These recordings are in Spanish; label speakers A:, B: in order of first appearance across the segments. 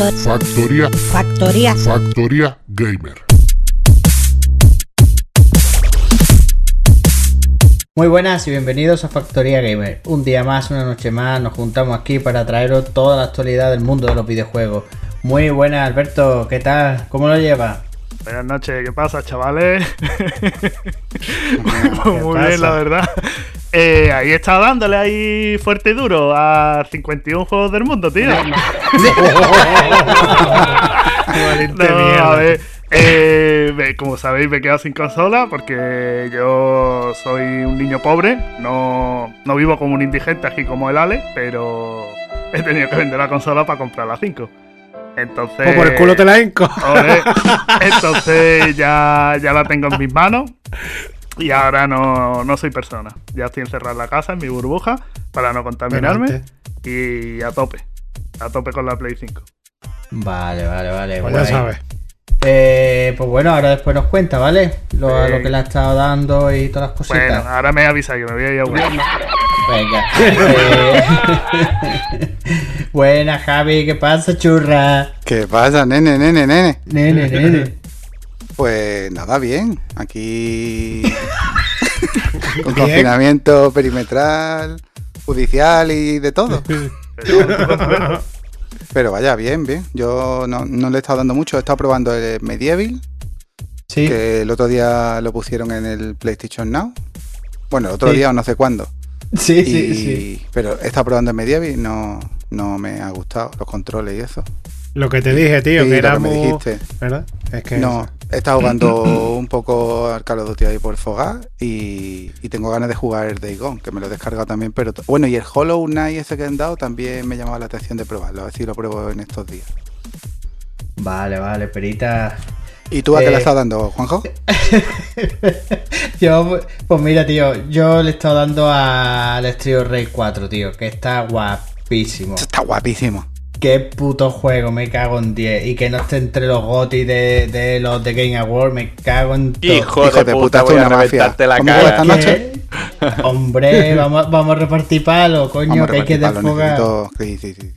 A: Factoría.
B: Factor,
A: Factoría.
B: factoría.
A: Factoría Gamer.
C: Muy buenas y bienvenidos a Factoría Gamer. Un día más, una noche más, nos juntamos aquí para traeros toda la actualidad del mundo de los videojuegos. Muy buenas, Alberto, ¿qué tal? ¿Cómo lo llevas?
D: Buenas noches, ¿qué pasa, chavales?
C: ¿qué
D: Muy
C: pasa?
D: bien, la verdad. Eh, ahí está dándole ahí fuerte y duro a 51 juegos del mundo, tío. No, a ver, eh, como sabéis, me he quedado sin consola porque yo soy un niño pobre. No, no vivo como un indigente aquí como el Ale, pero he tenido que vender la consola para comprar la 5. Entonces.
E: Pues por el culo te la.
D: Joder. Entonces ya, ya la tengo en mis manos. Y ahora no, no soy persona. Ya estoy encerrado en la casa, en mi burbuja, para no contaminarme. Y a tope. A tope con la Play 5.
C: Vale, vale, vale.
E: Pues ya sabes.
C: Eh, pues bueno, ahora después nos cuenta, ¿vale? Lo, a
D: Sí.
C: lo que le ha estado dando y todas las cositas.
D: Bueno, ahora me avisa que me voy a ir a jugar.
C: Venga. Eh, Buena, Javi, ¿qué pasa, churra?
F: ¿Qué pasa, nene, nene, nene?
C: Nene, nene.
F: Pues nada, bien. Aquí. con
E: Bien.
F: confinamiento perimetral, judicial y de todo. Pero vaya, bien, bien. Yo no, no le he estado dando mucho. He estado probando el Medieval,
C: Sí.
F: que el otro día lo pusieron en el PlayStation Now. Bueno, el otro
C: Sí.
F: día o no sé cuándo.
C: Sí,
F: Y-
C: sí, sí.
F: Pero he estado probando el Medieval y no, no me ha gustado los controles y eso.
E: Lo que te dije, tío,
F: Sí,
E: que era
F: que me
E: muy...
F: dijiste.
E: ¿Verdad? Es que...
F: No, he estado jugando un poco al Call of Duty ahí por Fogar y, y tengo ganas de jugar el Day Gone, que me lo he descargado también. Pero bueno, y el Hollow Knight ese que han dado también me llamaba la atención de probarlo, a ver si lo pruebo en estos días.
C: Vale, vale, perita.
F: ¿Y tú a qué
C: Eh,
F: le estás dando, Juanjo?
C: yo, pues mira, tío, yo le he estado dando al Estrio Rey 4, tío, que está guapísimo.
F: Está guapísimo.
C: Qué puto juego, me cago en 10. Y que no esté entre los GOTY de, de los de Game Awards, me cago en todo.
G: Hijo,
F: Hijo
G: de,
F: de
G: puta,
F: puta,
G: voy a reventarte la
F: ¿Cómo
G: cara.
F: esta noche?
C: Hombre, vamos, vamos a repartir palo, coño, que hay que
F: palos,
C: desfogar.
F: necesito- sí, sí, sí, sí.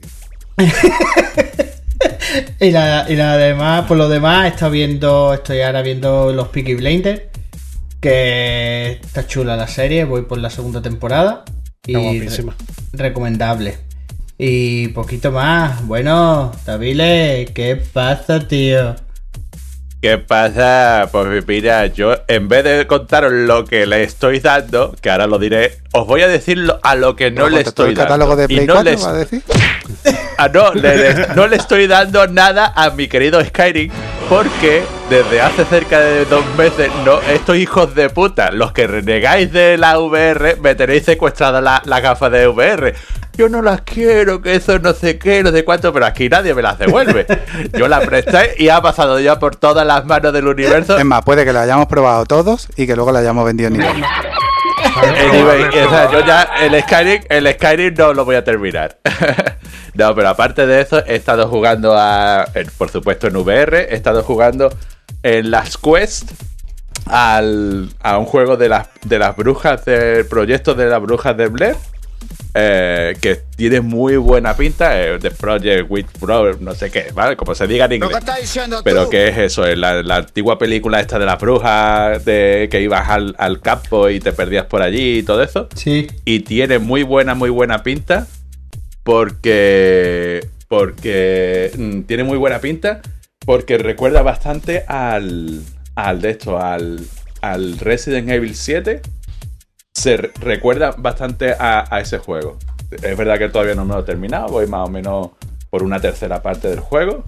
C: Y la, y la demás, por lo demás, estado viendo, estoy ahora viendo los Peaky Blinders, que está chula la serie, voy por la segunda temporada. Y recomendable. Y poquito más. Bueno, Davile, ¿qué pasa, tío?
G: ¿Qué pasa? Pues mira, yo en vez de contaros lo que le estoy dando, que ahora lo diré, os voy a decir lo- a lo que no le estoy
F: el catálogo
G: dando.
F: de Play
G: y no
F: 4,
G: les-
F: va a decir?
G: Ah, no, le- le- no le estoy dando nada a mi querido Skyrim porque desde hace cerca de dos meses, no, estos hijos de puta, los que renegáis de la VR, me tenéis secuestrada la, la gafa de VR. Yo no las quiero, que eso no sé qué, no sé cuánto, pero aquí nadie me las devuelve. Yo la presté y ha pasado ya por todas las manos del universo.
F: Es más, puede que lo hayamos probado todos y que luego lo hayamos vendido en
G: eBay. O sea, yo ya el Skyrim, el Skyrim no lo voy a terminar. no, pero aparte de eso, he estado jugando a, por supuesto en VR, he estado jugando en las Quest al, a un juego de las, de las brujas del proyecto de las brujas de Blair. Eh, que tiene muy buena pinta, eh, The Project Witch Bro, no sé qué, ¿vale? Como se diga en inglés. Pero ¿qué es eso? Es La, la antigua película esta de las brujas, de que ibas al, al campo y te perdías por allí y todo eso.
C: Sí.
G: Y tiene muy buena, muy buena pinta. Porque. Porque. mm, tiene muy buena pinta. Porque recuerda bastante al. Al de esto, al. Al Resident Evil 7. Se re- recuerda bastante a, a ese juego. Es verdad que todavía no me lo he terminado. Voy más o menos por una tercera parte del juego.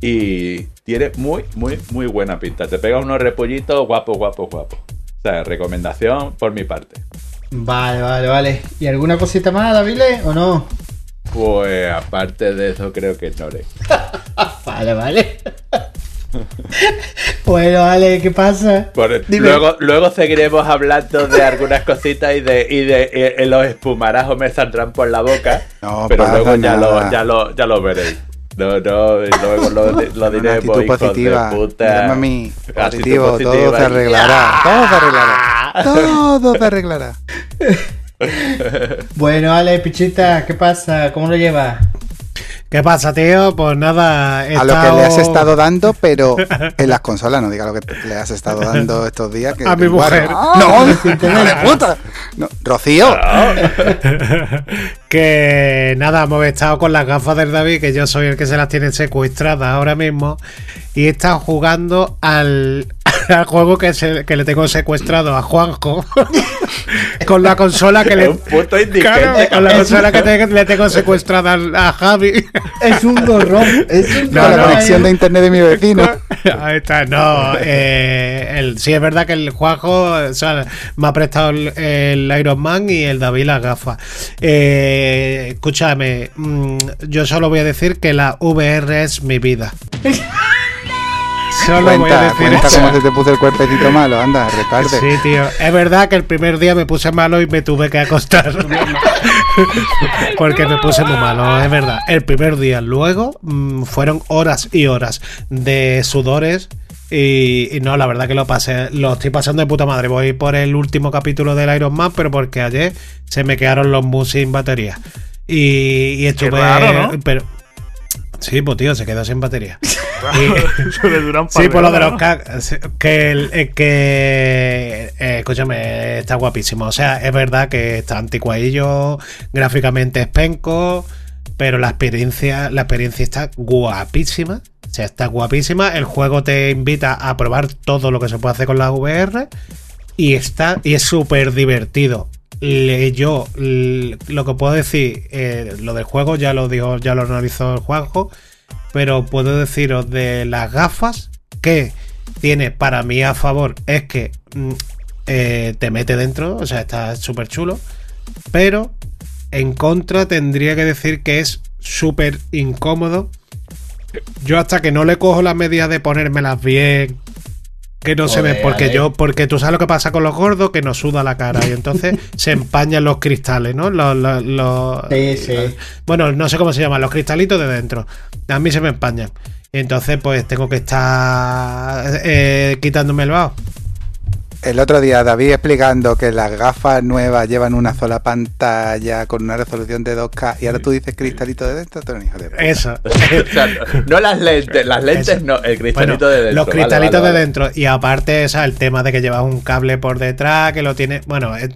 G: Y tiene muy, muy, muy buena pinta. Te pega unos repollitos guapo, guapo, guapo. O sea, recomendación por mi parte.
C: Vale, vale, vale. ¿Y alguna cosita más, Davile, o no?
G: Pues aparte de eso, creo que no le.
C: Vale, vale. bueno, vale, ¿qué pasa?
G: Luego, luego seguiremos hablando de algunas cositas y de, y de los espumarajos me saldrán por la boca.
F: No
G: pero luego ya lo, ya, lo, ya lo veréis. No, no, luego lo, lo diremos.
F: actitud positiva.
G: De puta.
F: Mira, mami,
G: Actitud
F: positivo, todo
G: positiva.
F: se arreglará. Todo se arreglará. Todo se arreglará.
C: Bueno, Ale, pichita, ¿qué pasa? ¿Cómo lo llevas?
E: ¿Qué pasa, tío? Pues nada.
F: A lo que le has estado dando, pero en las consolas, no diga lo que le has estado dando estos días. Que
E: a mi mujer.
F: no, no, puta. No, Rocío.
E: que nada, hemos estado con las gafas del David, que yo soy el que se las tiene secuestradas ahora mismo. Y he estado jugando al, al juego que, se, que le tengo secuestrado a Juanjo. con la consola que le.
G: Claro,
E: con la consola que te, le tengo secuestrada a Javi.
C: Es un gorrón. Es un
F: no, la conexión de internet de mi vecino.
E: Ahí está, no. Eh, el, sí, es verdad que el Juanjo o sea, me ha prestado el, el, Iron Man y el David las gafas. Eh, escúchame, mmm, yo solo voy a decir que la VR es mi vida.
F: Solo cuenta, voy a decir cuenta eso. cómo se te puso el cuerpecito malo, anda, retarde.
E: Sí, tío. Es verdad que el primer día me puse malo y me tuve que acostar. Porque me puse muy malo, es verdad. El primer día. Luego mmm, fueron horas y horas de sudores. Y, y, no, la verdad que lo pasé, lo estoy pasando de puta madre. Voy por el último capítulo del Iron Man, pero porque ayer se me quedaron los mus sin batería. Y, y estuve.
D: Raro, ¿no?
E: Pero, Sí, pues tío, se quedó sin batería.
D: y, le duran
E: sí, por lo de los que, el, que eh, escúchame, está guapísimo. O sea, es verdad que está anticuadillo, gráficamente es penco, pero la experiencia, la experiencia está guapísima. O sea, está guapísima. El juego te invita a probar todo lo que se puede hacer con la VR. Y está, y es súper divertido yo lo que puedo decir, eh, lo del juego ya lo dijo, ya lo analizó el Juanjo, pero puedo deciros de las gafas que tiene para mí a favor es que mm, eh, te mete dentro, o sea, está súper chulo, pero en contra tendría que decir que es súper incómodo. Yo hasta que no le cojo la medida de ponérmelas bien, que no Joder, se ve, porque yo, porque tú sabes lo que pasa con los gordos, que nos suda la cara y entonces se empañan los cristales, ¿no? Los, los, los,
C: sí, sí.
E: los, bueno, no sé cómo se llaman, los cristalitos de dentro. A mí se me empañan. Y entonces, pues tengo que estar eh, quitándome el vaho.
F: El otro día David explicando que las gafas nuevas llevan una sola pantalla con una resolución de 2K y ahora tú dices cristalito de dentro, tú eres hijo de puta.
E: Eso.
G: o sea, no, no, las lentes, las lentes Eso. no, el cristalito bueno, de dentro.
E: Los cristalitos vale, vale, de dentro. Y aparte, o sea, el tema de que llevas un cable por detrás, que lo tiene. Bueno, eh,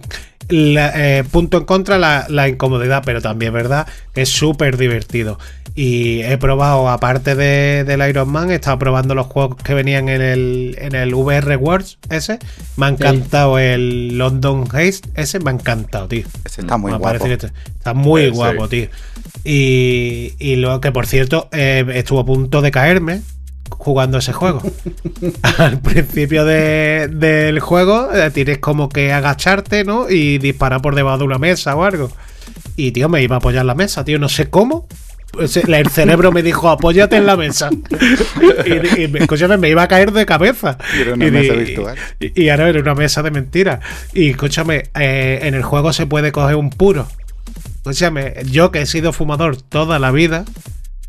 E: la, eh, punto en contra la, la, incomodidad, pero también verdad que es súper divertido. Y he probado, aparte de, del Iron Man, he estado probando los juegos que venían en el, en el VR Worlds ese. Me ha encantado sí. el London Haste ese, me ha encantado, tío.
F: Ese está muy me guapo.
E: Está, está, muy sí, guapo, tío. Y, y lo que, por cierto, eh, estuvo a punto de caerme jugando ese juego. Al principio de, del juego tienes como que agacharte, ¿no? Y disparar por debajo de una mesa o algo. Y, tío, me iba a apoyar la mesa, tío, no sé cómo. El cerebro me dijo, apóyate en la mesa. y, y escúchame, me iba a caer de cabeza.
F: Y era una
E: y,
F: mesa virtual.
E: Y, y, ahora era una mesa de mentira. Y escúchame, eh, en el juego se puede coger un puro. Escúchame, yo que he sido fumador toda la vida,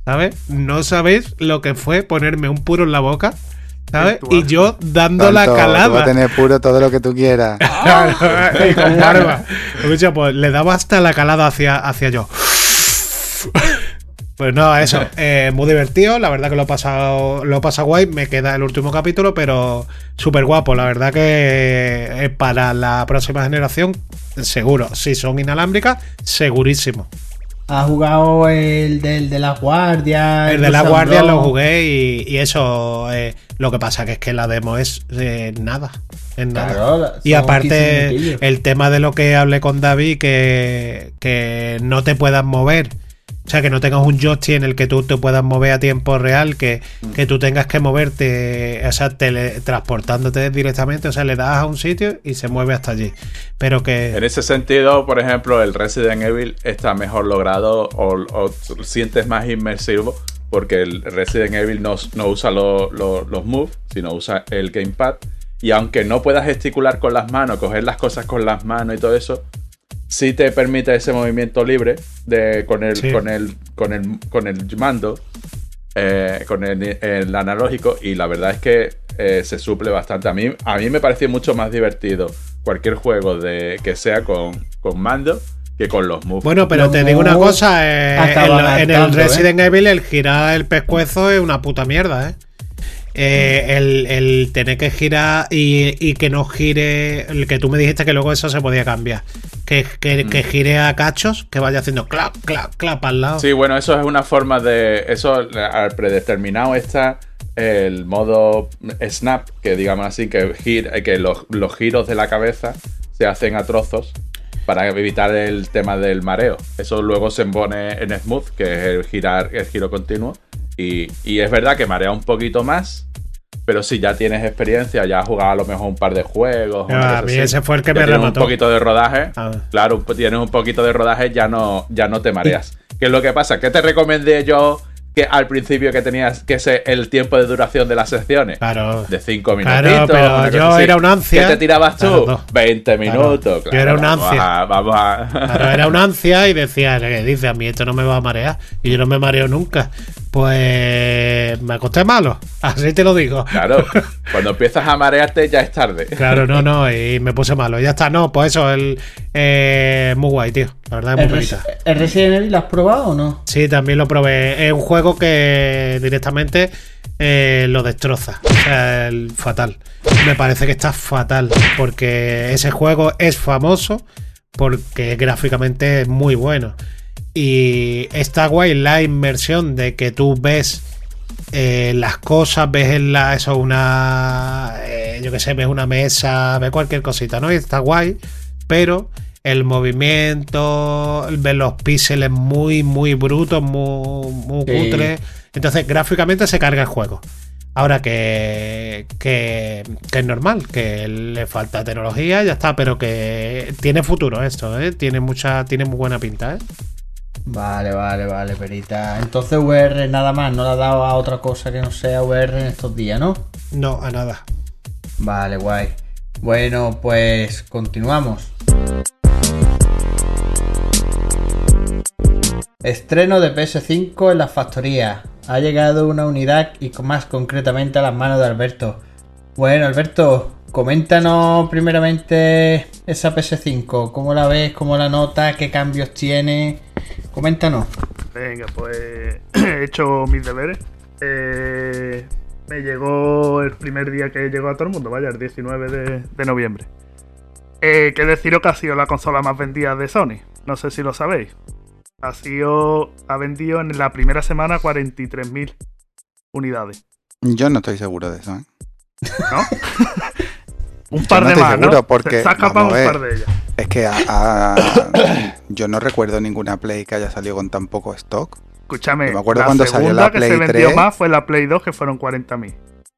E: ¿sabes? No sabéis lo que fue ponerme un puro en la boca. ¿sabes? Y yo dando
F: Tanto,
E: la calada.
F: Tú vas a tener puro todo lo que tú quieras.
E: y con barba. Escucha, pues le daba hasta la calada hacia, hacia yo. Pues no, eso, eh, muy divertido, la verdad que lo he pasado, lo he pasado guay, me queda el último capítulo, pero súper guapo, la verdad que eh, para la próxima generación, seguro, si son inalámbricas, segurísimo.
C: ¿Has jugado el del de las guardias?
E: El de las guardias lo jugué y, y eso, eh, lo que pasa que es que la demo es eh, nada. Es nada.
C: Claro,
E: y aparte, el tema de lo que hablé con David, que, que no te puedas mover. O sea, que no tengas un joystick en el que tú te puedas mover a tiempo real, que, que tú tengas que moverte, o sea, teletransportándote directamente, o sea, le das a un sitio y se mueve hasta allí. Pero que...
G: En ese sentido, por ejemplo, el Resident Evil está mejor logrado o, sientes más inmersivo porque el Resident Evil no, no usa lo, lo, los moves, sino usa el gamepad. Y aunque no puedas gesticular con las manos, coger las cosas con las manos y todo eso, sí te permite ese movimiento libre de, con, el, sí. con, el, con, el, con el mando, eh, con el, el, analógico, y la verdad es que eh, se suple bastante. A mí, a mí me pareció mucho más divertido cualquier juego de, que sea con, con mando que con los moves.
E: Bueno, pero
C: Los
E: te digo una cosa, eh, en, en el
C: ¿eh?
E: Resident Evil el girar el pescuezo es una puta mierda, ¿eh? Eh, el, el tener que girar y, y que no gire, el que tú me dijiste que luego eso se podía cambiar, que, que, que gire a cachos, que vaya haciendo clap, clap, clap al lado.
G: Sí, bueno, eso es una forma de. Eso al predeterminado está el modo snap, que digamos así, que, que los, los giros de la cabeza se hacen a trozos para evitar el tema del mareo. Eso luego se pone en smooth, que es el girar, el giro continuo. Y, y es verdad que marea un poquito más. Pero si ya tienes experiencia, ya has jugado a lo mejor un par de juegos.
E: Ah, a mí
G: así,
E: ese fue el que me
G: tienes
E: remató.
G: un poquito de rodaje.
E: Ah.
G: Claro, tienes un poquito de rodaje, ya no, ya no te mareas. ¿Qué es lo que pasa? ¿Qué te recomendé yo que al principio que tenías que ser el tiempo de duración de las secciones?
E: Claro.
G: De 5
E: Claro,
G: minutitos.
E: pero yo
G: así.
E: era un ansia.
G: ¿Qué te tirabas tú?
E: Claro, no.
G: 20 minutos.
E: Yo era un ansia.
G: a- vamos a.
E: Claro, era una ansia y decía, ¿qué dice? A mí esto no me va a marear. Y yo no me mareo nunca. Pues me acosté malo. Así te lo digo.
G: Claro, cuando empiezas a marearte ya es tarde.
E: Claro, no, no, y me puse malo. Ya está, no, pues eso, el eh, muy guay, tío. La verdad es
C: ¿El,
E: muy bonita.
C: el Resident Evil lo has probado o no?
E: Sí, también lo probé. Es un juego que directamente eh, lo destroza. O sea, el fatal. Me parece que está fatal. Porque ese juego es famoso. Porque gráficamente es muy bueno. Y está guay la inmersión de que tú ves eh, las cosas, ves en la, eso, una. eh, yo qué sé, ves una mesa, ves cualquier cosita, ¿no? Y está guay. Pero el movimiento, ver los píxeles muy, muy brutos, muy, muy
C: Sí.
E: cutres. Entonces, gráficamente se carga el juego. Ahora que, que, que es normal, que le falta tecnología, ya está, pero que tiene futuro esto, ¿eh? Tiene mucha, tiene muy buena pinta, ¿eh?
C: Vale, vale, vale, perita. Entonces VR nada más, no le ha dado a otra cosa que no sea VR en estos días, ¿no?
E: No, a nada.
C: Vale, guay. Bueno, pues continuamos. Estreno de PS5 en las factorías. Ha llegado una unidad y más concretamente a las manos de Alberto. Bueno, Alberto, coméntanos primeramente esa PS5. ¿Cómo la ves? ¿Cómo la notas? ¿Qué cambios tiene? Coméntanos.
D: Venga, pues he hecho mis deberes. Eh, me llegó el primer día que llegó a todo el mundo, vaya, el 19 de, de noviembre. Eh, que deciros que ha sido la consola más vendida de Sony. No sé si lo sabéis. Ha sido. Ha vendido en la primera semana 43.000 unidades.
F: Yo no estoy seguro de eso, ¿eh?
D: ¿No? un par
F: no
D: de más,
F: seguro,
D: ¿no?
F: porque,
D: escapado
F: vamos
D: un par de ellas.
F: Es que a- a- yo no recuerdo ninguna Play que haya salido con tan poco stock.
D: Escúchame,
F: Yo me acuerdo
D: la
F: cuando salió
D: segunda
F: la
D: que se
F: Play
D: vendió
F: 3.
D: más fue la Play 2, que fueron 40.000.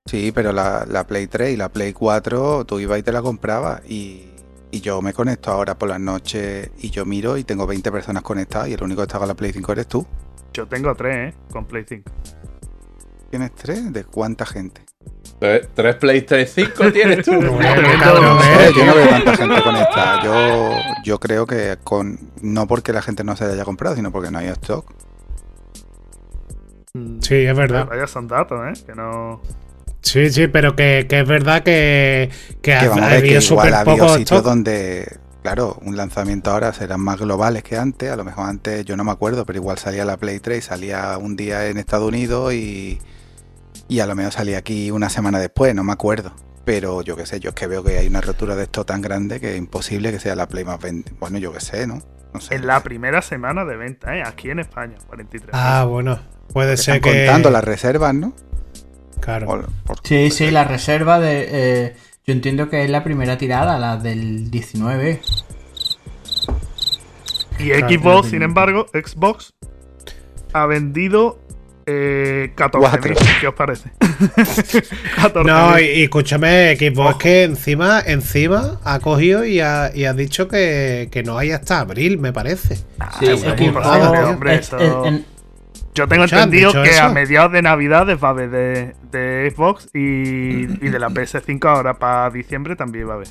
F: Sí, pero la, la Play 3 y la Play 4 tú ibas y te la comprabas. Y, y yo me conecto ahora por las noches y yo miro y tengo 20 personas conectadas y el único que está con la Play 5 eres tú.
D: Yo tengo tres, ¿eh? Con Play 5.
F: ¿Tienes tres? ¿De cuánta gente?
G: ¿Tres, tres PlayStation 5 tienes tú?
E: Cabrón, ¿eh?
F: sé, yo no veo tanta gente conectada. Yo, yo creo que con no porque la gente no se haya comprado, sino porque no hay stock.
E: Sí, es verdad.
D: Vaya son datos, ¿eh? Que no.
E: Sí, sí, pero que, que es verdad que, que,
F: Que vamos a ver que igual ha habido sitios
E: stock.
F: donde, claro, un lanzamiento ahora serán más globales que antes. A lo mejor antes, yo no me acuerdo, pero igual salía la Play 3, salía un día en Estados Unidos y, y a lo mejor salía aquí una semana después, no me acuerdo. Pero yo qué sé, yo es que veo que hay una rotura de esto tan grande que es imposible que sea la Play más vendida. Bueno, yo qué sé, ¿no? No sé.
D: En la primera semana de venta, ¿eh? Aquí en España, 43.
E: Ah, bueno, puede
F: Están
E: ser que.
F: contando las reservas, ¿no?
E: Claro.
F: O- por-
C: Sí, sí, la reserva de. eh, yo entiendo que es la primera tirada, la del 19.
D: y
E: claro,
D: Xbox, sin embargo, Xbox ha vendido eh, 14.000.
F: Cuatro.
D: ¿Qué os parece? 14.000.
E: No, y, y escúchame, Xbox
D: Ojo.
E: que encima, encima ha cogido y ha, y ha dicho que, que no hay hasta abril, me parece.
C: Sí,
D: es
C: Xbox,
D: imposible, hombre,
C: es-
D: eso-
C: es- en-
D: Yo tengo
E: ¿Ya han
D: entendido que
E: eso?
D: a mediados de Navidades va a haber de, de Xbox y, y de la PS5 ahora para diciembre también va a haber.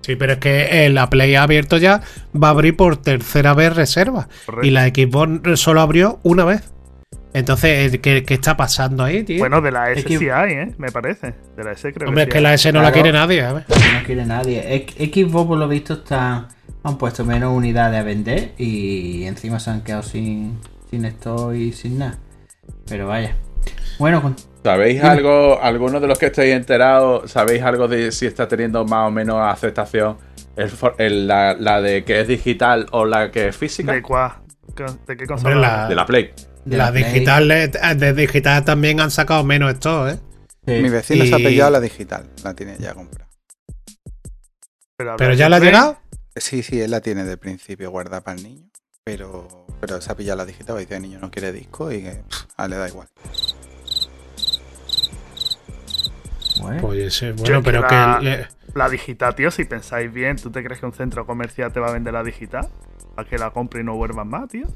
E: Sí, pero es que eh, la Play ha abierto ya, va a abrir por tercera vez reserva.
D: Correcto.
E: Y la Xbox solo abrió una vez. Entonces, eh, ¿qué, qué está pasando ahí, tío?
D: Bueno, de la S sí hay, ¿eh? Me parece. De la S creo
E: Hombre, es
D: que
E: la. S no la quiere nadie, a ver.
C: no quiere nadie. Xbox, por lo visto, está han puesto menos unidades a vender y encima se han quedado sin, sin esto y sin nada. Pero vaya. Bueno,
G: ¿sabéis algo, alguno de los que estáis enterados, sabéis algo de si está teniendo más o menos aceptación el, la, de que es digital o la que es física?
D: ¿De cuál? ¿De qué consola?
G: de la Play.
E: De la, digital, de digital también han sacado menos esto, ¿eh?
F: Mi vecino se ha pillado la digital, la tiene ya comprada.
E: ¿Pero, ya la ha llegado?
F: Sí, sí, él la tiene de principio guardada para el niño. Pero, pero se ha pillado la digital, dice el niño no quiere disco y que le da igual.
E: Bueno, bueno pero que...
D: La digital, tío, si pensáis bien, ¿tú te crees que un centro comercial te va a vender la digital? ¿A que la compre y no vuelvan más, tío?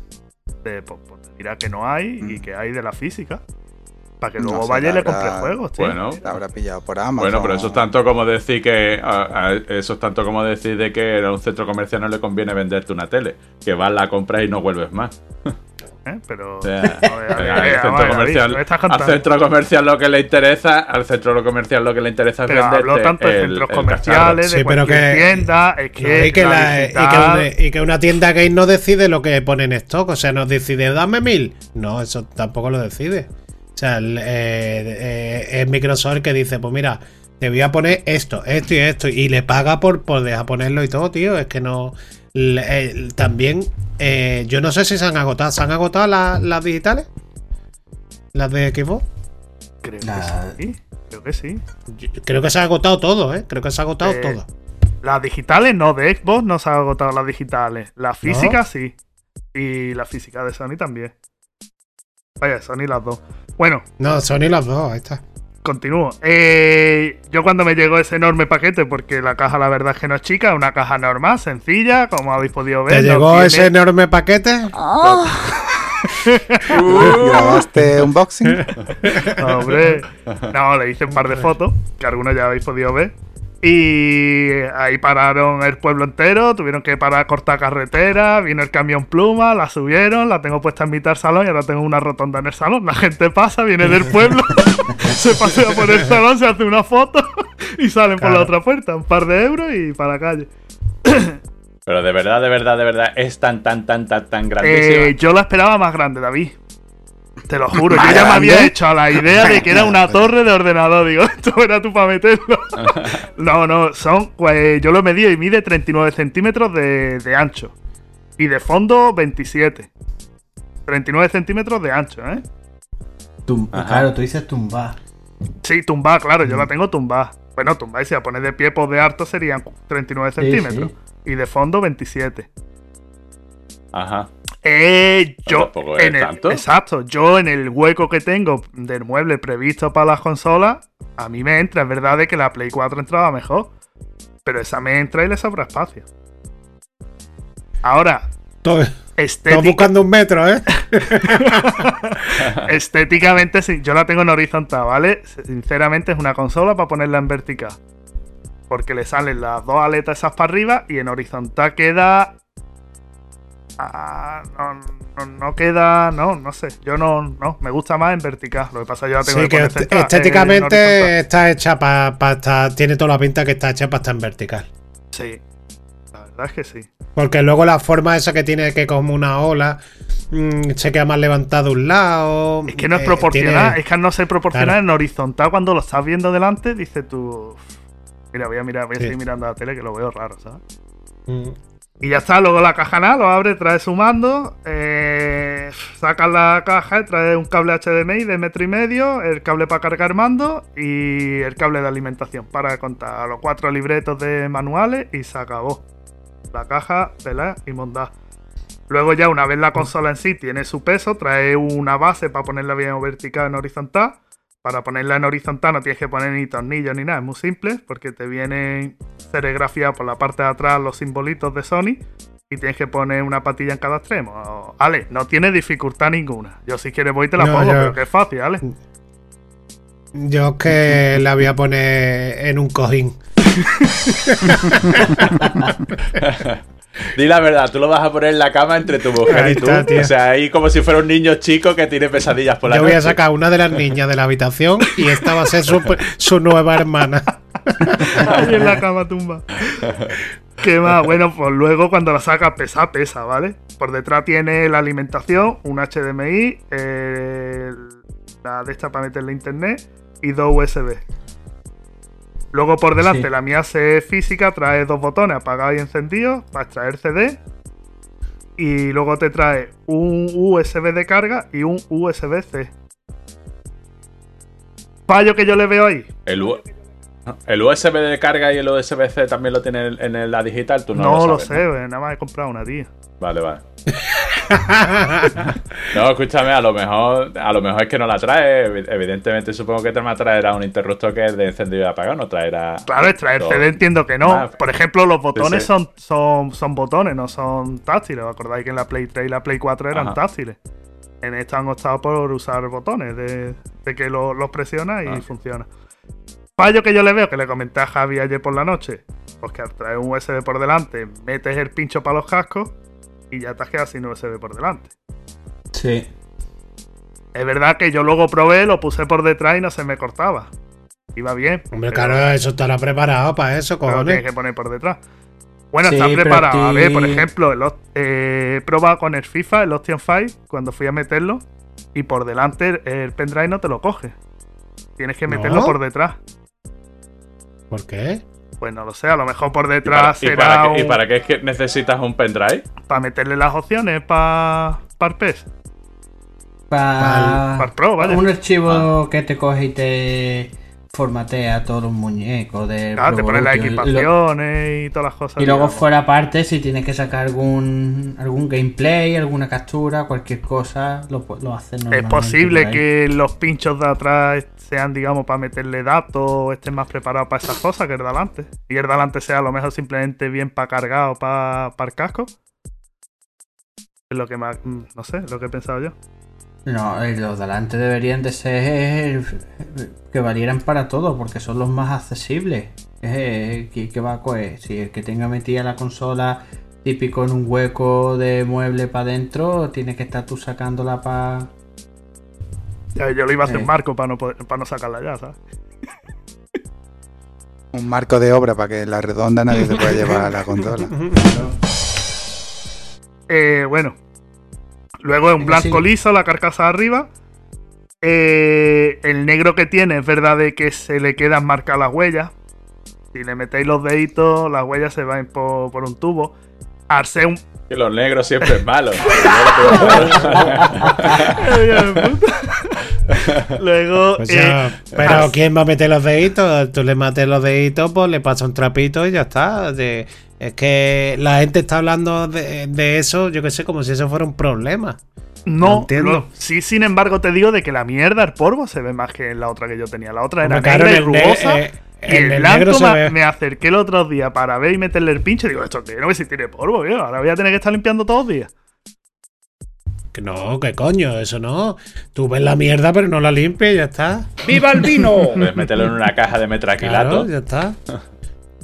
D: Te, pues, pues, dirá que no hay y mm. que hay de la física. Para que luego vaya y le compre juegos, tío.
F: Bueno, la habrá pillado por Amazon.
G: Bueno, pero eso es tanto como decir que. eso es tanto como decir de que a un centro comercial no le conviene venderte una tele. Que vas, la compras y no vuelves más.
D: ¿eh? Pero
G: al centro comercial, al centro comercial lo que le interesa, al centro comercial lo que le interesa es vender
D: hablo tanto de centros comerciales, de pero que, tienda, es que,
E: y, que una tienda gay no decide lo que pone en stock, o sea, no decide dame mil, no, eso tampoco lo decide. O sea, eh, eh, es Microsoft que dice, pues mira, te voy a poner esto, esto y esto, y le paga por, por dejar ponerlo y todo, tío, es que no también, eh, yo no sé si se han agotado. ¿Se han agotado las, digitales? ¿Las de Xbox?
D: Creo que sí. Creo que sí.
E: creo que se ha agotado todo, ¿eh? Creo que se ha agotado eh, todo.
D: Las digitales no, de Xbox no se han agotado las digitales. La física sí. Y la física de Sony también. Vaya, Sony las dos. Bueno.
E: No, Sony las dos, ahí está
D: continúo. Eh, yo cuando me llegó ese enorme paquete, porque la caja la verdad es que no es chica, una caja normal, sencilla, como habéis podido ver.
E: ¿Te llegó ese enorme paquete? Oh.
F: ¿Grabaste unboxing?
D: hombre, no, le hice un par de fotos, que algunos ya habéis podido ver. Y ahí pararon el pueblo entero, tuvieron que parar a cortar carretera, vino el camión pluma, la subieron, la tengo puesta en mitad del salón y ahora tengo una rotonda en el salón. La gente pasa, viene del pueblo, se pasea por el salón, se hace una foto y salen por la otra puerta, un par de euros y para la calle.
G: Pero de verdad, de verdad, de verdad, es tan, tan, tan, tan, tan grandísima.
D: Eh, yo la esperaba más grande, David. Te lo juro, yo ya me había hecho a la idea de que era una torre de ordenador. Digo, esto era tú para meterlo. no, no, son. Pues yo lo he medido y mide 39 centímetros de, ancho. Y de fondo 27. 39 centímetros de ancho, ¿eh?
C: claro, tú dices tumba.
D: Sí, tumba, claro, yo la mm. tengo tumba. Bueno, tumba, y si la pones de pie por de harto serían 39 centímetros. Y de fondo 27.
G: Ajá.
D: Eh, yo, en el, exacto, yo en el hueco que tengo del mueble previsto para las consolas, a mí me entra, es verdad de que la Play 4 entraba mejor, pero esa me entra y le sobra espacio. Ahora,
E: Estoy buscando un metro, ¿eh?
D: Estéticamente, sí, yo la tengo en horizontal, ¿vale? Sinceramente es una consola para ponerla en vertical. Porque le salen las dos aletas esas para arriba y en horizontal queda Ah, no, queda, no, no sé. Yo no, no, me gusta más en vertical. Lo que pasa yo la tengo
E: que, estéticamente está hecha para estar, tiene toda la pinta que está hecha para estar en vertical.
D: Sí, la verdad es que sí.
E: Porque luego la forma esa que tiene que como una ola mm, se queda más levantado un lado.
D: Es que no es eh, proporcional, es que no ser proporcional en horizontal cuando lo estás viendo delante, dice tú. Mira, voy a mirar, voy a seguir mirando la tele que lo veo raro, ¿sabes? Mm. Y ya está, luego la caja nada, lo abre, trae su mando, eh, saca la caja, trae un cable HDMI de metro y medio, el cable para cargar mando y el cable de alimentación para contar los cuatro libretos de manuales y se acabó. La caja, tela y monda. Luego ya una vez la consola en sí tiene su peso, trae una base para ponerla bien vertical en horizontal para ponerla en horizontal no tienes que poner ni tornillos ni nada, es muy simple porque te vienen serigrafiados por la parte de atrás los simbolitos de Sony y tienes que poner una patilla en cada extremo. Ale, no tiene dificultad ninguna. Yo si quieres voy y te la pongo, pero que es fácil, Ale.
E: Yo es que la voy a poner en un cojín.
G: Di la verdad, tú lo vas a poner en la cama entre tu mujer y tú. o sea, ahí como si fuera un niño chico que tiene pesadillas por la
E: Yo voy a sacar una de las niñas de la habitación y esta va a ser su, nueva hermana.
D: Ahí en la cama tumba. ¿Qué más? Bueno, pues luego cuando la sacas pesa, pesa, ¿vale? Por detrás tiene la alimentación, un HDMI, la de esta para meterle internet y dos USB. Luego por delante la mía es física, trae dos botones apagados y encendidos para extraer CD. Y luego te trae un USB de carga y un USB-C. Fallo que yo le veo ahí.
G: El, el USB de carga y el USB-C también lo tiene en, la digital, tú no,
D: no
G: lo,
D: sabes, sé, nada más he comprado una, tía.
G: Vale, vale. no, escúchame, a lo mejor a lo mejor es que no la trae. Evidentemente, supongo que te me traerá un interruptor que es de encendido y apagado, no traerá.
D: Claro, traer CD entiendo que no. Por ejemplo, los botones Son, son, son botones, no son táctiles. ¿Os acordáis que en la Play 3 y la Play 4 eran táctiles? En esta han optado por usar botones, de, que los lo presionas y ah. funciona. Fallo que yo le veo, que le comenté a Javi ayer por la noche, pues que al traer un USB por delante, metes el pincho para los cascos y ya te has quedado sin USB por delante.
C: Sí.
D: Es verdad que yo luego probé, lo puse por detrás y no se me cortaba. Iba bien.
E: Hombre, claro, eso estará preparado para eso, cojones. Lo
D: tienes que poner por detrás. Bueno, está preparado. A ver, por ejemplo, eh, he probado con el FIFA, el Option 5, cuando fui a meterlo, y por delante el pendrive no te lo coge. Tienes que meterlo por detrás.
E: ¿Por qué?
D: Pues no lo sé, a lo mejor por detrás
G: ¿Y para, ¿Y para, qué, es que necesitas un pendrive?
D: Para meterle las opciones para para el PES.
C: Para, Pro, ¿vale? Un archivo ah. que te coge y te formatea todos los muñecos de
D: claro, te pone las equipaciones y, todas las cosas.
C: Y luego fuera parte, si tienes que sacar algún algún gameplay, alguna captura, cualquier cosa, lo, lo haces
D: Es posible que los pinchos de atrás sean, digamos, para meterle datos o estén más preparados para esas cosas que el de adelante. Y el de adelante sea a lo mejor simplemente bien para cargar o para, para el casco. Es lo que más, no sé, lo que he pensado yo.
C: No, eh, los de adelante deberían de ser que valieran para todo, porque son los más accesibles. ¿Qué, va a coger? Si el que tenga metida la consola típico en un hueco de mueble para adentro, tienes que estar tú sacándola para
D: yo lo iba a hacer un marco para no, para no sacarla ya, ¿sabes?
F: Un marco de obra para que en la redonda nadie se pueda llevar a la consola.
D: Eh, bueno. Luego es un blanco liso, la carcasa arriba. Eh, el negro que tiene es verdad de que se le quedan marcadas las huellas. Si le metéis los deditos, las huellas se van por, por un tubo. Arce un,
G: que los negros siempre es malo.
D: Luego.
E: Eh, pero ¿quién va a meter los deditos? Tú le mates los deditos, pues le pasa un trapito y ya está. Es que la gente está hablando de, eso, yo que sé, como si eso fuera un problema.
D: No, entiendo. sí, sin embargo, te digo de que la mierda, el polvo, se ve más que en la otra que yo tenía. La otra era negra y rugosa. Eh, el, el blanco me, acerqué el otro día para ver y meterle el pinche. Digo, esto que no sé si tiene polvo, tío. Ahora voy a tener que estar limpiando todos los días.
E: Que no, que coño, eso no. Tú ves la mierda, pero no la limpias y ya está.
G: ¡Viva el vino! Puedes meterlo en una caja de metraquilato.
E: ya está.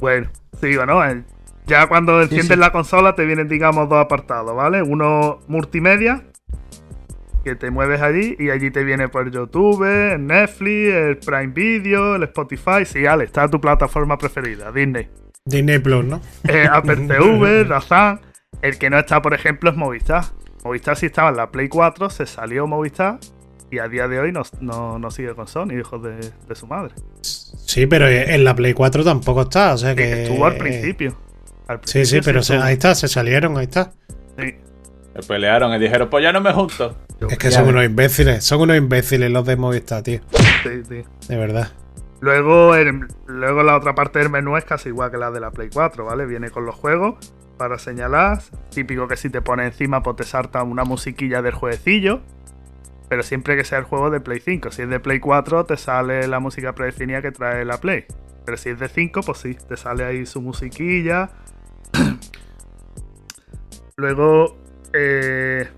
D: bueno, sigo, ¿no? Eh, ya cuando enciendes la consola te vienen, digamos, dos apartados, ¿vale? Uno multimedia, que te mueves allí y allí te viene por YouTube, el Netflix, el Prime Video, el Spotify. Sí, Ale, está tu plataforma preferida, Disney.
E: Disney Plus, ¿no?
D: Eh, Apple TV, Dazan. El que no está, por ejemplo, es Movistar. Movistar sí estaba en la Play 4, se salió Movistar y a día de hoy no, sigue con Sony, hijos de, su madre.
E: Sí, pero en la Play 4 tampoco está, o sea que...
D: Estuvo al principio.
E: Sí, sí, pero ahí está, se salieron, ahí está.
G: Sí. Se pelearon y dijeron, pues ya no me junto.
E: Es que son unos imbéciles, son unos imbéciles los de Movistar, tío.
D: Sí, sí.
E: De verdad.
D: Luego, luego la otra parte del menú es casi igual que la de la Play 4, ¿vale? Viene con los juegos para señalar. Típico que si te pone encima, pues te salta una musiquilla del jueguecillo. Pero siempre que sea el juego de Play 5. Si es de Play 4, te sale la música predefinida que trae la Play. Pero si es de 5, pues sí, te sale ahí su musiquilla. Luego, eh,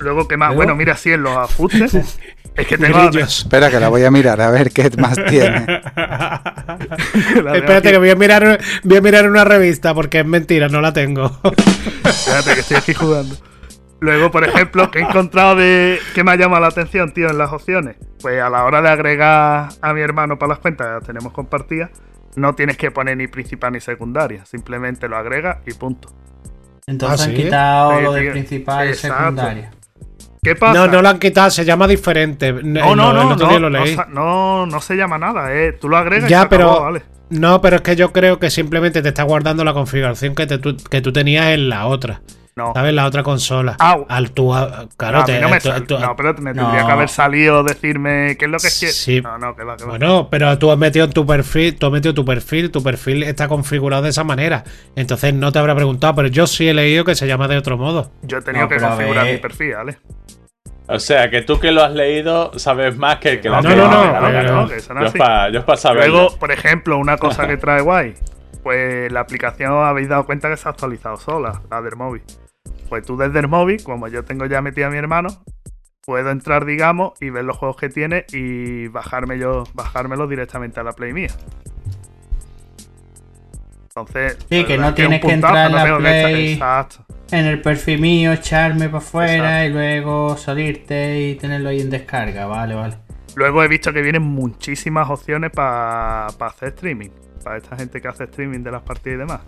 D: Luego, ¿qué más? Bueno, mira, si en los ajustes. es que tengo.
F: Espera, que la voy a mirar, a ver qué más tiene.
E: Espérate, que voy a, mirar, voy a mirar una revista porque es mentira, no la tengo.
D: Espérate, que estoy aquí jugando. Luego, por ejemplo, que he encontrado de que me ha llamado la atención, tío, en las opciones. Pues a la hora de agregar a mi hermano para las cuentas las tenemos compartidas, no tienes que poner ni principal ni secundaria. Simplemente lo agregas y punto.
C: Entonces
E: ¿Ah,
C: han
E: sí?
C: quitado
D: Sí,
C: lo de principal y secundaria.
D: ¿Qué pasa?
E: No, no lo han quitado, se llama diferente.
D: no, no, no, no,
E: lo leí.
D: no, no se llama nada, eh. Tú lo agregas y
E: Ya,
D: se acabó,
E: pero-
D: vale.
E: No, pero es que yo creo que simplemente te está guardando la configuración que, te- tú, que tú tenías en la otra.
D: No.
E: ¿Sabes? La otra consola.
D: Au.
E: Al tu, claro, te-
D: no me
E: tú-
D: no, pero me tendría que haber salido decirme qué es lo que.
E: Sí.
D: No, no, que va, que va.
E: Bueno, pero tú has metido en tu perfil, tú has metido tu perfil, tu perfil está configurado de esa manera. Entonces no te habrá preguntado, pero yo sí he leído que se llama de otro modo.
D: Yo he tenido
C: No,
D: que configurar mi perfil, ¿vale?
G: O sea, que tú que lo has leído sabes más que el que lo
D: no,
G: leído.
E: no,
D: no, no
G: Yo
D: es
G: es para saberlo.
D: Luego, por ejemplo, una cosa que trae guay. Pues la aplicación habéis dado cuenta que se ha actualizado sola, la del móvil. Pues tú desde el móvil, como yo tengo ya metido a mi hermano, puedo entrar, digamos, y ver los juegos que tiene y bajarme yo, bajármelo directamente a la Play mía. Entonces,
C: Sí, que no
D: es
C: tienes que entrar en la Play.
D: Exacto.
C: En el perfil mío, echarme para afuera y luego salirte y tenerlo ahí en descarga. Vale, vale.
D: Luego he visto que vienen muchísimas opciones para hacer streaming. Para esta gente que hace streaming de las partidas y demás.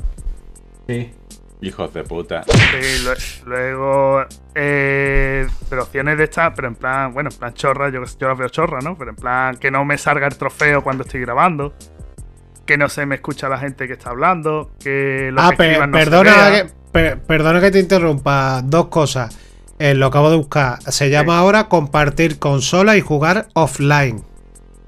C: Sí.
G: Hijos de puta.
D: Sí, lue- luego, eh, pero opciones de estas, pero en plan, bueno, en plan chorra, yo, yo las veo chorra, ¿no? Pero en plan que no me salga el trofeo cuando estoy grabando, que no se me escucha la gente que está hablando, que lo
E: ah,
D: que
E: pe-
D: escriban no
E: perdona, que, per- perdona que te interrumpa. Dos cosas. Eh, lo acabo de buscar. Se llama ahora compartir consola y jugar offline.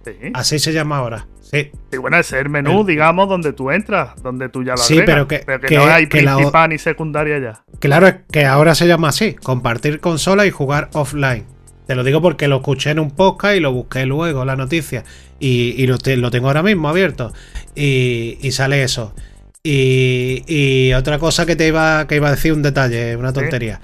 D: Sí.
E: Así se llama ahora. Sí.
D: Y bueno, ese es el menú,
E: El-
D: digamos, donde tú entras, donde tú ya lo
E: Sí,
D: agregas,
E: pero que-
D: que, no hay
E: que la
D: principal ni secundaria ya.
E: Claro, es que ahora se llama así, compartir consola y jugar offline. Te lo digo porque lo escuché en un podcast y lo busqué luego, la noticia. Y, y lo, te- lo tengo ahora mismo abierto. Y, y sale eso. Y, y otra cosa que te iba, que iba a decir, un detalle, una tontería.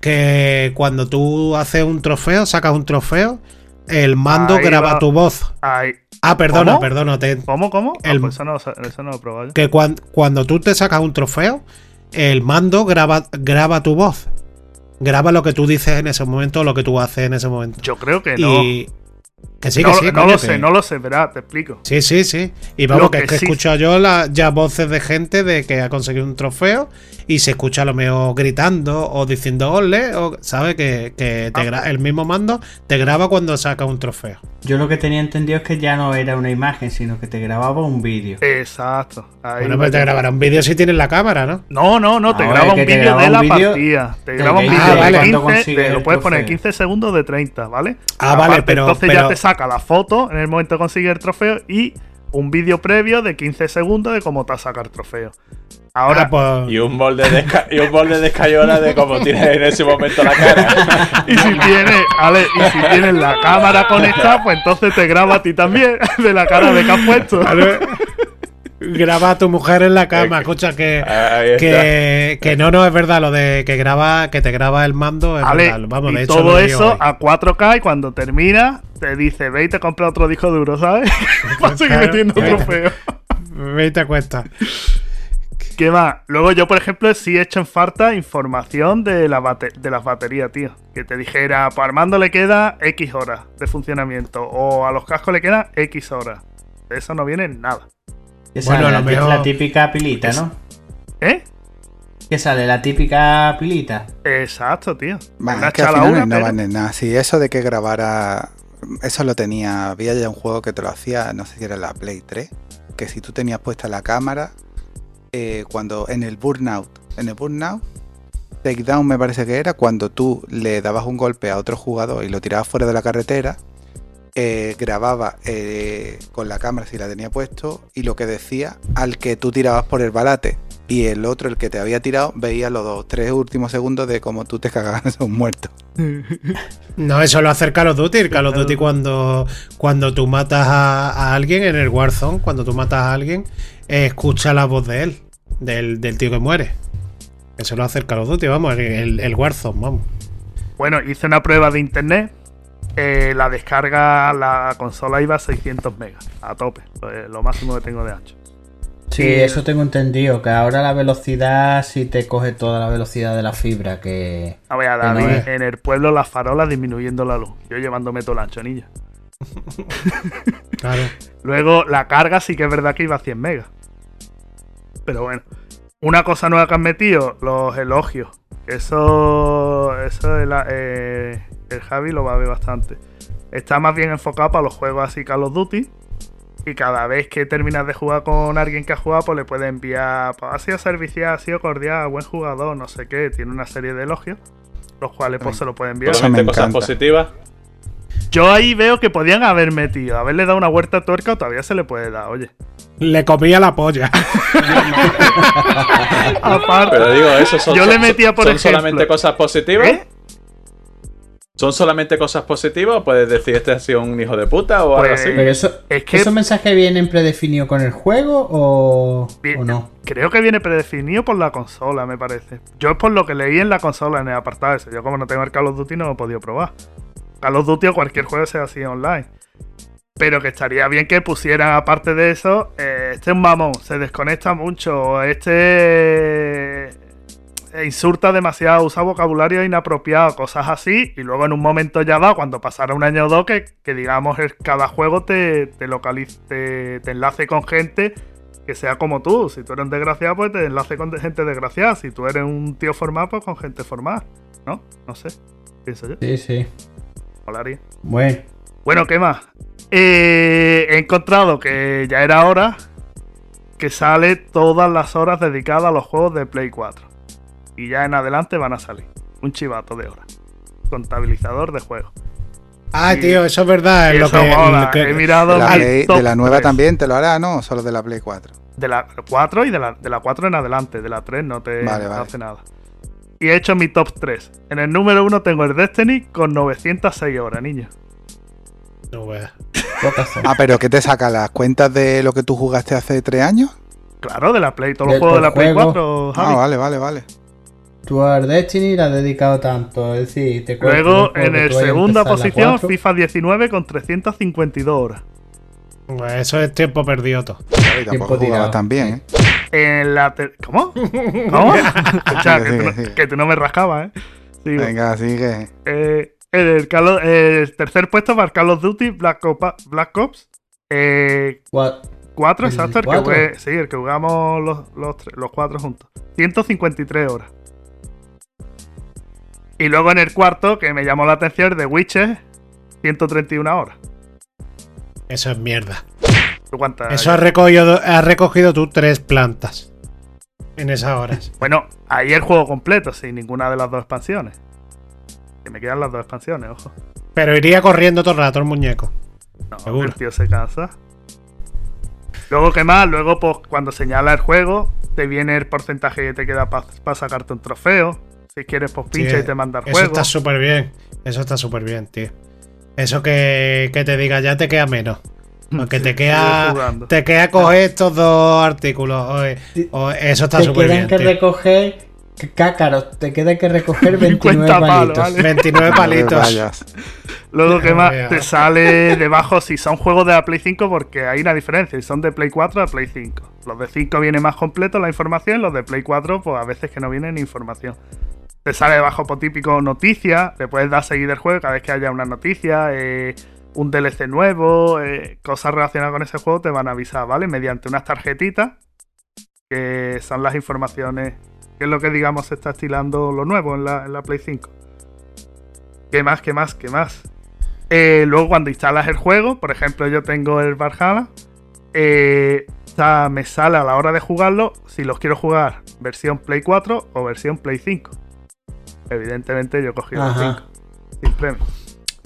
E: Que cuando tú haces un trofeo, sacas un trofeo, el mando
D: Ahí
E: graba
D: va.
E: tu voz.
D: Ay,
E: Ah, perdona,
D: ¿Cómo?
E: perdona. te-
D: ¿Cómo, cómo? Ah,
E: El-
D: pues eso no, eso no lo he probado
E: que cuan- cuando tú te sacas un trofeo, el mando graba, graba tu voz. Graba lo que tú dices en ese momento o lo que tú haces en ese momento.
D: Yo creo que no.
E: Y que sí,
D: no,
E: que sí.
D: no lo sé, no lo sé, verá, te explico.
E: Sí, sí, sí. Y vamos,
D: Lo
E: que,
D: que
E: es que he
D: sí-
E: escuchado yo la- ya voces de gente de que ha conseguido un trofeo y se escucha a lo mejor gritando o diciendo ole, o sabe que, que te
D: Ah,
E: gra- el mismo mando te graba cuando saca un trofeo.
C: Yo lo que tenía entendido es que ya no era una imagen, sino que te grababa un vídeo.
D: Exacto. Ahí
E: Bueno,
D: va
E: pues te grabará un vídeo si tienes la cámara, ¿no?
D: No, no, no, te graba un
C: te
D: vídeo de la
C: vídeo
D: partida. Te graba un vídeo
E: de
D: de
E: cuando
D: 15,
C: consigues
D: de- lo puedes poner
C: trofeo.
D: 15 segundos de 30, ¿vale?
E: Ah, vale, pero-
D: Entonces
E: pero-
D: ya te saca la foto en el momento de conseguir el trofeo y un vídeo previo de 15 segundos de cómo te sacado el trofeo. Ahora,
E: Ah, pues-
G: Y un molde de, y un molde de escayola de cómo tienes en ese momento la cara.
D: y si tienes, Ale, y si tienes la cámara conectada, pues entonces te graba a ti también de la cara de que has puesto.
E: Graba a tu mujer en la cama, escucha que, que, que no, no es verdad lo de que graba, que te graba el mando, es
D: Ale,
E: verdad. Vamos,
D: y
E: de hecho,
D: todo eso
E: hoy.
D: a 4K y cuando termina te dice, ve y te compra otro disco duro, ¿sabes? Para seguir
E: Claro,
D: metiendo
E: claro.
D: trofeos.
E: Vete a cuenta.
D: ¿Qué más? Luego yo, por ejemplo, sí he hecho en falta información de, la bate- de las baterías, tío. Que te dijera, pues Armando le queda X horas de funcionamiento o a los cascos le quedan X horas. De eso no viene nada.
C: Que
E: Bueno,
C: sale
E: a lo
C: la,
E: mejor-
C: la típica pilita, ¿no?
D: ¿Eh?
C: Que sale la típica pilita.
D: Exacto, tío.
F: Bah,
D: Una
F: es que al
D: chala
F: final
D: una,
F: no
D: pero-
F: vale nada. Si eso de que grabara. Eso lo tenía. Había ya un juego que te lo hacía, no sé si era la Play 3. Que si tú tenías puesta la cámara, eh, cuando en el Burnout, en el Burnout, Takedown me parece que era, cuando tú le dabas un golpe a otro jugador y lo tirabas fuera de la carretera, eh, grababa eh, con la cámara si la tenía puesto y lo que decía al que tú tirabas por el balate. Y el otro, el que te había tirado, veía los dos, tres últimos segundos de cómo tú te cagabas a un muerto.
E: No, eso lo hace el Call of Duty. El Call of Duty cuando, cuando tú matas a, a alguien en el Warzone, cuando tú matas a alguien, eh, escucha la voz de él, del, del tío que muere. Eso lo hace el Call of Duty, vamos, el, el Warzone, vamos.
D: Bueno, hice una prueba de internet. Eh, la descarga, la consola iba a 600 megas, a tope, lo, máximo que tengo de ancho.
C: Sí, eso tengo entendido, que ahora la velocidad sí te coge toda la velocidad de la fibra, que...
D: A ver, David, en el pueblo las farolas disminuyendo la luz, yo llevándome todo el ancho, niña. claro. Luego, la carga sí que es verdad que iba a 100 megas. Pero bueno. Una cosa nueva que han metido, los elogios. Eso, eso el, eh, el Javi lo va a ver bastante. Está más bien enfocado para los juegos así Call of Duty. Y cada vez que terminas de jugar con alguien que ha jugado, pues le puede enviar. Pues, ha sido servicial, ha sido cordial, buen jugador, no sé qué. Tiene una serie de elogios. Los cuales pues se lo puede enviar.
G: cosas positivas.
D: Yo ahí veo que podían haber metido, haberle dado una vuelta a tuerca o todavía se le puede dar, oye.
E: Le comía la polla.
G: Aparte, Pero digo, eso son,
D: yo le metía por
G: ¿son solamente cosas positivas. ¿Eh? ¿Son solamente cosas positivas o puedes decir este ha sido un hijo de puta o algo pues, así?
C: Pero eso, es que... ¿Esos mensajes vienen predefinidos con el juego o, o, no?
D: Creo que viene predefinido por la consola, me parece. Yo es por lo que leí en la consola, en el apartado ese. Yo como no tengo el Call of Duty no lo he podido probar. Call of Duty o cualquier juego sea así online. Pero que estaría bien que pusieran, aparte de eso, eh, este es un mamón, se desconecta mucho, este eh, insulta demasiado, usa vocabulario inapropiado, cosas así, y luego en un momento ya va, cuando pasara un año o dos, que, digamos cada juego te, te localice, te, enlace con gente que sea como tú. Si tú eres un desgraciado, pues te enlace con gente desgraciada. Si tú eres un tío formado, pues con gente formada. ¿No? No sé. Pienso yo.
C: Sí, sí.
D: Molaría.
C: Bueno.
D: Bueno, ¿qué más? Eh, he encontrado que ya era hora que sale todas las horas dedicadas a los juegos de Play 4. Y ya en adelante van a salir. Un chivato de horas. Contabilizador de juegos.
E: Ah, tío, eso es verdad. lo
D: que, He mirado
F: de la, nueva también te lo hará, ¿no? Solo de la Play 4.
D: De la 4 y de la, de la 4 en adelante. De la 3 no te hace nada. Y he hecho mi top 3. En el número 1 tengo el Destiny con 906 horas, niño.
E: No veas.
F: ah, pero ¿qué te saca? ¿Las cuentas de lo que tú jugaste hace 3 años?
D: Claro, de la Play, todos los juegos de la Play 4.
F: Ah, vale, vale, vale.
C: Tú al Destiny le has dedicado tanto, es decir, te
D: Luego, en el segunda posición, FIFA 19 con 352 horas.
E: Pues eso es tiempo perdido todo.
F: Y tampoco jugabas tan bien,
D: ¿eh? En la ¿Cómo? ¿Cómo? Escucha, que, tú no, me rascabas, ¿eh?
F: Venga, sigue.
D: Eh, el, el, tercer puesto para Call of Duty Black, Black Ops. Eh, cuatro, exacto. El, que sí, el que jugamos los, los, los cuatro juntos. 153 horas. Y luego en el cuarto, que me llamó la atención, de Witcher, 131 horas.
E: Eso es mierda. Eso has recogido, has recogido tú tres plantas en esas horas.
D: bueno, ahí el juego completo, sin ninguna de las dos expansiones. Que me quedan las dos expansiones, ojo.
E: Pero iría corriendo todo el rato el muñeco.
D: No, el tío se cansa. Luego, ¿qué más? Luego, pues, cuando señala el juego, te viene el porcentaje que te queda para sacarte un trofeo. Si quieres, pues pincha y te manda el juego.
E: Eso está súper bien. Eso está súper bien, tío. Eso que, te diga ya te queda menos. Aunque te queda te queda coger estos dos artículos. eso está súper bien.
C: que recoger cácaros, te queda que recoger 29 palitos.
E: 29 palitos.
D: Luego que más te sale debajo si son juegos de la Play 5 porque hay una diferencia, si son de Play 4 a Play 5. Los de 5 viene más completo la información, los de Play 4 pues a veces que no vienen información te sale debajo por típico noticia, le puedes dar seguir el juego cada vez que haya una noticia, eh, un DLC nuevo, eh, cosas relacionadas con ese juego te van a avisar, ¿vale? Mediante unas tarjetitas que son las informaciones, que es lo que digamos se está estilando lo nuevo en la, Play 5. ¿Qué más? ¿Qué más? ¿Qué más? Eh, luego cuando instalas el juego, por ejemplo yo tengo el Valhalla, me sale a la hora de jugarlo si los quiero jugar versión Play 4 o versión Play 5 evidentemente yo cogí los 5. Sin premio.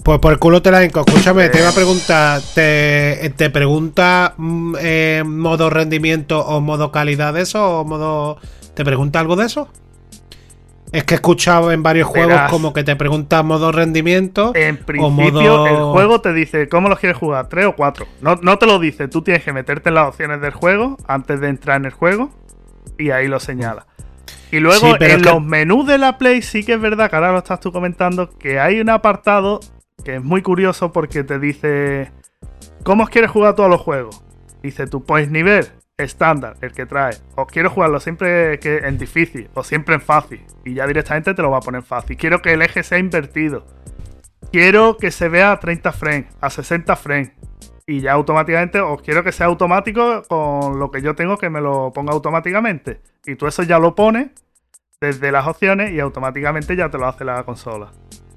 E: Pues por el culo te la enco. Escúchame, te iba a preguntar. ¿Te, te pregunta mm, eh, modo rendimiento o modo calidad de eso? ¿O modo. ¿Te pregunta algo de eso? Es que he escuchado en varios juegos como que te pregunta modo rendimiento.
D: En principio, el juego te dice cómo los quieres jugar, ¿tres o cuatro? No, no te lo dice, tú tienes que meterte en las opciones del juego antes de entrar en el juego y ahí lo señala. Y luego en los menús de la Play sí que es verdad que ahora lo estás tú comentando que hay un apartado que es muy curioso porque te dice cómo quieres jugar todos los juegos. Dice tu pues nivel, estándar, el que trae, o quiero jugarlo siempre que en difícil o siempre en fácil, y ya directamente te lo va a poner fácil. Quiero que el eje sea invertido. Quiero que se vea a 30 frames, a 60 frames. Y ya automáticamente, o quiero que sea automático con lo que yo tengo que me lo ponga automáticamente. Y tú eso ya lo pones desde las opciones y automáticamente ya te lo hace la consola.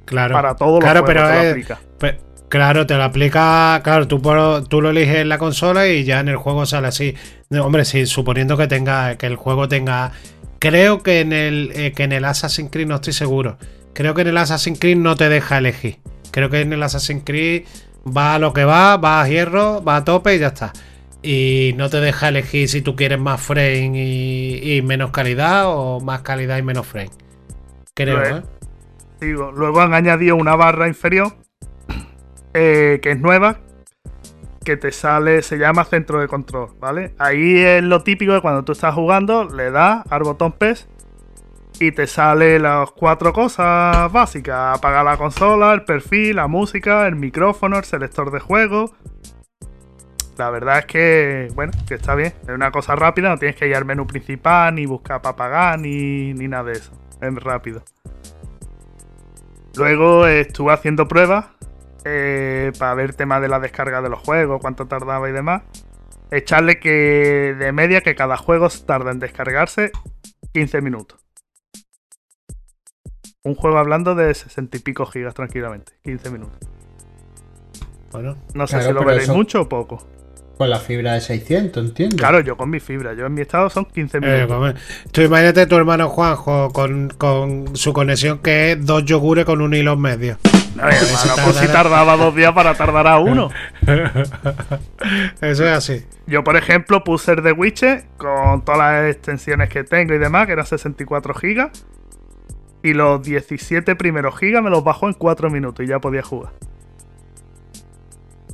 E: Claro.
D: Para todos los
E: claro, pero
D: te lo
E: es-
D: aplica.
E: Pe- Claro, te lo aplica, claro, tú, tú lo eliges en la consola y ya en el juego sale así. Hombre, sí, suponiendo que tenga, que el juego tenga. Creo que en el eh, que en el Assassin's Creed no estoy seguro. Creo que en el Assassin's Creed no te deja elegir. Creo que en el Assassin's Creed va a lo que va, va a hierro, va a tope y ya está. Y no te deja elegir si tú quieres más frame y, y menos calidad o más calidad y menos frame. Creo. ¿eh?
D: Digo, luego han añadido una barra inferior eh, que es nueva, que te sale, se llama centro de control, ¿vale? Ahí es lo típico de cuando tú estás jugando, le das al botón PES y te sale las cuatro cosas básicas: apagar la consola, el perfil, la música, el micrófono, el selector de juego. La verdad es que, bueno, que está bien. Es una cosa rápida, no tienes que ir al menú principal, ni buscar para pagar, ni, ni nada de eso. Es rápido. Luego estuve haciendo pruebas eh, para ver tema de la descarga de los juegos, cuánto tardaba y demás. Echarle que de media que cada juego tarda en descargarse 15 minutos. Un juego hablando de 60 y pico gigas tranquilamente, 15 minutos.
E: Bueno,
D: No sé
C: Claro,
D: si lo veréis
C: eso-
D: mucho o poco.
C: Con la fibra de 600, ¿entiendes?
D: Claro, yo con mi fibra, yo en mi estado son 15
E: Eh,
D: minutos.
E: Tú imagínate tu hermano Juanjo con, con su conexión que es dos yogures con un hilo en medio.
D: No, hermano,
E: si
D: pues si tardaba dos días para tardar a uno.
E: Eso es así.
D: Yo, por ejemplo, puse el The Witcher con todas las extensiones que tengo y demás, que eran 64 gigas. Y los 17 primeros gigas me los bajó en 4 minutos y ya podía jugar.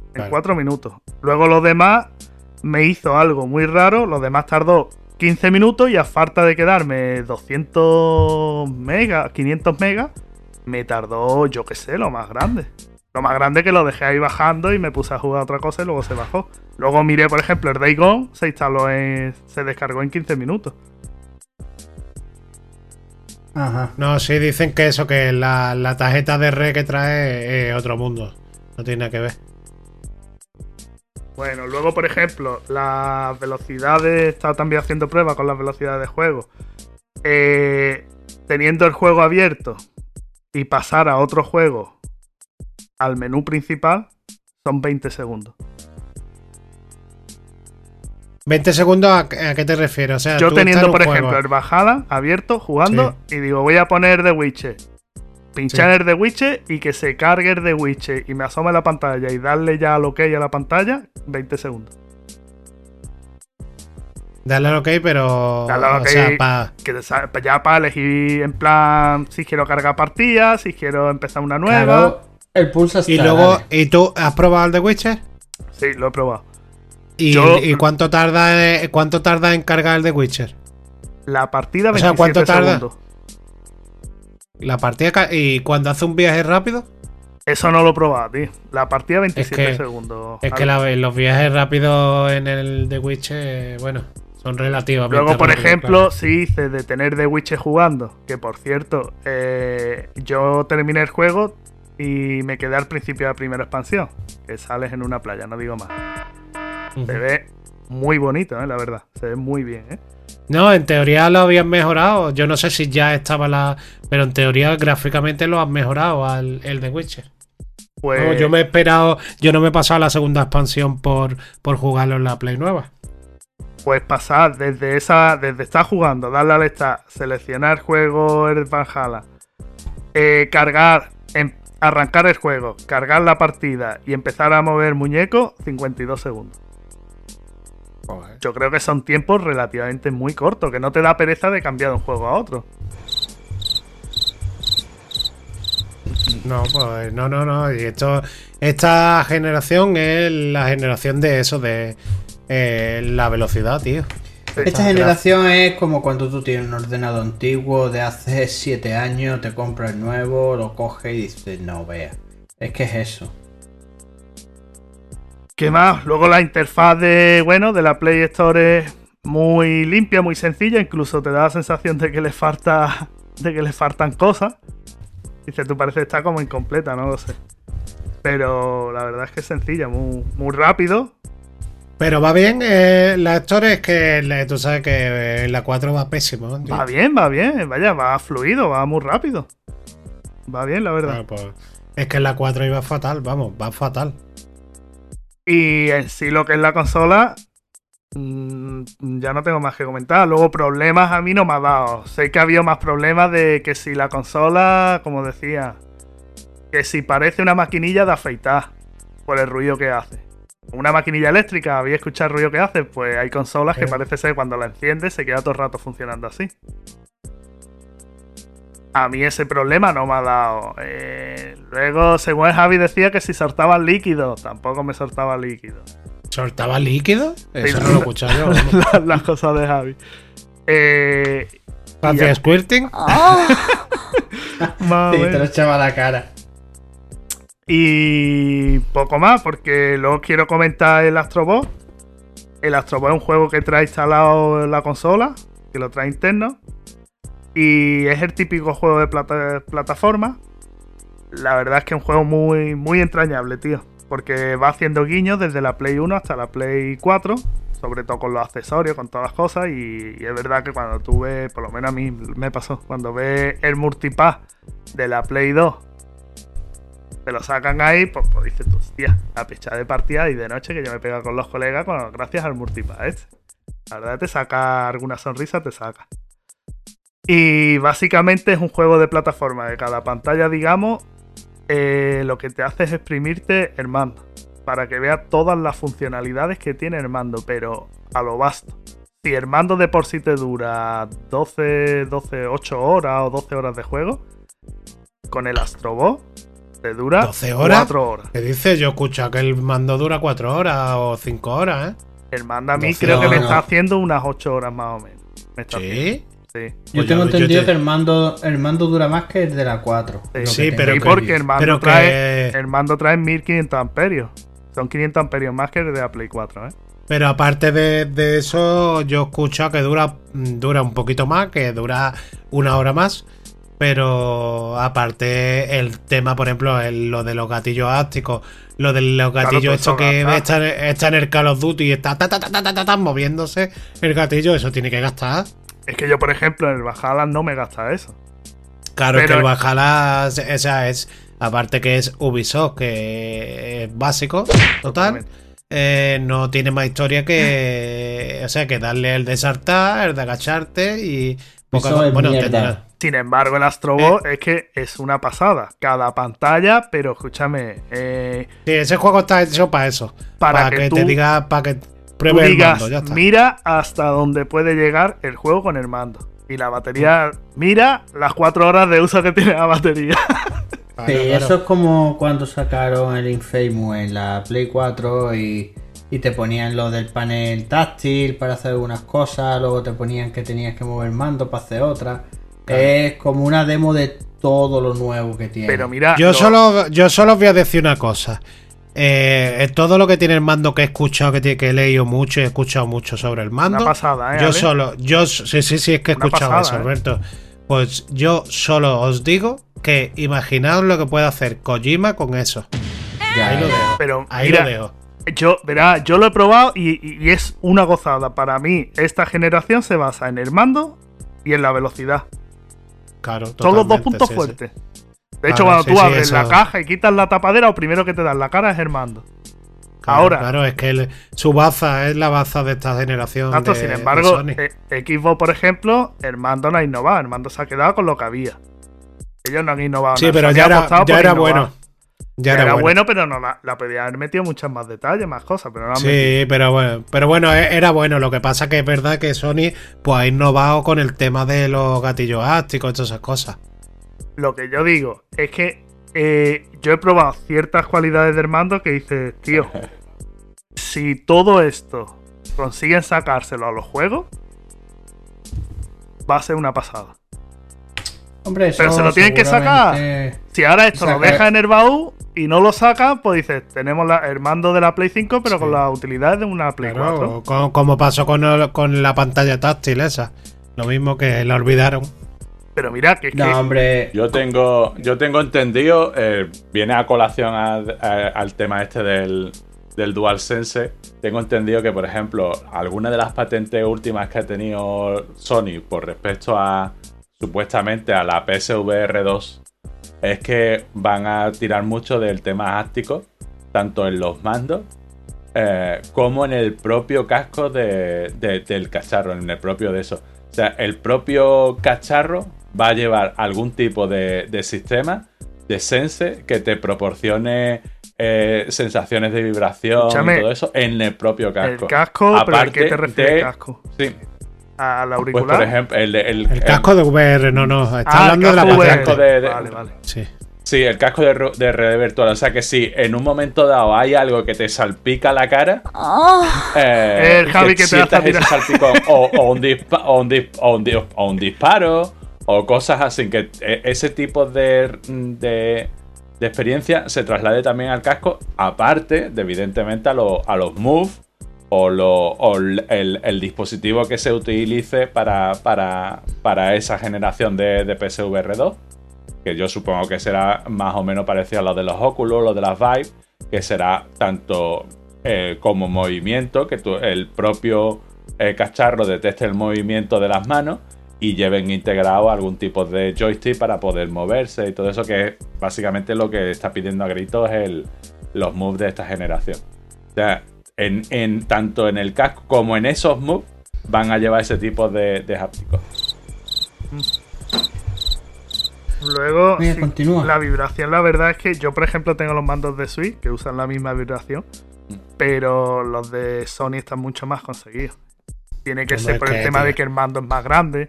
D: En
E: Claro.
D: 4 minutos. Luego los demás me hizo algo muy raro. Los demás tardó 15 minutos y a falta de quedarme 200 megas, 500 megas, me tardó, yo qué sé, lo más grande. Lo más grande que lo dejé ahí bajando y me puse a jugar otra cosa y luego se bajó. Luego miré, por ejemplo, el Day Gone, se instaló en. se descargó en 15 minutos.
C: Ajá.
E: No, sí, dicen que eso, que la, la tarjeta de red que trae es otro mundo. No tiene nada que ver.
D: Bueno, luego, por ejemplo, las velocidades. Estaba también haciendo pruebas con las velocidades de juego. Eh, teniendo el juego abierto y pasar a otro juego al menú principal, son 20 segundos.
E: 20 segundos, ¿a, a qué te refieres? O sea,
D: Yo teniendo, por
E: juego.
D: ejemplo, el Bajada abierto, jugando, y digo, voy a poner The Witcher. Pinchar
E: Sí.
D: el The Witcher y que se cargue el The Witcher y me asome la pantalla y darle ya al OK a la pantalla, 20 segundos.
E: Dale al ok, pero.
D: Dale al
E: O
D: ok.
E: sea, pa-
D: Que te sa- ya para elegir en plan si quiero cargar partidas, si quiero empezar una nueva.
C: Claro, el pulsa
E: Y luego, ¿y tú has probado el de Witcher?
D: Sí, lo he probado.
E: ¿Y,
D: Yo-
E: ¿y cuánto tarda eh, cuánto tarda en cargar el de Witcher?
D: La partida
E: O sea,
D: 27
E: ¿cuánto tarda?
D: segundos.
E: La partida y cuando hace un viaje rápido,
D: Eso no lo he probado, tío. La partida 27
E: que-
D: segundos.
E: es que la- los viajes rápidos en el de Witcher, eh, bueno, son relativamente
D: Luego, por ejemplo, si hice de tener The Witcher jugando, que por cierto, eh, yo terminé el juego y me quedé al principio de la primera expansión, que sales en una playa, no digo más. Se ve muy bonito, eh, la verdad. Se ve muy bien, ¿eh?
E: No, en teoría lo habían mejorado. Yo no sé si ya estaba la. Pero en teoría gráficamente lo han mejorado al el de Witcher.
D: Pues
E: yo me he esperado. Yo no me he pasado la segunda expansión por, por jugarlo en la Play nueva.
D: Pues pasar desde esa, desde estar jugando, darle al start, seleccionar juego el Valhalla, eh, cargar, em- arrancar el juego, cargar la partida y empezar a mover muñeco, 52 segundos. Yo creo que son tiempos relativamente muy cortos, que no te da pereza de cambiar de un juego a otro.
E: No, pues no, no, no. Y esto, esta generación es la generación de eso, de eh, la velocidad, tío.
C: Esta generación es como cuando tú tienes un ordenador antiguo de hace 7 años, te compras el nuevo, lo coges y dices, no vea. Es que es eso.
D: ¿Qué más? Luego la interfaz de, bueno, de la Play Store es muy limpia, muy sencilla, incluso te da la sensación de que le falta de que le faltan cosas. Dice, tú parece que está como incompleta, no lo sé. Pero la verdad es que es sencilla, muy, muy rápido.
E: Pero va bien, eh, la Store es que tú sabes que eh, la 4 va pésimo.
D: Va bien, va bien, vaya, va fluido, va muy rápido. Va bien, la verdad.
E: pues, es que la 4 iba fatal, vamos, va fatal.
D: Y en sí lo que es la consola, mm, ya no tengo más que comentar. Luego problemas a mí no me ha dado. Sé que ha habido más problemas de que si la consola, como decía, que si parece una maquinilla de afeitar por el ruido que hace. Una maquinilla eléctrica, ¿habéis escuchado el ruido que hace? Pues hay consolas que parece ser cuando la enciendes se queda todo el rato funcionando así. A mí ese problema no me ha dado. Eh, luego, según Javi decía que si soltaba líquido, tampoco me soltaba líquido.
E: ¿Soltaba líquido? Eso no lo he escuchado
D: yo. Las, cosas de Javi. Eh,
E: ¿Hacía squirting?
C: ¡Ah! sí, te lo echaba a la cara.
D: Y poco más, porque luego quiero comentar el Astrobot. El Astrobot es un juego que trae instalado en la consola, que lo trae interno. Y es el típico juego de plataforma. La verdad es que es un juego muy, muy entrañable, tío. Porque va haciendo guiños desde la Play 1 hasta la Play 4. Sobre todo con los accesorios, con todas las cosas. Y, es verdad que cuando tú ves, por lo menos a mí me pasó, cuando ves el multipass de la Play 2, te lo sacan ahí, pues, pues dices hostia, la pecha de partida y de noche que yo me pego con los colegas gracias al multipass este. La verdad te saca alguna sonrisa, te saca. Y básicamente es un juego de plataforma. De cada pantalla, digamos, eh, lo que te hace es exprimirte el mando. Para que veas todas las funcionalidades que tiene el mando, pero a lo vasto. Si el mando de por sí te dura 12, 12, 8 horas o 12 horas de juego, con el Astrobot te dura 12 horas? 4 horas.
E: ¿Qué dices? Yo escucho que el mando dura 4 horas o 5 horas, ¿eh?
D: El mando a mí creo que me está haciendo unas 8 horas más o menos.
E: ¿Sí?
C: Yo pues tengo entendido que el mando, el mando dura más que el de la 4.
D: Sí, pero porque el mando, trae, el mando trae 1500 amperios. Son 500 amperios más que el de la Play 4, ¿eh?
E: Pero aparte de, eso, yo escucho que dura, dura un poquito más, que dura una hora más. Pero aparte, el tema, por ejemplo, lo de los gatillos ácticos, lo de los gatillos, esto que está, en el Call of Duty y está moviéndose el gatillo, eso tiene que gastar.
D: Es que yo, por ejemplo, en el Bajala no me gasta eso.
E: Claro, que el Bajala, esa es, aparte que es Ubisoft, que es básico, total. Eh, no tiene más historia que. O sea, que darle el de saltar, el de agacharte y.
C: bueno,
D: Sin embargo, el Astrobot eh. es que es una pasada. Cada pantalla, pero escúchame. Eh,
E: sí, ese juego está hecho para eso. Para, que, te diga. Para que
D: mira hasta donde puede llegar el juego con el mando. Y la batería, mira las cuatro horas de uso que tiene la batería.
C: Sí, eso es como cuando sacaron el Infamous en la Play 4 y, te ponían lo del panel táctil para hacer algunas cosas, luego te ponían que tenías que mover el mando para hacer otras. Es como una demo de todo lo nuevo que tiene.
D: Pero mira,
E: yo, solo, yo solo os voy a decir una cosa. Eh, todo lo que tiene el mando que he escuchado, que, he leído mucho y he escuchado mucho sobre el mando.
D: pasada, ¿eh?
E: Yo solo, yo sí, sí, sí, es que he escuchado eso, ¿eh? Alberto. Pues yo solo os digo que imaginaos lo que puede hacer Kojima con eso. ahí lo dejo.
D: Pero ahí lo dejo. Yo, verá, yo lo he probado y, es una gozada. Para mí, esta generación se basa en el mando y en la velocidad.
E: Claro,
D: Son los dos puntos fuertes. De hecho, cuando tú abres la caja y quitas la tapadera, lo primero que te dan la cara es el mando. Ahora.
E: Claro, es que su baza es la baza de esta generación.
D: Tanto, sin embargo, eh, Xbox, por ejemplo, el mando no ha innovado. El mando se ha quedado con lo que había. Ellos no han innovado.
E: Sí, pero ya era, ya era bueno.
D: Ya, era, bueno. pero no la, la podía haber metido muchos más detalles, más cosas, pero no
E: Sí, pero bueno, pero bueno, e, era bueno. Lo que pasa que es verdad que Sony pues ha innovado con el tema de los gatillos ácticos y todas esas cosas.
D: Lo que yo digo es que eh, yo he probado ciertas cualidades del mando que dice, tío, si todo esto consiguen sacárselo a los juegos, va a ser una pasada.
C: Hombre,
D: Pero se lo tienen que sacar. Si ahora esto lo deja en el baúl y no lo sacan, pues dices, tenemos el mando de la Play 5, pero con las utilidades de una Play 4.
E: Como, pasó con, con la pantalla táctil esa. Lo mismo que la olvidaron.
D: Pero mira, que,
C: no, hombre.
G: Yo tengo, yo tengo entendido, eh, viene a colación al tema este del, del DualSense. Tengo entendido que, por ejemplo, algunas de las patentes últimas que ha tenido Sony por respecto a supuestamente a la PSVR 2 es que van a tirar mucho del tema áctico, tanto en los mandos eh, como en el propio casco del cacharro, en el propio de eso. O sea, el propio cacharro va a llevar algún tipo de, sistema de sense que te proporcione eh, sensaciones de vibración y todo eso en el propio casco.
D: El casco, Aparte ¿pero ¿a qué te refieres casco?
G: Sí.
D: ¿Al auricular?
G: Pues por ejemplo, el,
E: el, casco de VR, no, no. Está ah, hablando de la
G: Casco de, vale, vale. Sí. Sí, el casco de, de realidad virtual. O sea que si en un momento dado hay algo que te salpica la cara,
D: oh. eh, el Javi que, te ese
G: salpicón, o, o, un o, un o, un disparo, o cosas así, que e, ese tipo de, de, experiencia se traslade también al casco, aparte de evidentemente a, a los moves o, lo, el, dispositivo que se utilice para, para, para esa generación de, de PSVR 2 que yo supongo que será más o menos parecido a lo de los óculos, lo de las Vive, que será tanto eh, como movimiento, que el propio eh, cacharro detecte el movimiento de las manos y lleven integrado algún tipo de joystick para poder moverse y todo eso, que básicamente lo que está pidiendo a gritos el, los moves de esta generación. O sea, en, tanto en el casco como en esos moves van a llevar ese tipo de, de hápticos.
D: Luego, la vibración, la verdad es que yo, por ejemplo, tengo los mandos de Switch que usan la misma vibración, pero los de Sony están mucho más conseguidos. Tiene que ser por el tema de que el mando es más grande,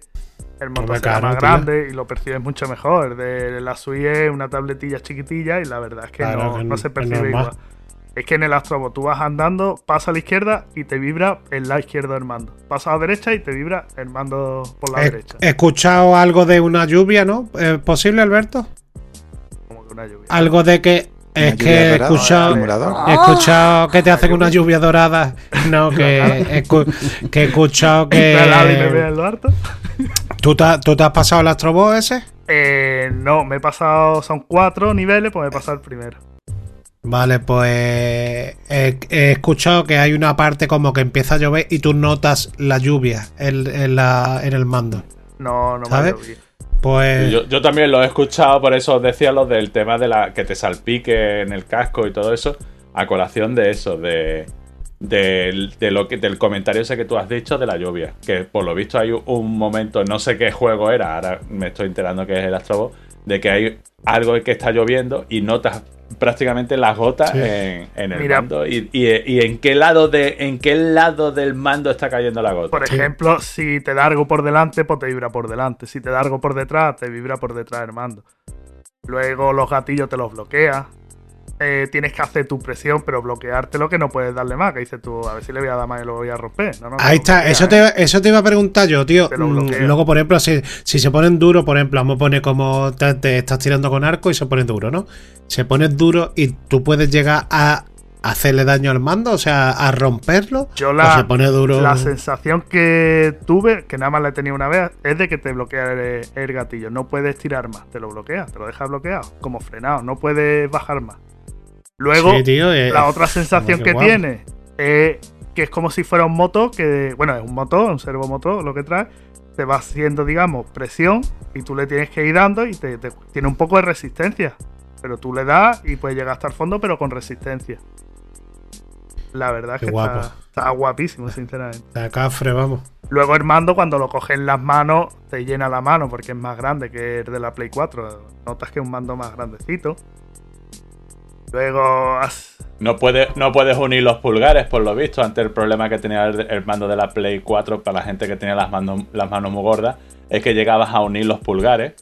D: el motor es más grande y lo percibes mucho mejor. De la Switch es una tabletilla chiquitilla y la verdad es que no, se percibe igual. Es que en el Astrobo tú vas andando, pasa a la izquierda y te vibra el la izquierda del mando. Pasa a la derecha y te vibra el mando por la derecha.
E: He escuchado algo de una lluvia, ¿no? ¿Es ¿Posible, Alberto?
D: Como que una lluvia.
E: Algo de que es que he escuchado, he escuchado que te hacen una lluvia dorada. No, que, que he escuchado que. ¿Tú te, ¿Tú te has pasado el Astrobo ese?
D: Eh, no, me he pasado. Son cuatro niveles, pues me he pasado el primero.
E: Vale, pues he, escuchado que hay una parte como que empieza a llover y tú notas la lluvia en, el mando.
D: No, no ¿sabes?
E: Pues...
G: Yo, también lo he escuchado, por eso os decía lo del tema de la que te salpique en el casco y todo eso, a colación de eso, de, lo que, del comentario ese que tú has dicho de la lluvia. Que por lo visto hay un momento, no sé qué juego era, ahora me estoy enterando que es el Astrobo, de que hay algo que está lloviendo y notas prácticamente las gotas en, el mando. Y, en qué lado de en qué lado del mando está cayendo la gota.
D: Por ejemplo, si te da algo por delante, pues te vibra por delante. Si te da algo por detrás, te vibra por detrás del mando. Luego los gatillos te los bloquea. Eh, tienes que hacer tu presión, pero bloquearte lo que no puedes darle más. Que dices tú, a ver si le voy a dar más y lo voy a romper.
E: Ahí está, eso, te, eso te iba a preguntar yo, tío. Mm, luego, por ejemplo, si, si se ponen duro, por ejemplo, vamos a poner como te, estás tirando con arco y se pone duro, ¿no? Se pone duro y tú puedes llegar a hacerle daño al mando, o sea, a romperlo.
D: Yo la,
E: se pone duro.
D: la sensación que tuve, que nada más la he tenido una vez, es de que te bloquea el, gatillo. No puedes tirar más, te lo bloquea, te lo deja bloqueado, como frenado, no puedes bajar más. Luego, eh, la otra sensación que tiene es que es como si fuera un motor, que, bueno, es un motor, un servomotor, lo que trae, te va haciendo, digamos, presión y tú le tienes que ir dando y te, tiene un poco de resistencia. Pero tú le das y puedes llegar hasta el fondo, pero con resistencia. La verdad es que está, guapísimo, sinceramente.
E: Está cafre, vamos.
D: Luego el mando, cuando lo coges en las manos, te llena la mano porque es más grande que el de la Play 4. Notas que es un mando más grandecito. Luego.
G: No, puedes, no puedes unir los pulgares, por lo visto, ante el problema que tenía el, mando de la Play 4 para la gente que tenía las manos, las manos muy gordas, es que llegabas a unir los pulgares.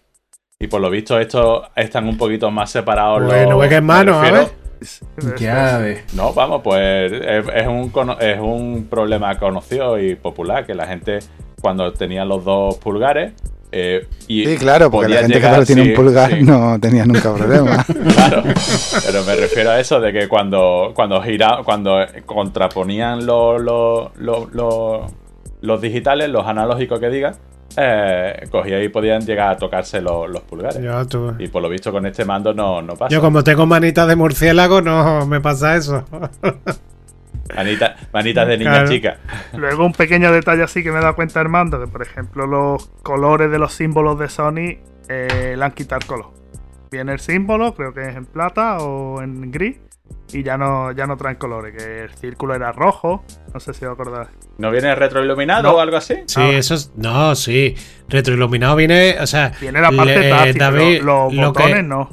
G: Y por lo visto, estos están un poquito más separados.
E: Bueno,
G: los,
E: que es mano, a ver.
G: No, vamos, pues es, un, es un problema conocido y popular que la gente, cuando tenía los dos pulgares, Eh, y
F: sí, claro, porque la gente que ahora tiene
G: sí,
F: un pulgar
G: sí.
F: no tenía nunca problema.
G: Claro, pero me refiero a eso de que cuando cuando gira, cuando contraponían los, los, los, los- los digitales, los analógicos que diga, eh, cogía y podían llegar a tocarse los, los pulgares.
E: Yo, tú-
G: Y por lo visto con este mando no, no pasa.
E: yo como tengo manitas de murciélago, no me pasa eso.
G: Manita- manitas de niña
E: Claro.
G: chica.
D: Luego un pequeño detalle así que me he dado cuenta Armando, que por ejemplo los colores de los símbolos de Sony eh, le han quitado el color. Viene el símbolo, creo que es en plata o en gris, y ya no, ya no traen colores, que el círculo era rojo, no sé si os acordáis.
G: ¿No viene retroiluminado
D: No.
G: o algo así?
E: Sí,
D: Ah.
E: eso es. No, sí. Retroiluminado viene. O sea.
D: Viene la parte
E: le-
D: táctil,
E: David,
D: pero los
E: lo que-
D: botones no.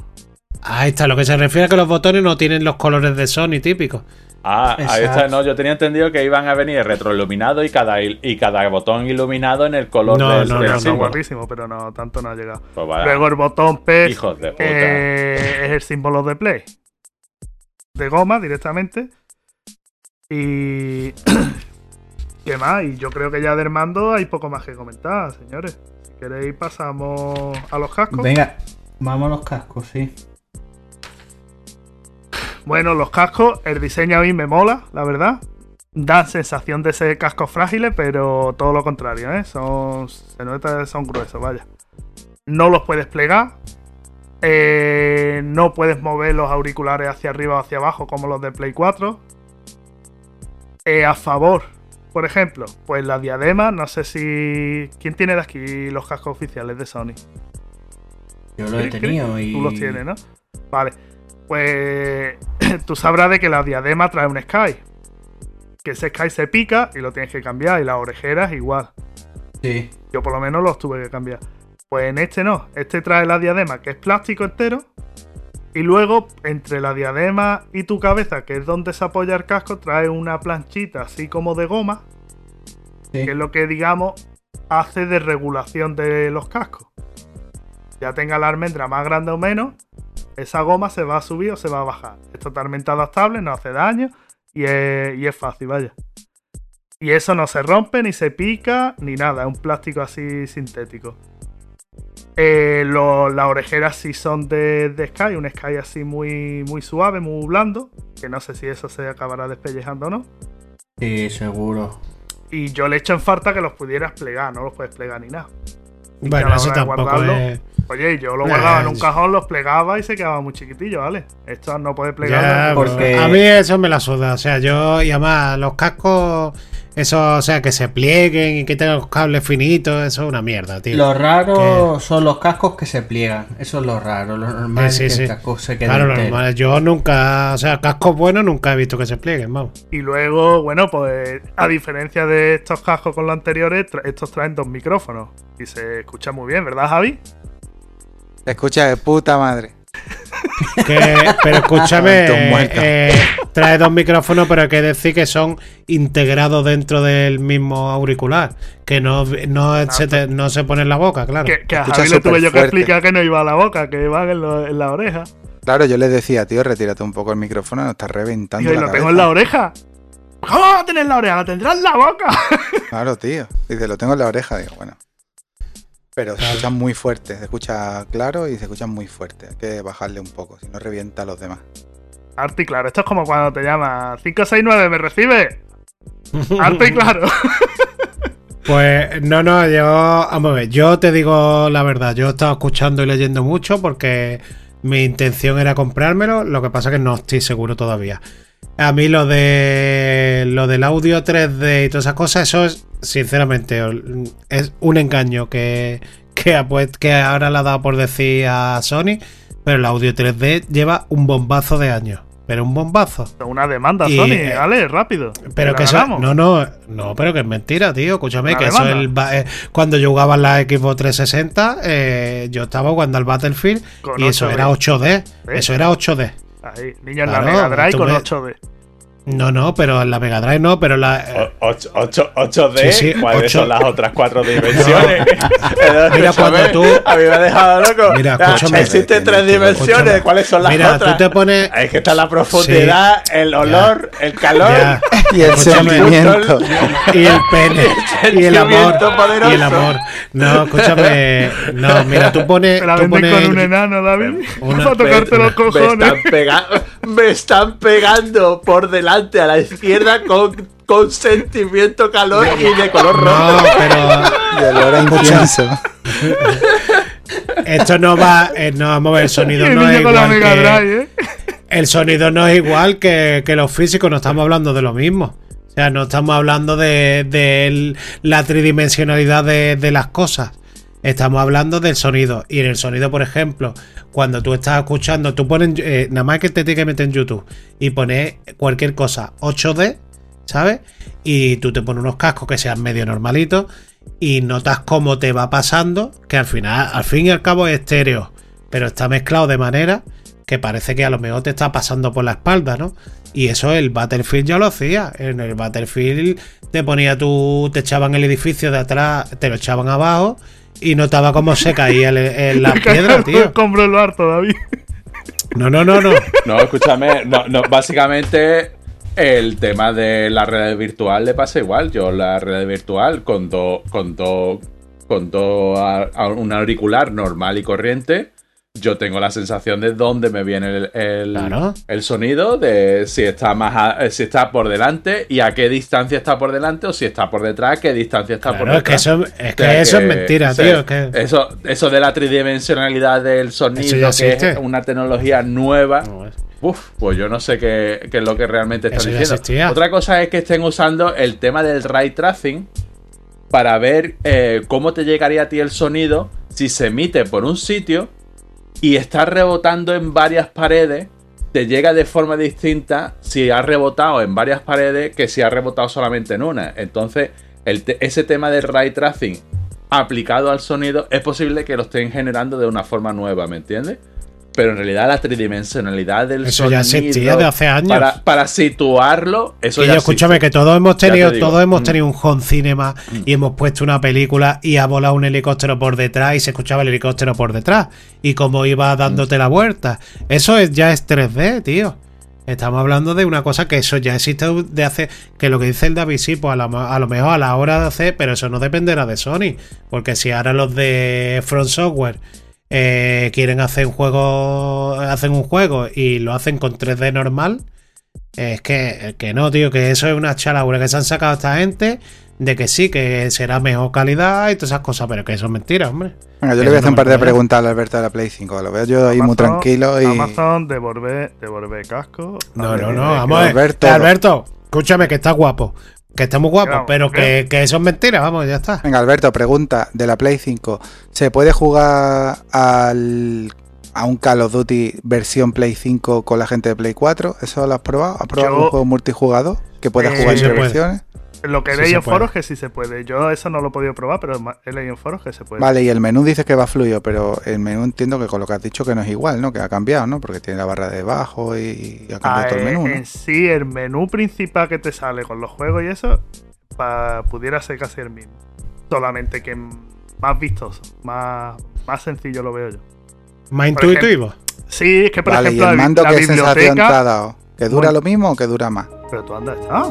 E: Ahí está, lo que se refiere a que los botones no tienen los colores de Sony típicos.
G: Ah, ahí está. No, yo tenía entendido que iban a venir retroiluminado y cada, y cada botón iluminado en el color
E: No,
G: del,
E: no,
G: del
E: no,
G: símbolo.
D: guapísimo, pero no, tanto no ha llegado.
G: Pues
D: Luego el botón P
G: hijos de puta.
D: eh, es el símbolo de Play. De goma directamente. Y. ¿Qué más? Y yo creo que ya del mando hay poco más que comentar, señores. Si queréis, pasamos a los cascos.
C: Venga, vamos a los cascos, sí.
D: Bueno, los cascos, el diseño a mí me mola, la verdad. Dan sensación de ser cascos frágiles, pero todo lo contrario, ¿eh? Son, se nota que son gruesos, vaya. No los puedes plegar. Eh, no puedes mover los auriculares hacia arriba o hacia abajo como los de Play 4. Eh, a favor, por ejemplo, pues la diadema, no sé si... ¿Quién tiene de aquí los cascos oficiales de Sony?
C: Yo lo he tenido y.
D: Tú los tienes, ¿no? Vale. Pues tú sabrás de que la diadema trae un Sky. Que ese Sky se pica y lo tienes que cambiar. Y las orejeras igual.
C: Sí.
D: Yo por lo menos los tuve que cambiar. Pues en este no. Este trae la diadema, que es plástico entero. Y luego, entre la diadema y tu cabeza, que es donde se apoya el casco, trae una planchita así como de goma.
C: sí.
D: Que es lo que, digamos, hace de regulación de los cascos. Ya tenga la almendra más grande o menos, esa goma se va a subir o se va a bajar. Es totalmente adaptable, no hace daño y es, y es fácil, vaya. Y eso no se rompe, ni se pica, ni nada. Es un plástico así sintético. Eh, lo- las orejeras sí son de, de Sky, un Sky así muy, muy suave, muy blando. Que no sé si eso se acabará despellejando o no.
C: Sí, seguro.
D: Y yo le echo en falta que los pudieras plegar, no los puedes plegar ni nada. Y
E: Bueno, eso tampoco es.
D: Oye, yo lo guardaba en un
E: es-
D: cajón, los plegaba y se quedaba muy chiquitillo, ¿vale? Esto no puede
E: Ya,
D: plegar.
C: porque-
E: A mí eso me la suda. O sea, yo. Y además, los cascos. Eso, o sea, que se plieguen y que tengan los cables finitos. Eso es una mierda, tío.
C: Lo raro son los cascos que se pliegan. Eso es lo raro. Lo normal
E: Sí,
C: es
E: sí,
C: que
E: sí.
C: el casco se quede
E: Claro,
C: entero.
E: normal. Yo nunca. O sea, cascos buenos nunca he visto que se plieguen, vamos.
D: Y luego, bueno, pues a diferencia de estos cascos con los anteriores, estos traen dos micrófonos. Y se escucha muy bien, ¿verdad, Javi?
F: Se escucha de puta madre.
E: Que- pero escúchame,
F: muerto.
E: eh, trae dos micrófonos, pero hay que decir que son integrados dentro del mismo auricular. Que no, no, se, te- no se pone en la boca, claro.
D: Que, que a
F: Escucha
D: Javi le tuve yo que explicar que no iba a la boca, que iban en, lo- en la oreja.
F: Claro, yo les decía, tío, retírate un poco el micrófono, nos está reventando.
D: Y lo tengo
F: cabeza".
D: en la oreja. ¿Cómo va a tener en la oreja? La tendrás en la boca.
F: Claro, tío. Dice, lo tengo en la oreja. Digo, bueno. Pero se escuchan muy fuerte. Se escucha claro y se escuchan muy fuerte. Hay que bajarle un poco, si no revienta a los demás.
D: Arte y claro, esto es como cuando te llama 569, ¿me recibe? Arte y claro.
E: Pues no, no, yo, vamos a ver, yo te digo la verdad, yo he estado escuchando y leyendo mucho porque mi intención era comprármelo, lo que pasa que no estoy seguro todavía. A mí lo de lo del audio 3D y todas esas cosas, eso es, sinceramente, es un engaño que, que, ahora le ha dado por decir a Sony, pero el audio 3D lleva un bombazo de años, pero un bombazo.
D: Una demanda,
E: Y,
D: Sony,
E: eh,
D: dale, rápido.
E: Pero que eso, no, no, no, pero que es mentira, tío. Escúchame,
D: Una
E: que eso
D: demanda.
E: el ba- eh, cuando yo jugaba en la Xbox 360, eh, yo estaba jugando al Battlefield
D: Con
E: y eso
D: 8D.
E: era 8D.
D: ¿Ves?
E: Eso era 8D.
D: Ahí, niño en la
E: Claro,
D: Mega Drive con
E: ves-
D: 8D.
E: No, no, pero la Mega Drive no, pero la.
G: 8, 8, d ¿cuáles son las otras cuatro dimensiones?
E: Mira, cuando tú.
G: A mí me ha dejado loco.
E: Mira, escúchame.
G: Existen tres dimensiones, ¿cuáles son las
E: Mira,
G: otras?
E: tú te pones.
G: Es que está la profundidad, el olor, el calor.
E: Ya.
F: Y el
E: Escúchame.
F: sentimiento.
E: Y el pene. y el amor.
G: poderoso.
E: Y el amor. No, escúchame. No, mira, tú pones.
D: La
E: Tú pones
D: con un enano, David.
E: Una-
D: Para tocarte los
G: Me
D: cojones.
G: están, pega- me están pegando por delante a la izquierda con, con sentimiento, calor y de color rojo.
E: No, pero.
F: Y olor a incienso.
E: Esto no va. eh, no, vamos a ver, el sonido no es igual. Que-
D: Drive, ¿eh?
E: El sonido no es igual que, que los físicos, no estamos hablando de lo mismo. O sea, no estamos hablando de, de el- la tridimensionalidad de, de las cosas. Estamos hablando del sonido. Y en el sonido, por ejemplo, cuando tú estás escuchando, tú pones, eh, nada más que te tienes que meter en YouTube y pones cualquier cosa 8D, ¿sabes? Y tú te pones unos cascos que sean medio normalitos y notas cómo te va pasando, que al final, al fin y al cabo es estéreo, pero está mezclado de manera que parece que a lo mejor te está pasando por la espalda, ¿no? Y eso el Battlefield ya lo hacía. En el Battlefield te ponía tú, te echaban el edificio de atrás, te lo echaban abajo y notaba cómo se caía el- el- la piedra, tío.
D: Compro David.
E: No, no, no, no.
G: No, escúchame, no, no, básicamente el tema de la red virtual le pasa igual. Yo la red virtual con dos con dos con dos a- a- un auricular normal y corriente, yo tengo la sensación de dónde me viene el, el-
E: Claro.
G: el sonido, de si está más a- eh, si está por delante y a qué distancia está por delante o si está por detrás, qué distancia está por
E: Claro, es que
G: detrás.
E: eso, es,
G: O
E: que
G: sea,
E: eso es mentira, tío. que-
G: Eso, eso de la tridimensionalidad del sonido, que es una tecnología nueva.
E: No, es-
G: Uf, pues yo no sé qué, qué es lo que realmente están diciendo.
E: existía.
G: Otra cosa es que estén usando el tema del ray tracing para ver eh, cómo te llegaría a ti el sonido si se emite por un sitio y está rebotando en varias paredes. Te llega de forma distinta si ha rebotado en varias paredes que si ha rebotado solamente en una. Entonces, ese tema del ray tracing aplicado al sonido es posible que lo estén generando de una forma nueva, ¿me entiendes? Pero en realidad la tridimensionalidad del
E: Eso ya existía de hace años.
G: Para, para situarlo, eso
E: Y
G: ya
E: yo, escúchame, que todos hemos
G: te
E: tenido, todos hemos
G: Mm.
E: tenido un home cinema y hemos puesto una película y ha volado un helicóptero por detrás y se escuchaba el helicóptero por detrás. Y como iba dándote la vuelta. Eso es, ya es 3D, tío. Estamos hablando de una cosa que eso ya existe de hace. Que lo que dice el David, sí, pues a lo, a lo mejor a la hora de hacer, pero eso no dependerá de Sony. Porque si ahora los de Front Software eh, quieren hacer un juego. Hacen un juego y lo hacen con 3D normal. Es que, que no, tío, que eso es una chalaura que se han sacado esta gente de que sí, que será mejor calidad y todas esas cosas, pero que eso es mentira, hombre.
F: Venga, yo
E: Eso
F: le voy a hacer
E: no
F: un par de preguntas al Alberto de la Play 5. Lo veo yo ahí muy tranquilo y.
D: Amazon, devolver, devolver casco.
E: No, no, no, vamos a ver.
F: Alberto-
E: Alberto, escúchame que está guapo. Que está muy guapo,
D: Claro,
E: pero que, que eso es mentira, vamos, ya está.
F: Venga, Alberto, pregunta de la Play 5. ¿Se puede jugar al, a un Call of Duty versión Play 5 con la gente de Play 4? ¿Eso lo has probado? ¿Has probado
D: Yo-
F: un juego multijugador que pueda
D: Eh,
F: jugar
E: sí se
F: entre
E: puede.
D: Lo que
E: Sí
D: leí en
E: puede.
D: foros que sí se puede. Yo eso no lo he podido probar, pero he leído en foros que se puede.
F: Vale, y el menú dices que va fluido, pero el menú entiendo que con lo que has dicho que no es igual, ¿no? Que ha cambiado, ¿no? Porque tiene la barra de abajo y, y ha cambiado
D: Ah,
F: todo el menú,
D: eh,
F: ¿no?
D: En sí, el menú principal que te sale con los juegos y eso, pa- pudiera ser casi el mismo. Solamente que más vistoso, más, más sencillo lo veo yo.
E: Más
D: por
E: intuitivo.
D: Sí, es que por
F: Vale, y
D: ejemplo
F: el mando,
D: la
F: ¿qué sensación te
D: biblioteca.
F: ha dado? ¿Que dura
D: Bueno.
F: lo mismo o que dura más?
D: Pero tú andas, ah,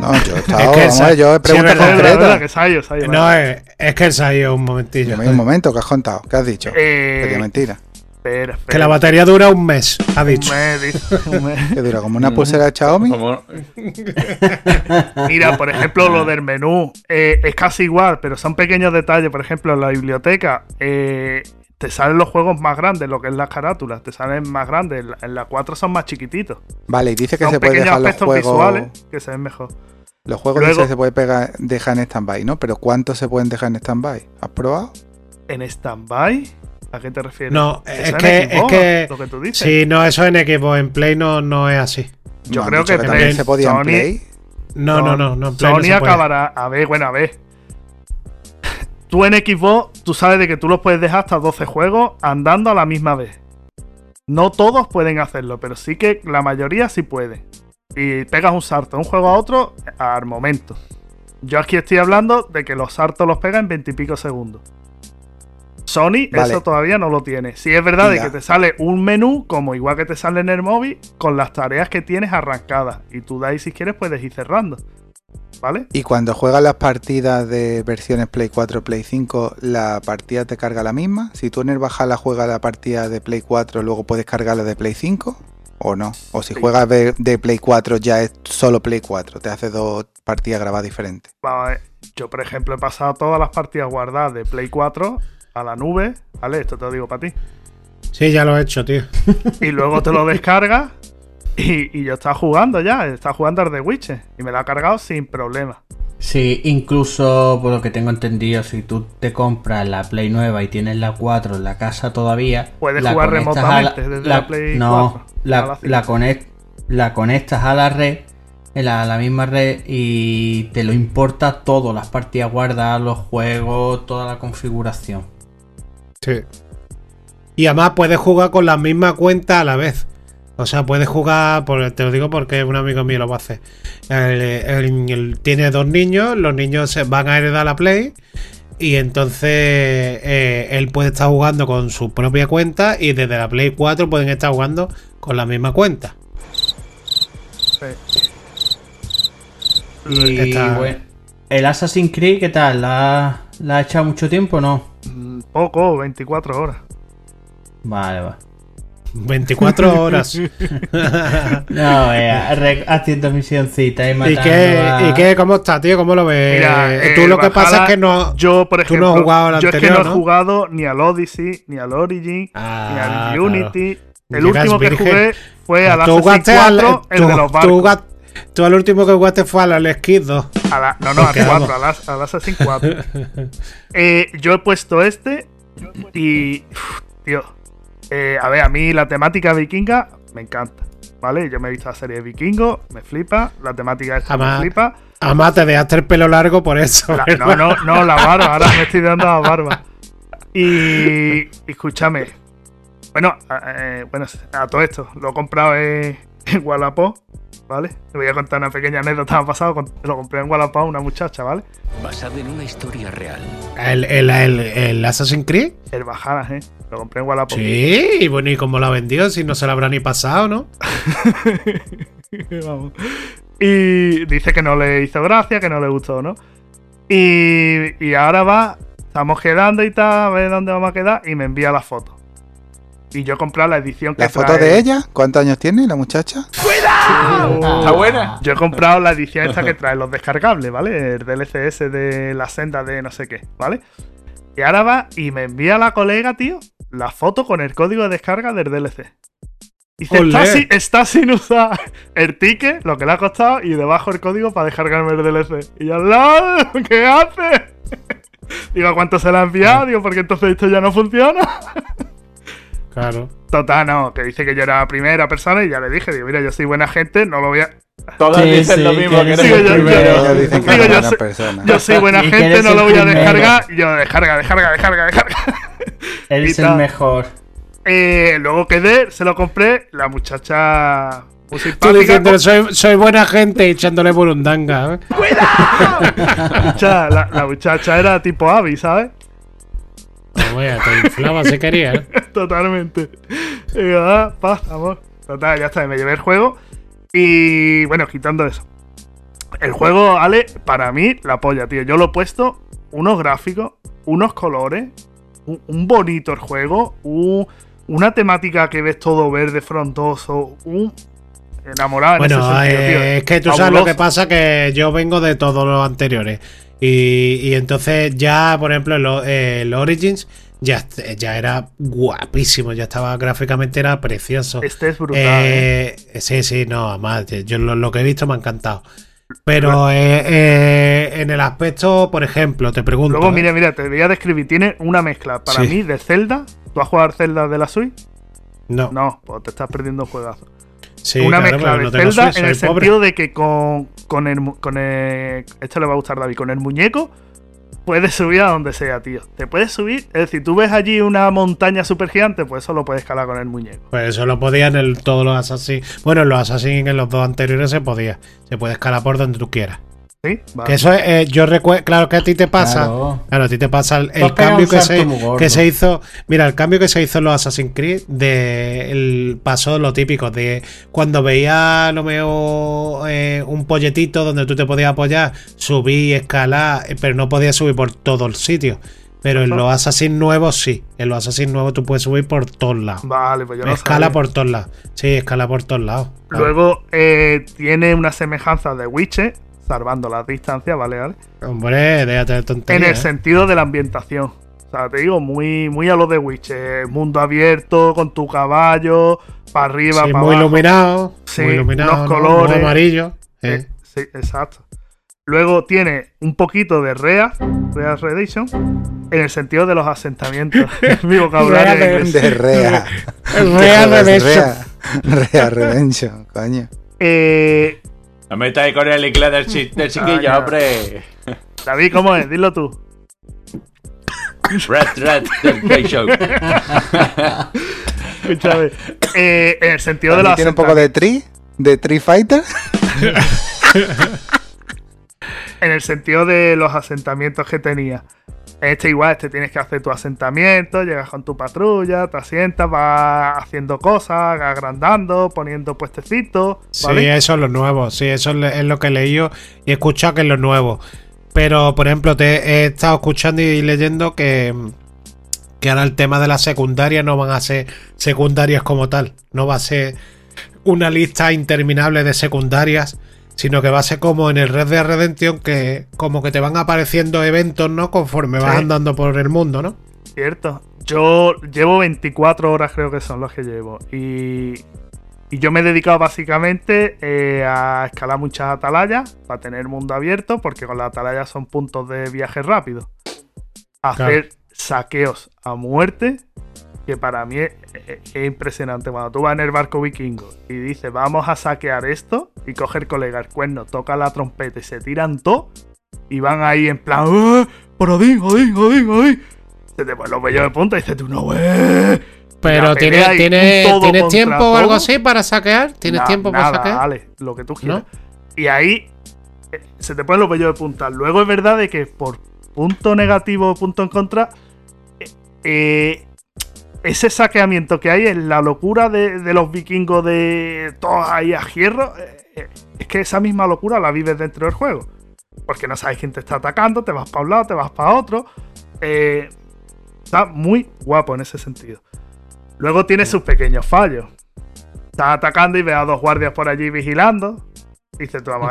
F: No, yo he estado,
E: Es que
F: vamos yo he preguntado
D: que Sayo, Sayo,
E: No,
D: vale.
E: es, es que el salió un momentillo.
F: Dime un momento, ¿qué has contado? ¿Qué has dicho?
D: Eh,
F: Sería mentira.
D: espera, espera.
E: Que la batería dura un mes, ha
D: Un
E: dicho.
D: mes, dice, un mes.
F: Que dura como una pulsera de Xiaomi.
D: Mira, por ejemplo, lo del menú eh, es casi igual, pero son pequeños detalles. Por ejemplo, en la biblioteca eh, te salen los juegos más grandes, lo que es las carátulas, te salen más grandes. En la- En la 4 son más chiquititos.
F: Vale, y dice que
D: son
F: se puede dejar los
D: aspectos
F: juegos.
D: visuales que se ven mejor.
F: Los juegos
D: Luego-
F: dice que se puede pegar, dejar en stand-by, ¿no? Pero ¿cuántos se pueden dejar en stand-by? ¿Has probado?
D: ¿En stand-by? ¿A qué te refieres?
E: No,
D: ¿Eso
E: es
D: en
E: que, es que.
D: Lo que tú dices.
E: Sí, no, eso en equipo, en Play no, no es así.
D: Yo creo
F: dicho
D: que
F: también se podía en
D: Sony-
F: Play.
E: No, no, no, no, en Play no
D: Sony
E: se puede.
D: acabará. A ver, bueno, a ver. Tú en Xbox, tú sabes de que tú los puedes dejar hasta 12 juegos andando a la misma vez. No todos pueden hacerlo, pero sí que la mayoría sí puede. y pegas un salto de un juego a otro al momento. Yo aquí estoy hablando de que los saltos los pega en 20 y pico segundos. Sony
F: Vale.
D: eso todavía no lo tiene. Sí es verdad de que te sale un menú, como igual que te sale en el móvil, con las tareas que tienes arrancadas. Y tú de ahí si quieres puedes ir cerrando. ¿Vale?
F: Y cuando juegas las partidas de versiones Play 4, Play 5, ¿la partida te carga la misma? Si tú en el Bajala juegas la partida de Play 4, luego puedes cargar la de Play 5 o no. O si
D: Sí.
F: juegas de, de Play 4 ya es solo Play 4, te hace dos partidas grabadas diferentes.
D: Vamos a ver. Yo, por ejemplo, he pasado todas las partidas guardadas de Play 4 a la nube. ¿Vale? Esto te lo digo para ti.
E: Sí, ya lo he hecho, tío.
D: Y luego te lo descargas. Y, y yo estaba jugando ya. Estaba jugando al The Witcher. Y me lo ha cargado sin problema.
C: Sí, incluso por lo que tengo entendido, si tú te compras la Play nueva y tienes la 4 en la casa todavía,
D: Puedes
C: la
D: jugar remotamente desde la Play
C: no,
D: 4 a
C: la,
D: la
C: la,
D: 5.
C: conec- la conectas a la red, en la, la misma red y te lo importa todo, las partidas guardadas, los juegos, toda la configuración.
E: Sí. Y además puedes jugar con la misma cuenta a la vez. O sea, puedes jugar, por- te lo digo porque un amigo mío lo va a hacer. El- el- el- tiene dos niños, los niños se van a heredar la Play. Y entonces eh, él puede estar jugando con su propia cuenta y desde la Play 4 pueden estar jugando con la misma cuenta.
C: Y
E: Está-
C: bueno, el Assassin's Creed, ¿qué tal? ¿La, la ha echado mucho tiempo o no?
D: Mm, Poco, 24 horas.
C: Vale, va.
E: 24 horas.
C: No, eh, re- haciendo misioncitas y
E: ¿Y
C: matando
E: qué,
C: a-
E: ¿Y qué? ¿Cómo está, tío? ¿Cómo lo ves?
D: Mira,
E: Eh,
D: eh,
E: Tú lo que pasa es que no.
D: Yo, por
E: tú
D: ejemplo,
E: no has jugado al
D: yo es que
E: anterior,
D: no he
E: ¿no?
D: jugado ni al Odyssey, ni al Origin,
E: Ah,
D: ni al
E: claro.
D: Unity. El
E: Llegas
D: último que
E: virgen.
D: jugué fue al
E: Tú
D: Assassin's
E: jugaste al.
D: 4, el
E: tú-
D: de los
E: tú
D: barcos.
E: jugaste- Tú al último que jugaste fue al Kidd 2.
D: A la- no, no, al
E: Porque
D: 4,
E: vamos.
D: al, al Assassin's 4. Eh, yo he puesto este y. uf, tío. Eh, a ver, a mí la temática vikinga me encanta. ¿Vale? Yo me he visto la serie de vikingos, me flipa. La temática esta
E: Además,
D: me flipa.
E: Además, te dejaste el pelo largo por eso.
D: No, no, no, la barba, ahora me estoy dando la barba. Y. escúchame. Bueno, a- eh, bueno, a todo esto, lo he comprado en, en Wallapop, ¿vale? Te voy a contar una pequeña anécdota que me ha pasado. con- Lo compré en Wallapop a una muchacha, ¿vale?
A: Basado en una historia real.
E: ¿El, el, el, el Assassin's Creed?
D: El Bajadas, ¿eh? Lo compré en Wallapop.
E: Sí, y bueno, ¿y cómo lo ha vendido? Si no se lo habrá ni pasado, ¿no?
D: Vamos. Y dice que no le hizo gracia, que no le gustó, ¿no? Y, y ahora va, estamos quedando y tal, a ver dónde vamos a quedar, y me envía la foto. Y yo he comprado la edición que
F: ¿La foto
D: trae-
F: de ella? ¿Cuántos años tiene la muchacha?
G: ¿Está buena?
D: Yo he comprado la edición esta que trae los descargables, ¿vale? El DLCS de la senda de no sé qué, ¿vale? Y ahora va y me envía la colega, tío, la foto con el código de descarga del DLC. Dice, está, sin- está sin usar el ticket, lo que le ha costado, y debajo el código para descargarme el DLC. Y yo, ¡LOL! ¿Qué hace? Digo, ¿a cuánto se la ha enviado? Digo, porque entonces esto ya no funciona.
E: Claro.
D: Total, no, que dice que yo era la primera persona y ya le dije, digo, mira, yo soy buena gente, no lo voy a...
G: Todos
C: Sí,
G: dicen
C: sí,
G: lo mismo
C: que
G: que.
F: Ellos dicen que
D: Digo,
F: es
D: yo soy-
F: persona.
D: Yo soy buena gente, no lo voy a descargar. Y yo, descarga, descarga, descarga, descarga.
C: Eres
D: y
C: el mejor.
D: Eh, luego quedé, se lo compré. La muchacha muy
E: Tú
D: simpática.
E: diciendo, soy, soy buena gente echándole burundanga. ¿eh?
D: muchacha, la, la muchacha era tipo Abby, ¿sabes?
E: No, vaya, te inflaba si querías. ¿eh?
D: Totalmente. Y digo, ah, paz, amor. Total, ya está, me llevé el juego. Y bueno, quitando eso. El juego, Ale, para mí, la polla, tío. Yo lo he puesto, unos gráficos, unos colores, un, un bonito el juego, un- una temática que ves todo verde, frondoso, un enamorado en
E: Bueno,
D: ese sentido,
E: eh,
D: tío.
E: es que tú sabes lo que pasa, que yo vengo de todos los anteriores. Y, y entonces ya, por ejemplo, el, el Origins ya, ya era guapísimo, ya estaba gráficamente, era precioso.
D: Este es brutal. ¿eh?
E: Eh, Sí, sí, no, además, yo lo, lo que he visto me ha encantado. Pero eh, eh, en el aspecto, por ejemplo, te pregunto.
D: Luego,
E: ¿eh?
D: mira, mira, te voy a describir. Tiene una mezcla para
E: Sí.
D: mí de Zelda. ¿Tú has jugado Zelda de la Switch?
E: No,
D: No, pues te estás perdiendo un juegazo.
E: sí,
D: una
E: claro,
D: mezcla de
E: no
D: Zelda
E: Switch,
D: en el
E: pobre.
D: sentido de que con, con, el, con el- Esto le va a gustar David. Con el muñeco puedes subir a donde sea, tío. Te puedes subir, es decir, tú ves allí una montaña super gigante, pues eso lo puedes escalar con el muñeco.
E: Pues eso lo podía en el, todos los Assassin's. Bueno, en los Assassin's en los dos anteriores se podía. Se puede escalar por donde tú quieras.
D: ¿Sí?
E: Que eso es, eh, yo recuerdo, claro que a ti te pasa, claro, a ti te pasa el, cambio que se, que se, hizo, mira, el cambio que se hizo en los Assassin's Creed, de el paso lo típico, de cuando veía lo mejor eh, un polletito donde tú te podías apoyar, subir, escalar, eh, pero no podías subir por todo el sitio. Pero en los Assassin's nuevos sí. En los Assassin's nuevos tú puedes subir por todos lados.
D: Vale, pues yo no
E: Escala por todos lados. Sí, escala por todos lados.
D: Luego tiene una semejanza de Witcher salvando las distancias, ¿vale? ¿vale?
E: Hombre, déjate de tonterías.
D: En el ¿eh? sentido de la ambientación. O sea, te digo, muy, muy a lo de Witcher. Mundo abierto, con tu caballo, para arriba,
E: sí,
D: para
E: muy
D: abajo.
E: Iluminado, sí, muy iluminado.
D: Los colores.
E: amarillo.
D: Eh, sí, exacto. Luego tiene un poquito de Rea, Rea Redemption, en el sentido de los asentamientos. Mi vocabulario
F: de, de Rea.
E: Rea Redemption.
F: Rea Redemption, coño.
D: Eh,
G: no me ahí con el inglés del, chi del chiquillo, ah, hombre.
D: David, ¿cómo es? Dilo tú.
G: Red, red, del show.
D: Escúchame. Eh, en el sentido de los.
F: ¿Tiene un poco de Tree? ¿De Tree Fighter?
D: en el sentido de los asentamientos que tenía. Este igual, este tienes que hacer tu asentamiento, llegas con tu patrulla, te asientas, vas haciendo cosas, agrandando, poniendo puestecitos.
E: ¿vale? Sí, eso es lo nuevo, sí, eso es lo que he leído y he escuchado que es lo nuevo. Pero, por ejemplo, te he estado escuchando y leyendo que, que ahora el tema de las secundarias no van a ser secundarias como tal. No va a ser una lista interminable de secundarias sino que va a ser como en el Red Dead Redemption que como que te van apareciendo eventos, ¿no? Conforme vas andando por el mundo, ¿no?
D: Cierto. Yo llevo 24 horas creo que son los que llevo y, y yo me he dedicado básicamente eh, a escalar muchas atalayas para tener mundo abierto porque con las atalayas son puntos de viaje rápido. Hacer saqueos a muerte que para mí es, impresionante. Cuando tú vas en el barco vikingo y dices, vamos a saquear esto, y coge el colega el cuerno, toca la trompeta y se tiran todo, y van ahí en plan, ¡Eh! ¡Por Odín, Odín, Odín, Odín! Se te ponen los vellos de punta y dices tú, no, güey.
E: Pero ¿tienes, ¿tienes, tiempo o algo así para saquear? ¿Tienes tiempo para saquear?
D: Vale, lo que tú quieras. Y ahí eh, se te ponen los vellos de punta. Luego es verdad de que por punto negativo o punto en contra, eh, eh ese saqueamiento que hay en la locura de, los vikingos de todos ahí a hierro, eh, eh, es que esa misma locura la vives dentro del juego. Porque no sabes quién te está atacando, te vas para un lado, te vas para otro. Eh, está muy guapo en ese sentido. Luego tiene sus pequeños fallos. Estás atacando y ve a dos guardias por allí vigilando. Dice tu mamá,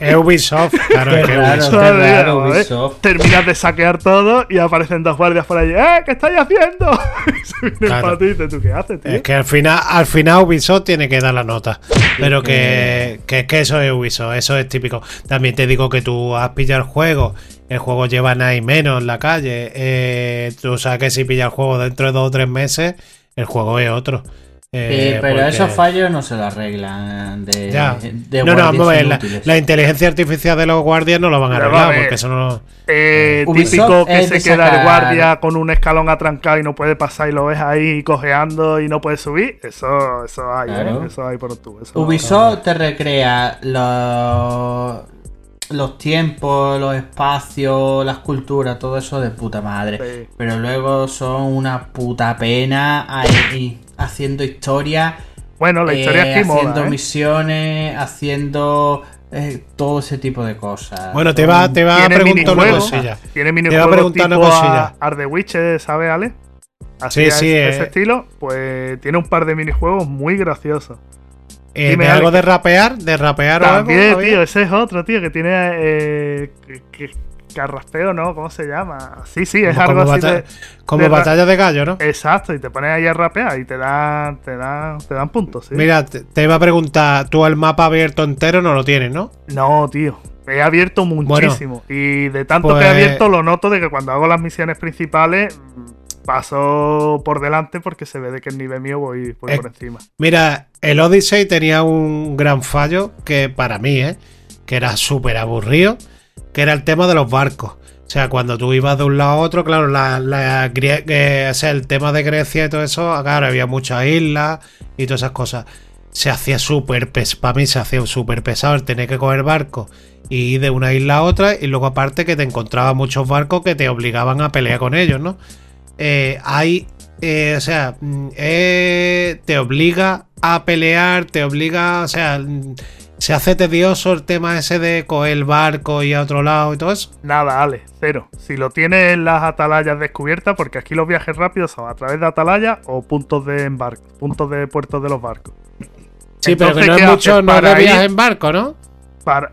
E: Es Ubisoft, claro,
D: es Ubisoft. Terminas de saquear todo y aparecen dos guardias por allí. ¡Eh! ¿Qué estáis haciendo? se vienen para ti y dices, ¿tú qué haces, tío?
E: Es que al final, al final Ubisoft tiene que dar la nota. Pero que, que, que eso es Ubisoft, eso es típico. También te digo que tú has pillado el juego el juego lleva nada y menos en la calle. Eh, tú sabes que si pillas el juego dentro de dos o tres meses, el juego es otro.
C: Eh, pero esos fallos no se lo arreglan de,
E: no, no, vamos a ver, la, inteligencia artificial de los guardias no lo van a arreglar porque eso no.
D: Eh, típico que se queda el guardia con un escalón atrancado y no puede pasar y lo ves ahí cojeando y no puede subir. Eso, eso hay, ¿eh? eso hay por tú.
C: Ubisoft te recrea los los tiempos, los espacios, las culturas, todo eso de puta madre. Pero luego son una puta pena ahí haciendo historia.
D: Bueno, la historia es que
C: eh, Haciendo
D: ¿eh?
C: misiones, haciendo eh, todo ese tipo de cosas.
E: Bueno, te va, te va a preguntar una cosilla.
D: Tiene minijuegos te va a preguntar una cosilla. Art the Witch, ¿sabes, Ale? Así sí, sí. Ese estilo, pues tiene un par de minijuegos muy graciosos.
E: Eh, algo de rapear? ¿De rapear
D: También,
E: o algo?
D: tío, ese es otro, tío, que tiene. Eh, que, carraspeo, ¿no? ¿Cómo se llama? Sí, sí, es algo así de,
E: Como batalla de gallo, ¿no?
D: Exacto, y te pones ahí a rapear y te dan, te dan, te dan puntos, ¿sí?
E: Mira, te, iba a preguntar, tú el mapa abierto entero no lo tienes, ¿no?
D: No, tío. He abierto muchísimo. y de tanto que he pues abierto, lo noto de que cuando hago las misiones principales paso por delante porque se ve de que el nivel mío voy, por encima.
E: Mira, el Odyssey tenía un gran fallo que para mí, ¿eh? que era súper aburrido, que era el tema de los barcos. O sea, cuando tú ibas de un lado a otro, claro, la, la sea, el tema de Grecia y todo eso, claro, había muchas islas y todas esas cosas. Se hacía súper pesado, para mí se hacía súper pesado el tener que coger barcos y ir de una isla a otra y luego aparte que te encontraba muchos barcos que te obligaban a pelear con ellos, ¿no? Eh, hay, eh, o sea, mm, eh, te obliga a pelear, te obliga, o sea, ¿Se hace tedioso el tema ese de coger el barco y a otro lado y todo eso?
D: Nada, Ale, cero. Si lo tienes en las atalayas descubiertas, porque aquí los viajes rápidos son a través de atalayas o puntos de embarque, puntos de puertos de los barcos.
E: Sí, pero que no es mucho, no de viaje en barco, ¿no?
D: Para,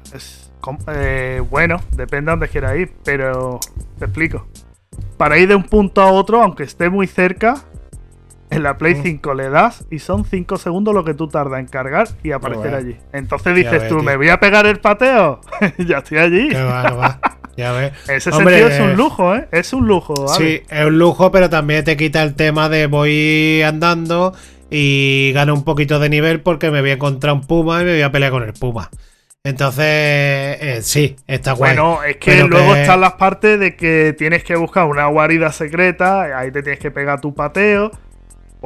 D: eh, bueno, depende de dónde quieras ir, pero te explico. Para ir de un punto a otro, aunque esté muy cerca, en la Play 5 mm. le das y son 5 segundos lo que tú tardas en cargar y aparecer allí. Entonces dices tú, ¿me voy a pegar el pateo? ya estoy allí.
E: Ya ves.
D: Ese sentido es un lujo, ¿eh? Es un lujo.
E: Sí, es un lujo, pero también te quita el tema de voy andando y gano un poquito de nivel porque me voy a encontrar un puma y me voy a pelear con el puma. Entonces, eh, sí, está guay.
D: Bueno, es que luego están las partes de que tienes que buscar una guarida secreta, ahí te tienes que pegar tu pateo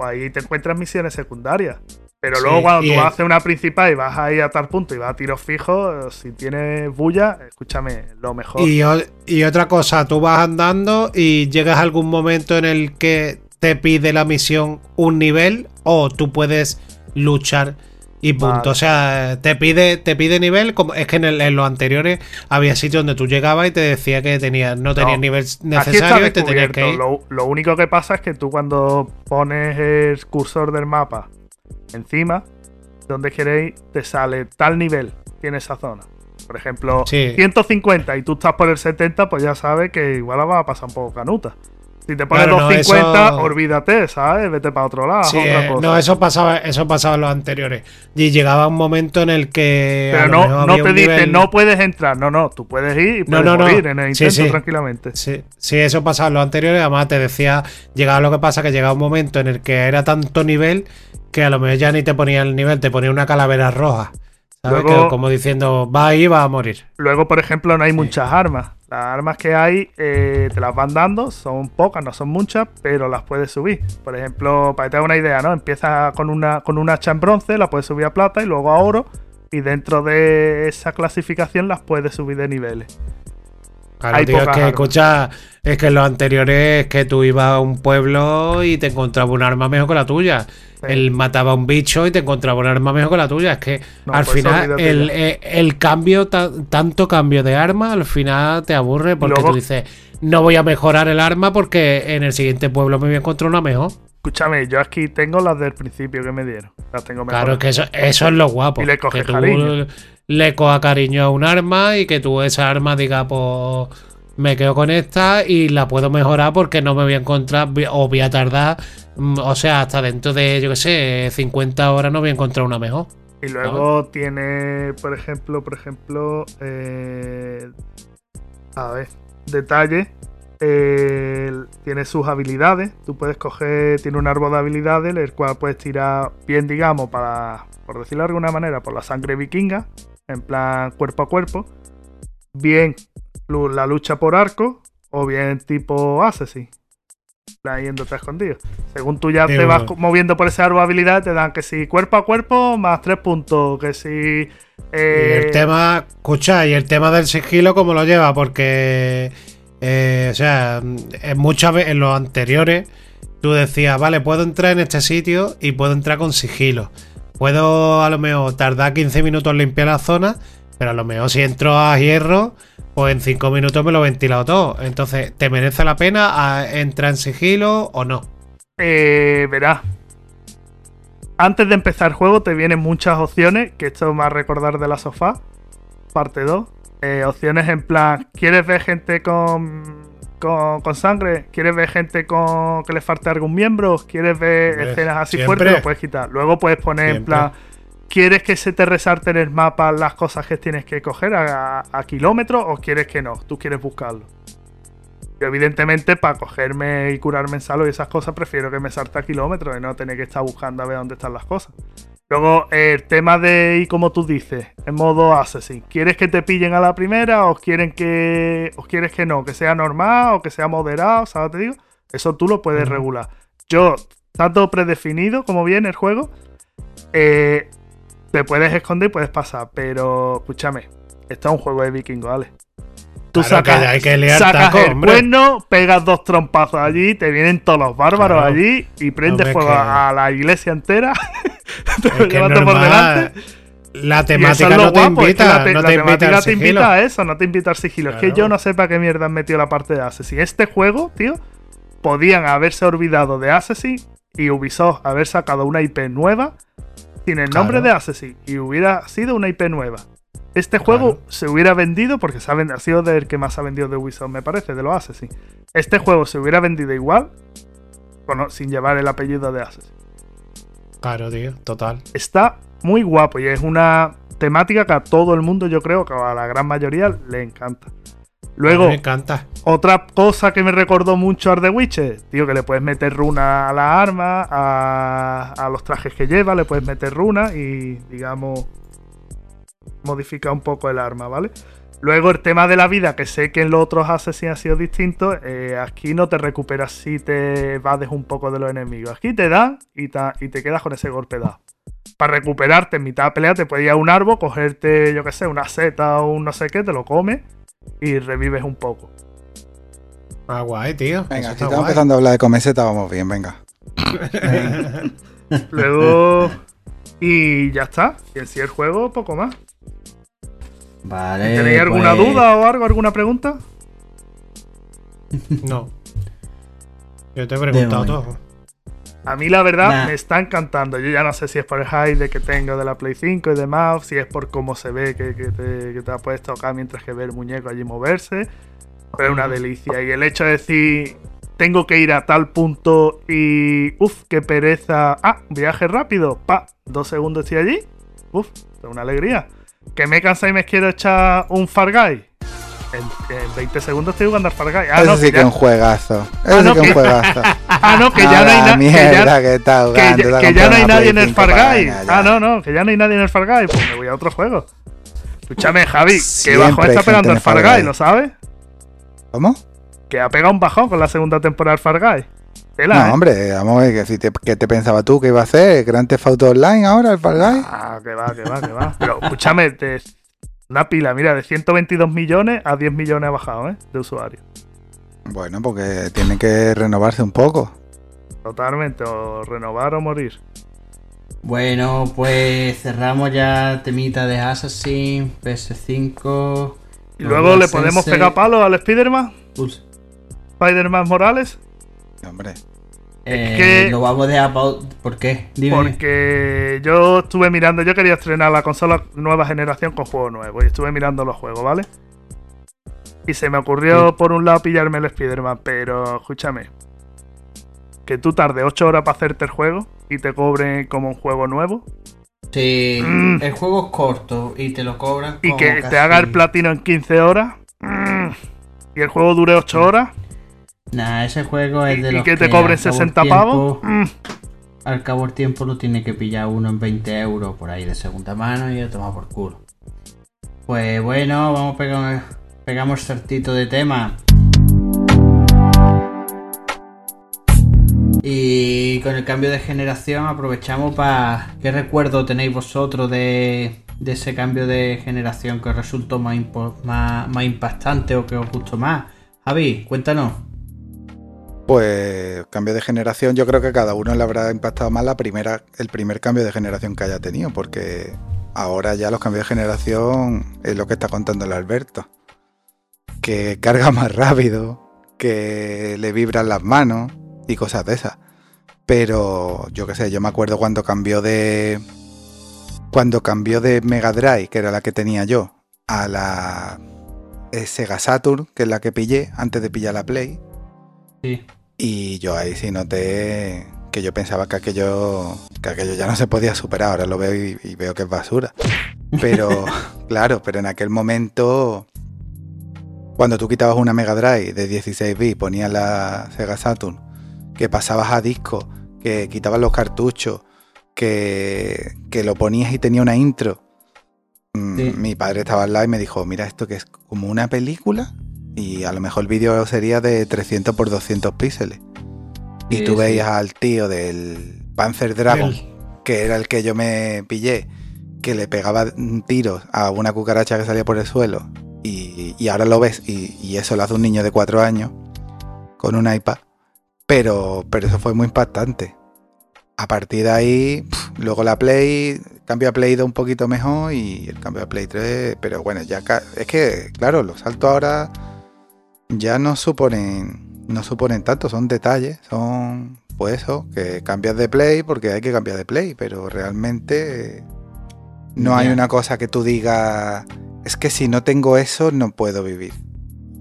D: pues ahí te encuentras misiones secundarias. Pero luego cuando tú vas a hacer una principal y vas a ir a tal punto y vas a tiros fijos, si tienes bulla, escúchame, lo mejor.
E: Y, y, otra cosa, tú vas andando y llegas a algún momento en el que te pide la misión un nivel o tú puedes luchar y punto. O sea, te pide, te pide nivel. Como, es que en, los anteriores había sitios donde tú llegabas y te decía que tenía, no tenías nivel necesario y te tenías que ir.
D: Lo, único que pasa es que tú cuando pones el cursor del mapa encima, donde queréis, te sale tal nivel tiene esa zona. Por ejemplo, 150 y tú estás por el 70, pues ya sabes que igual la va a pasar un poco canuta. Si te pones 250, olvídate, ¿sabes? Vete para otro lado.
E: Eh, no, eso pasaba, eso pasaba en los anteriores. Y llegaba un momento en el que.
D: Pero no, no te dice, no puedes entrar. No, no, tú puedes ir y puedes morir en el intento tranquilamente.
E: Sí, sí, eso pasaba en los anteriores. Además, te decía, llegaba lo que pasa, que llegaba un momento en el que era tanto nivel que a lo mejor ya ni te ponía el nivel, te ponía una calavera roja. ¿Sabes? como diciendo, va ahí, va a morir.
D: Luego, por ejemplo, no hay muchas armas. Las armas que hay eh, te las van dando, son pocas, no son muchas, pero las puedes subir. Por ejemplo, para que te haga una idea, ¿no? Empieza con una, con una hacha en bronce, la puedes subir a plata y luego a oro. Y dentro de esa clasificación las puedes subir de niveles.
E: Claro, tío, es que escucha, es que en los anteriores es que tú ibas a un pueblo y te encontraba un arma mejor que la tuya. Él mataba a un bicho y te encontraba un arma mejor que la tuya. Es que al pues final eh, el, cambio, tanto cambio de arma, al final te aburre porque tú dices, no voy a mejorar el arma porque en el siguiente pueblo me voy a encontrar una mejor.
D: Escúchame, yo aquí tengo las del principio que me dieron. Las tengo
E: Claro, que eso, eso es lo guapo.
D: Y le coges cariño.
E: Le coja cariño a un arma y que tú esa arma diga, pues me quedo con esta y la puedo mejorar porque no me voy a encontrar o voy a tardar, mm, o sea, hasta dentro de, yo qué sé, 50 horas no voy a encontrar una mejor.
D: Y luego tiene, por ejemplo, por ejemplo, eh, a ver, detalle, tiene sus habilidades, tú puedes coger, tiene un árbol de habilidades, el cual puedes tirar bien, digamos, para, por decirlo de alguna manera, por la sangre vikinga, en plan cuerpo a cuerpo, bien la lucha por arco o bien tipo Assassin. La yéndote escondido. Según tú ya te vas moviendo por ese árbol de habilidad, te dan que si cuerpo a cuerpo más tres puntos. Que si.
E: Eh, y el tema, escucha, y el tema del sigilo, ¿cómo lo lleva? Porque. Eh, o sea, en muchas veces, en los anteriores, tú decías, vale, puedo entrar en este sitio y puedo entrar con sigilo. Puedo a lo mejor tardar 15 minutos en limpiar la zona, pero a lo mejor si entro a hierro, pues en 5 minutos me lo he ventilado todo. Entonces, ¿te merece la pena entrar en sigilo o no?
D: Eh, verás. Antes de empezar el juego te vienen muchas opciones, que esto me va a recordar de la sofá, parte 2. Eh, opciones en plan, ¿quieres ver gente con, con, sangre? ¿Quieres ver gente con que le falte algún miembro? ¿Quieres ver escenas así fuertes? Lo puedes quitar. Luego puedes poner en plan ¿Quieres que se te resarte en el mapa las cosas que tienes que coger a, kilómetros o quieres que no? Tú quieres buscarlo. Yo, evidentemente, para cogerme y curarme en salud y esas cosas, prefiero que me salte a kilómetros y no tener que estar buscando a ver dónde están las cosas. Luego, el tema de, y como tú dices, en modo Assassin. ¿Quieres que te pillen a la primera o quieren que, o quieres que no? Que sea normal o que sea moderado, ¿sabes? Te digo. Eso tú lo puedes regular. Yo, todo predefinido, como viene el juego. Eh, te puedes esconder y puedes pasar, pero escúchame, esto es un juego de vikingo, ¿vale? Tú sacas, el cuerno, pegas dos trompazos allí, te vienen todos los bárbaros allí y prendes fuego a la iglesia entera.
E: te llevando por delante. La temática no te invita, no te invita te invita
D: a eso, no te invita al sigilo. Es que yo no sé para qué mierda han metido la parte de Assassin. Este juego, tío, podían haberse olvidado de Assassin y Ubisoft haber sacado una IP nueva sin el nombre de Assassin y hubiera sido una IP nueva. Este juego se hubiera vendido, porque ha sido del que más ha vendido de Ubisoft, me parece, de los Assassin. Este juego se hubiera vendido igual, sin llevar el apellido de Assassin.
E: Claro, tío, total.
D: Está muy guapo y es una temática que a todo el mundo, yo creo que a la gran mayoría le encanta. Luego,
E: me encanta.
D: Otra cosa que me recordó mucho a The Witcher, tío, que le puedes meter runa a la arma, a, los trajes que lleva, le puedes meter runa y, digamos, modifica un poco el arma, ¿vale? Luego el tema de la vida, que sé que en los otros Assassin's ha sido distinto, eh, aquí no te recuperas si te vades un poco de los enemigos. Aquí te dan y, y te quedas con ese golpe dado. Para recuperarte en mitad de pelea te puedes ir a un árbol, cogerte, yo qué sé, una seta o un no sé qué, te lo comes y revives un poco.
E: Ah, guay, tío.
F: Venga, si estamos empezando a hablar de comer seta, vamos bien, venga.
D: Luego... Y ya está. Y en sí el juego, poco más.
C: Vale.
D: ¿Tenéis alguna pues- duda o algo, alguna pregunta?
E: No. Yo te he preguntado todo.
D: A mí la verdad me está encantando. Yo ya no sé si es por el hype de que tengo de la Play 5 y demás, si es por cómo se ve que, te, que te puedes tocar mientras que ve el muñeco allí moverse. Pero es una delicia. Y el hecho de decir, tengo que ir a tal punto y... Uf, qué pereza. Ah, viaje rápido. Pa, dos segundos estoy allí. Uf, es una alegría. Que me cansa y me quiero echar un Far Guy. En, 20 segundos estoy jugando al Far Guy.
F: Ah, Eso sí que es un juegazo. Eso ah, sí que es un juegazo.
D: ah, no, que ya no hay nadie.
F: Que,
D: ya, que ya no hay nadie en el Far Guy. Ah, no, no, que ya no hay nadie en el Far Guy. Pues me voy a otro juego. Escúchame, Javi, que bajo está pegando el Far Guy, ¿lo sabes?
F: ¿Cómo?
D: Que ha pegado un bajón con la segunda temporada del Far Guy
F: no, ¿eh? hombre, vamos a ver, que si te, ¿qué te pensaba tú que iba a hacer? ¿Grand Theft Auto Online ahora, el Fall Guy?
D: Ah, que va, que va, que va. Pero escúchame, una pila, mira, de 122 millones a 10 millones ha bajado, ¿eh? De usuarios.
F: Bueno, porque tiene que renovarse un poco.
D: Totalmente, o renovar o morir.
C: Bueno, pues cerramos ya temita de Assassin, PS5.
D: ¿Y luego le podemos pegar palo al Spider-Man? ¿Spider-Man Morales?
F: Hombre.
C: Es que lo vamos a dejar ¿Por qué?
D: Porque yo estuve mirando, yo quería estrenar la consola nueva generación con juegos nuevos y estuve mirando los juegos, ¿vale? Y se me ocurrió por un lado pillarme el Spider-Man, pero escúchame. Que tú tardes 8 horas para hacerte el juego y te cobren como un juego nuevo.
C: Sí, mm. el juego es corto y te lo cobran.
D: Y que te haga el platino en 15 horas. Mm. Y el juego dure 8 horas.
C: Nah, ese juego es de los
D: ¿Y que te cobren 60 pavos? Mm.
C: Al cabo del tiempo lo tiene que pillar uno en 20 euros por ahí de segunda mano y lo toma por culo. Pues bueno, vamos a pegar, pegamos certito de tema. Y con el cambio de generación aprovechamos para... ¿Qué recuerdo tenéis vosotros de, ese cambio de generación que resultó más, impactante o que os gustó más? Javi, cuéntanos.
F: Pues cambio de generación, yo creo que cada uno le habrá impactado más la primera, el primer cambio de generación que haya tenido, porque ahora ya los cambios de generación es lo que está contando el Alberto. Que carga más rápido, que le vibran las manos y cosas de esas. Pero yo qué sé, yo me acuerdo cuando cambió de. Cuando cambió de Mega Drive, que era la que tenía yo, a la Sega Saturn, que es la que pillé antes de pillar la Play y yo ahí sí noté que yo pensaba que aquello, que aquello ya no se podía superar. Ahora lo veo y, veo que es basura. Pero, claro, pero en aquel momento, cuando tú quitabas una Mega Drive de 16 bits, ponías la Sega Saturn, que pasabas a disco, que quitabas los cartuchos, que, que lo ponías y tenía una intro. Mm, mi padre estaba al lado y me dijo, mira esto que es como una película y a lo mejor el vídeo sería de 300 por 200 píxeles. Y tú veías al tío del Panzer Dragon, que era el que yo me pillé, que le pegaba tiros a una cucaracha que salía por el suelo. Y, ahora lo ves y, eso lo hace un niño de 4 años con un iPad. Pero, pero eso fue muy impactante. A partir de ahí, luego la Play, cambio a Play 2 un poquito mejor y el cambio a Play 3, pero bueno, ya es que, claro, los saltos ahora ya no suponen, no suponen tanto, son detalles, son pues eso, que cambias de Play porque hay que cambiar de Play, pero realmente no hay una cosa que tú digas, es que si no tengo eso no puedo vivir.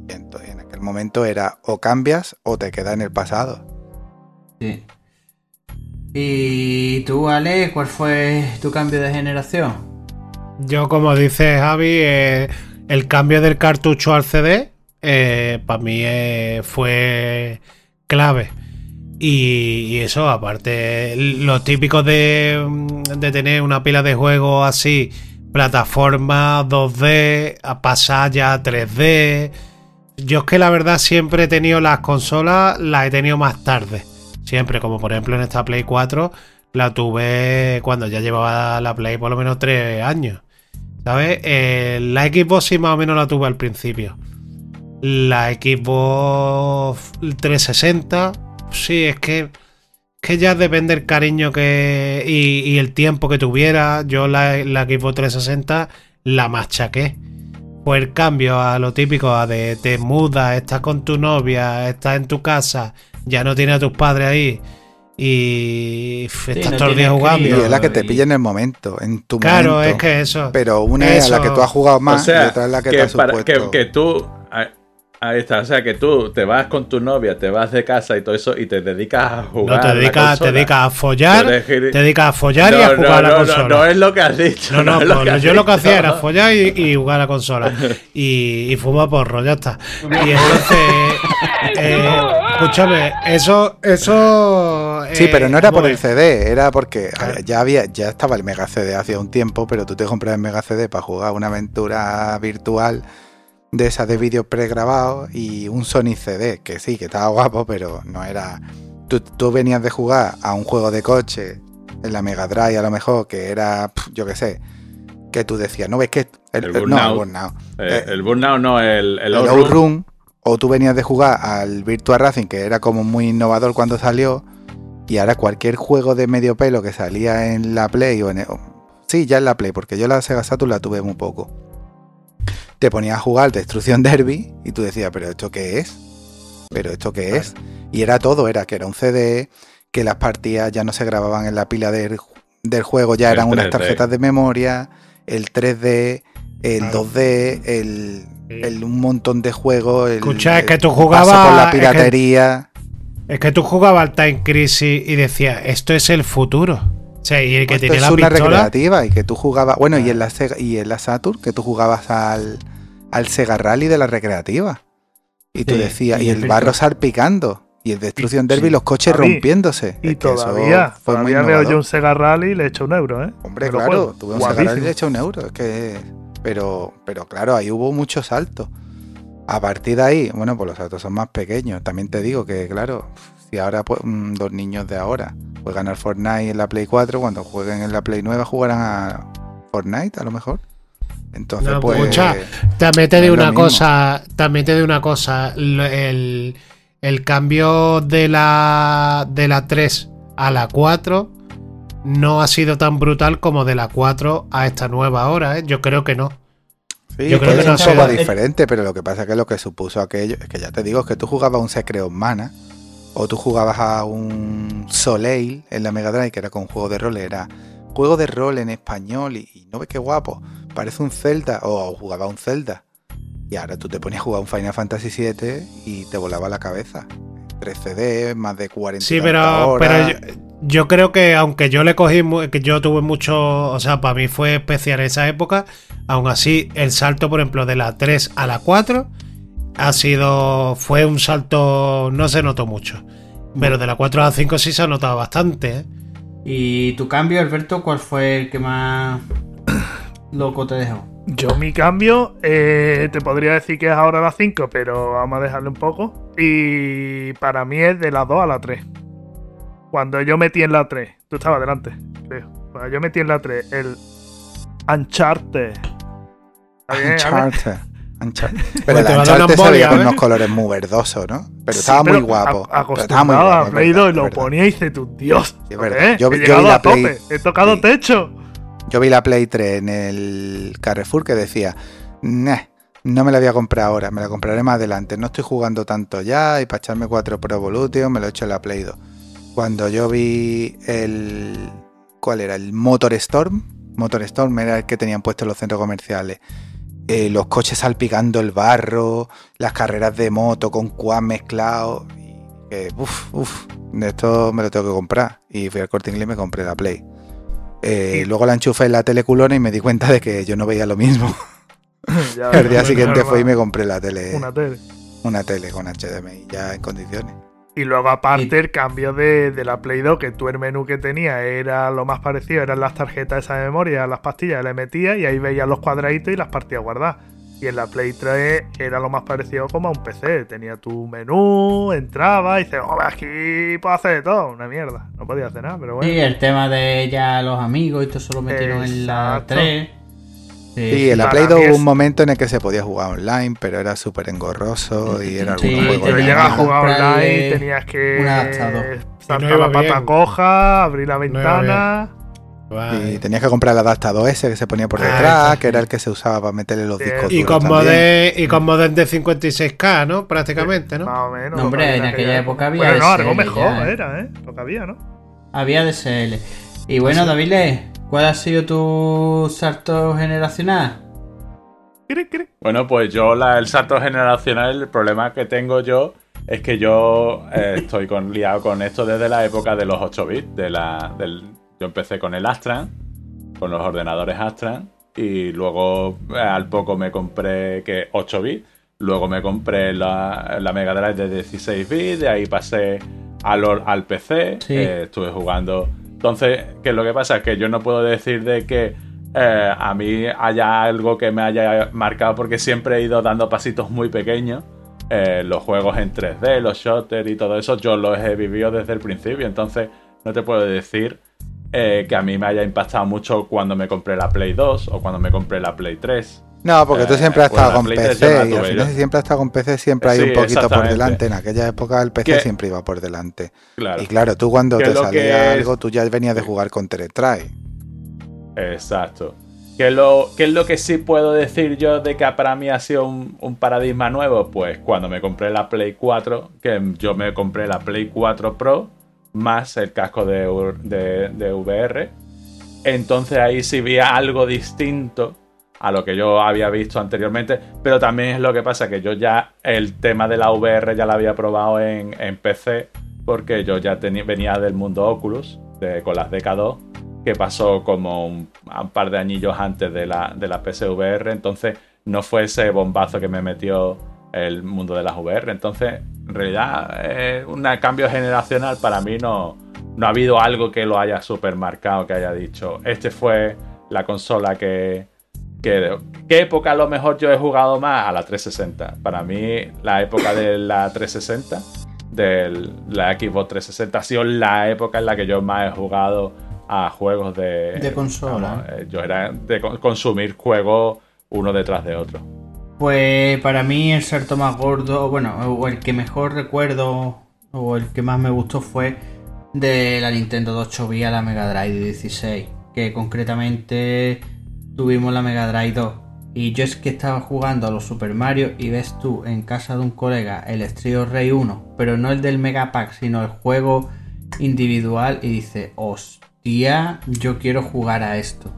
F: Entonces en aquel momento era o cambias o te quedas en el pasado.
C: Sí. ¿Y tú, Ale, cuál fue tu cambio de generación?
E: Yo, como dice Javi, eh, el cambio del cartucho al CD eh, para mí eh, fue clave. Y, eso, aparte, lo típico de, de, tener una pila de juegos así, plataforma 2D, a pasar ya 3D. Yo es que la verdad siempre he tenido las consolas, las he tenido más tarde. Siempre, como por ejemplo en esta Play 4, la tuve cuando ya llevaba la Play por lo menos 3 años. ¿Sabes? Eh, la Xbox sí más o menos la tuve al principio. La Xbox 360, sí, es que, que ya depende el cariño que y, el tiempo que tuviera. Yo la, la Xbox 360 la machaqué. Pues el cambio a lo típico, a de te mudas, estás con tu novia, estás en tu casa ya no tiene a tus padres ahí y estás todo el día jugando. Y
F: es la que te pilla en el momento, en tu
E: claro, es que eso.
F: Pero una es la que tú has jugado más y otra es la que, te has
G: que, que tú Ahí está, o sea que tú te vas con tu novia, te vas de casa y todo eso y te dedicas a jugar.
E: No, te dedicas, te dedicas a follar, te dedicas a follar y a jugar a la consola.
G: No, es lo que has dicho.
E: No, no, pues yo lo que hacía era follar y, jugar a la consola. Y, y fumar porro, ya está. Y entonces, eh, escúchame, eso, eso.
F: sí, pero no era por el CD, era porque ya había, ya estaba el Mega CD hace un tiempo, pero tú te compras el Mega CD para jugar una aventura virtual de esas de vídeos pregrabados y un Sony CD, que sí, que estaba guapo, pero no era... Tú, venías de jugar a un juego de coche en la Mega Drive a lo mejor, que era, yo qué sé, que tú decías, no ves que...
G: El, el, Burnout. No, el eh, eh, Burnout. no, el, el,
F: Outrun. O tú venías de jugar al Virtua Racing, que era como muy innovador cuando salió, y ahora cualquier juego de medio pelo que salía en la Play o en... sí, ya en la Play, porque yo la Sega Saturn la tuve muy poco te ponías a jugar Destrucción Derby y tú decías, pero ¿esto qué es? ¿Pero esto qué es? Y era todo, era que era un CD, que las partidas ya no se grababan en la pila del, juego, ya eran unas tarjetas de memoria, el 3D, el 2D, el, un montón de juegos.
E: Escucha, es que tú jugabas.
F: con la piratería.
E: Es que, tú jugabas al Time Crisis y decías, esto es el futuro. Sí, y el que
F: tenía es una recreativa y que tú jugabas, bueno, y en la Sega, y en la Saturn que tú jugabas al, al Sega Rally de la recreativa. Y tú decías, y, el, barro salpicando. Y el Destruction Derby, los coches rompiéndose.
D: Y todavía, todavía veo yo un Sega Rally y le echo un euro, ¿eh?
F: Hombre, claro, tuve un Sega Rally y le echo un euro. Es que, pero, pero claro, ahí hubo muchos saltos. A partir de ahí, bueno, pues los saltos son más pequeños. También te digo que, claro, si ahora pues, mm, dos niños de ahora juegan al Fortnite en la Play 4, cuando jueguen en la Play 9 jugarán a Fortnite a lo mejor. Entonces, pues.
E: Escucha, también te digo una cosa. También te digo una cosa. El, cambio de la, de la 3 a la 4 no ha sido tan brutal como de la 4 a esta nueva hora, ¿eh? Yo creo que no.
F: Sí, yo creo que no es un poco diferente, pero lo que pasa es que lo que supuso aquello, es que ya te digo, es que tú jugabas un Secret of Mana, o tú jugabas a un Soleil en la Mega Drive, que era con juego de rol, era juego de rol en español, y no ves qué guapo parece un Zelda, o jugaba un Zelda. Y ahora tú te ponías a jugar un Final Fantasy VII y te volaba la cabeza. 3 CD, más de 40
E: Sí, pero, pero yo, creo que aunque yo le cogí, que yo tuve mucho, o sea, para mí fue especial esa época, aún así el salto, por ejemplo, de la 3 a la 4 ha sido, fue un salto, no se notó mucho. Pero de la 4 a la 5 sí se ha notado bastante, ¿eh?
C: ¿Y tu cambio, Alberto, cuál fue el que más loco te dejó?
D: Yo mi cambio, eh, te podría decir que es ahora la 5, pero vamos a dejarle un poco. Y para mí es de la 2 a la 3. Cuando yo metí en la 3, tú estabas delante, creo. Cuando yo metí en la 3 el Uncharted.
F: Uncharted. Uncharted. Pero el Uncharted se veía con unos colores muy verdosos, ¿no? Pero estaba muy guapo.
D: Estaba muy guapo. A Play 2 y lo ponía y dice, tu Dios. Sí, ¿eh? Yo, He yo vi la Play... He tocado techo.
F: Yo vi la Play 3 en el Carrefour que decía, nah, no me la voy a comprar ahora, me la compraré más adelante. No estoy jugando tanto ya y para echarme 4 Pro Evolution me lo he hecho en la Play 2. Cuando yo vi el... ¿Cuál era? El Motor Storm. Motor Storm era el que tenían puesto en los centros comerciales. Eh, los coches salpicando el barro, las carreras de moto con quad mezclado. Eh, uf, uf, esto me lo tengo que comprar. Y fui al corte inglés y me compré la Play. Eh, luego la enchufé en la teleculona y me di cuenta de que yo no veía lo mismo. el día siguiente fui y me compré la tele.
D: Una tele.
F: Una tele con HDMI ya en condiciones.
D: Y luego aparte el cambio de, la Play 2, que tú el menú que tenía era lo más parecido, eran las tarjetas esa de memoria, las pastillas, le metías y ahí veías los cuadraditos y las partidas guardadas. Y en la Play 3 era lo más parecido como a un PC. Tenía tu menú, entraba y dices, oh, aquí puedo hacer de todo. Una mierda. No podía hacer nada, pero bueno.
C: Y el tema de ya los amigos y todo eso lo metieron en la 3.
F: Sí, en la Play 2 hubo un momento en el que se podía jugar online, pero era súper engorroso y era
D: sí, juego. Pero llegabas a jugar online y tenías que saltar la pata coja, abrir la ventana.
F: Y tenías que comprar el adaptador ese que se ponía por ah, detrás, que era el que se usaba para meterle los discos.
E: Y con, modem, y con modem de 56K, ¿no? Prácticamente, ¿no?
C: Más o menos. hombre, en aquella época había.
D: Bueno, no, algo mejor era, ¿eh? Lo que había, ¿no?
C: Había DSL. Y bueno, David, ¿cuál ha sido tu salto generacional?
G: Bueno, pues yo el salto generacional, el problema que tengo yo es que yo eh, estoy con, liado con esto desde la época de los 8 bits, de la, del, yo empecé con el Astran, con los ordenadores Astran, y luego eh, al poco me compré que 8 bits, luego me compré la, Mega Drive de 16 bits, de ahí pasé al, al PC, eh, estuve jugando. Entonces, ¿qué es lo que pasa? Es que yo no puedo decir de que eh, a mí haya algo que me haya marcado porque siempre he ido dando pasitos muy pequeños. los juegos en 3D, los shooters y todo eso, yo los he vivido desde el principio. Entonces, no te puedo decir eh, que a mí me haya impactado mucho cuando me compré la Play 2 o cuando me compré la Play 3.
F: No, porque tú siempre has estado con PC y al final si siempre has estado con PC siempre hay un poquito por delante. En aquella época el PC siempre iba por delante. y claro, tú cuando te salía algo, tú ya venías de jugar con Teletry.
G: Exacto. ¿Qué, lo, ¿Qué es lo que sí puedo decir yo de que para mí ha sido un, un, paradigma nuevo? Pues cuando me compré la Play 4, que yo me compré la Play 4 Pro, más el casco de, VR. Entonces ahí sí vi algo distinto a lo que yo había visto anteriormente, pero también es lo que pasa que yo ya el tema de la VR ya lo había probado en, PC, porque yo ya venía del mundo Oculus, de, con las DK2, que pasó como un, par de anillos antes de la, de la PSVR, entonces no fue ese bombazo que me metió el mundo de las VR. Entonces, en realidad, un cambio generacional para mí no, no ha habido algo que lo haya supermarcado, que haya dicho, este fue la consola que, ¿Qué época a lo mejor yo he jugado más? A la 360. Para mí, la época de la 360, de la Xbox 360, ha sido la época en la que yo más he jugado a juegos de.
C: De consola.
G: Eh, yo era de consumir juegos uno detrás de otro.
C: Pues para mí el salto más gordo, bueno, o el que mejor recuerdo, o el que más me gustó fue de la Nintendo 8 bits a la Mega Drive 16, que concretamente tuvimos la Mega Drive 2. Y yo es que estaba jugando a los Super Mario y ves tú en casa de un colega el Street Rey 1, pero no el del Mega Pack, sino el juego individual y dice, hostia, yo quiero jugar a esto.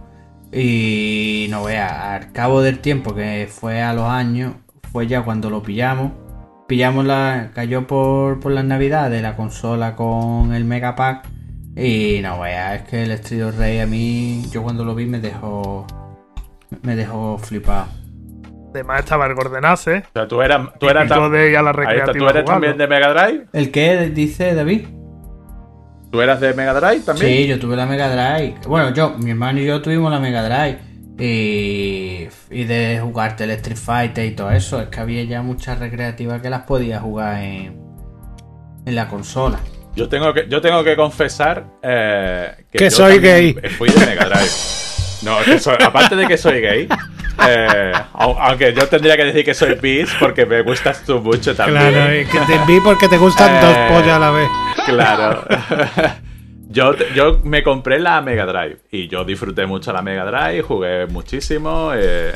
C: Y no vea, al cabo del tiempo que fue a los años, fue ya cuando lo pillamos. Pillamos la. cayó por, por las navidades la consola con el Mega Pack. Y no vea, es que el Street Rey a mí, yo cuando lo vi me dejó. Me dejó flipado.
D: Además estaba el Gordenase.
G: O sea, tú eras, tú eras,
D: de la
G: ¿tú eres también de Mega Drive?
C: ¿El qué dice David?
G: ¿Tú eras de Mega Drive también?
C: Sí, yo tuve la Mega Drive. Bueno, yo, mi hermano y yo tuvimos la Mega Drive. Y, y de jugarte el Street Fighter y todo eso. Es que había ya muchas recreativas que las podías jugar en, en la consola.
G: Yo tengo que, yo tengo que confesar eh,
E: Que
G: yo
E: soy gay.
G: Fui de Mega Drive. No, es que soy- aparte de que soy gay, eh, au- aunque yo tendría que decir que soy bis porque me gustas tú mucho también.
E: Claro, y que te vi porque te gustan dos
G: Eh,
E: pollas a la vez.
G: Claro. Yo, yo me compré la Mega Drive y yo disfruté mucho la Mega Drive, jugué muchísimo. eh,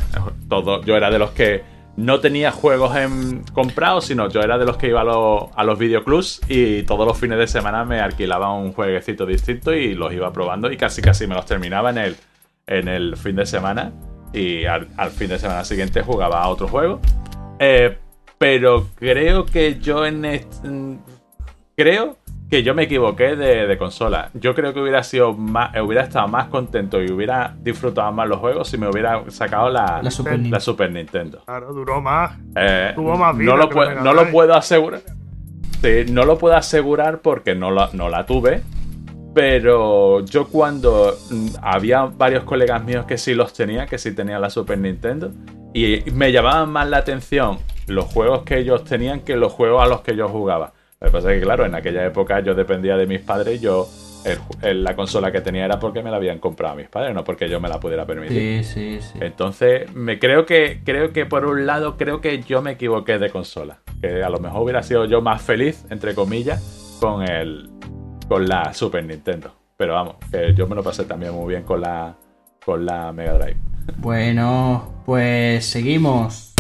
G: todo, yo era de los que no tenía juegos en, comprados, sino yo era de los que iba a, los- a los videoclubs y todos los fines de semana me alquilaba un jueguecito distinto y los iba probando y casi casi me los terminaba en el, en el fin de semana y al, al fin de semana siguiente jugaba a otro juego. Eh, pero creo que yo en mm, creo que yo me equivoqué de, de consola. Yo creo que hubiera sido más, hubiera estado más contento y hubiera disfrutado más los juegos si me hubiera sacado la,
C: La Super
G: la
C: Nintendo.
G: Super Nintendo.
D: Claro, duró más.
G: Eh,
D: Tuvo más vida
G: no lo,
D: que la
G: pue-
D: Mega
G: no lo puedo asegurar. Sí, no lo puedo asegurar porque no la, no la tuve. Pero yo cuando mm, había varios colegas míos que sí los tenía, que sí tenían la Super Nintendo, y me llamaban más la atención los juegos que ellos tenían que los juegos a los que yo jugaba. Lo que pasa es que, claro, en aquella época yo dependía de mis padres y yo el ju- el- la consola que tenía era porque me la habían comprado mis padres, no porque yo me la pudiera permitir.
C: Sí, sí, sí.
G: Entonces, me creo que creo que por un lado creo que yo me equivoqué de consola, que a lo mejor hubiera sido yo más feliz entre comillas con el con la Super Nintendo. Pero vamos, yo me lo pasé también muy bien con la con la Mega Drive.
C: Bueno, pues seguimos.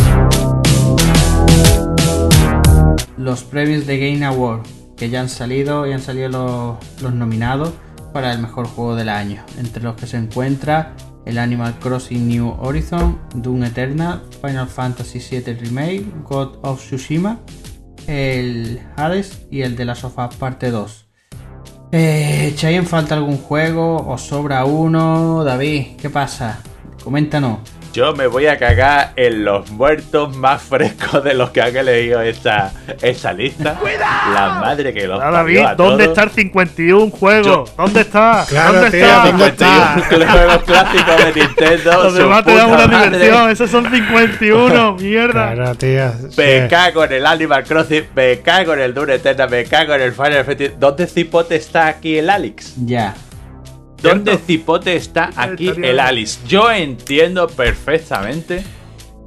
C: Los premios de Game Award que ya han salido y han salido los, los nominados para el mejor juego del año, entre los que se encuentra el Animal Crossing New Horizon, Doom Eternal, Final Fantasy VII Remake, God of Tsushima, el Hades y el de las sofás parte 2. Eh, ¿Echáis en falta algún juego? ¿Os sobra uno? David, ¿qué pasa? Coméntanos.
G: Yo me voy a cagar en los muertos más frescos de los que han leído esta, esta lista. La madre que los
D: Ah,
G: parió
D: David,
G: a
D: ¿dónde
G: todos.
D: está el 51 juego?
G: Yo-
D: ¿Dónde está?
E: Claro,
D: ¿Dónde
E: tío,
D: está?
E: ¿dónde está?
G: 51 juegos clásicos de Nintendo.
D: Los demás te dan una
G: madre.
D: diversión. Esos son 51, mierda.
E: Claro, tío. sí.
G: Me cago en el Animal Crossing, me cago en el Dune Eternal, me cago en el Final Fantasy. ¿Dónde cipote está aquí el Alex?
C: Ya.
G: ¿Dónde
D: Cierto.
G: cipote está aquí el. Alice? Yo entiendo perfectamente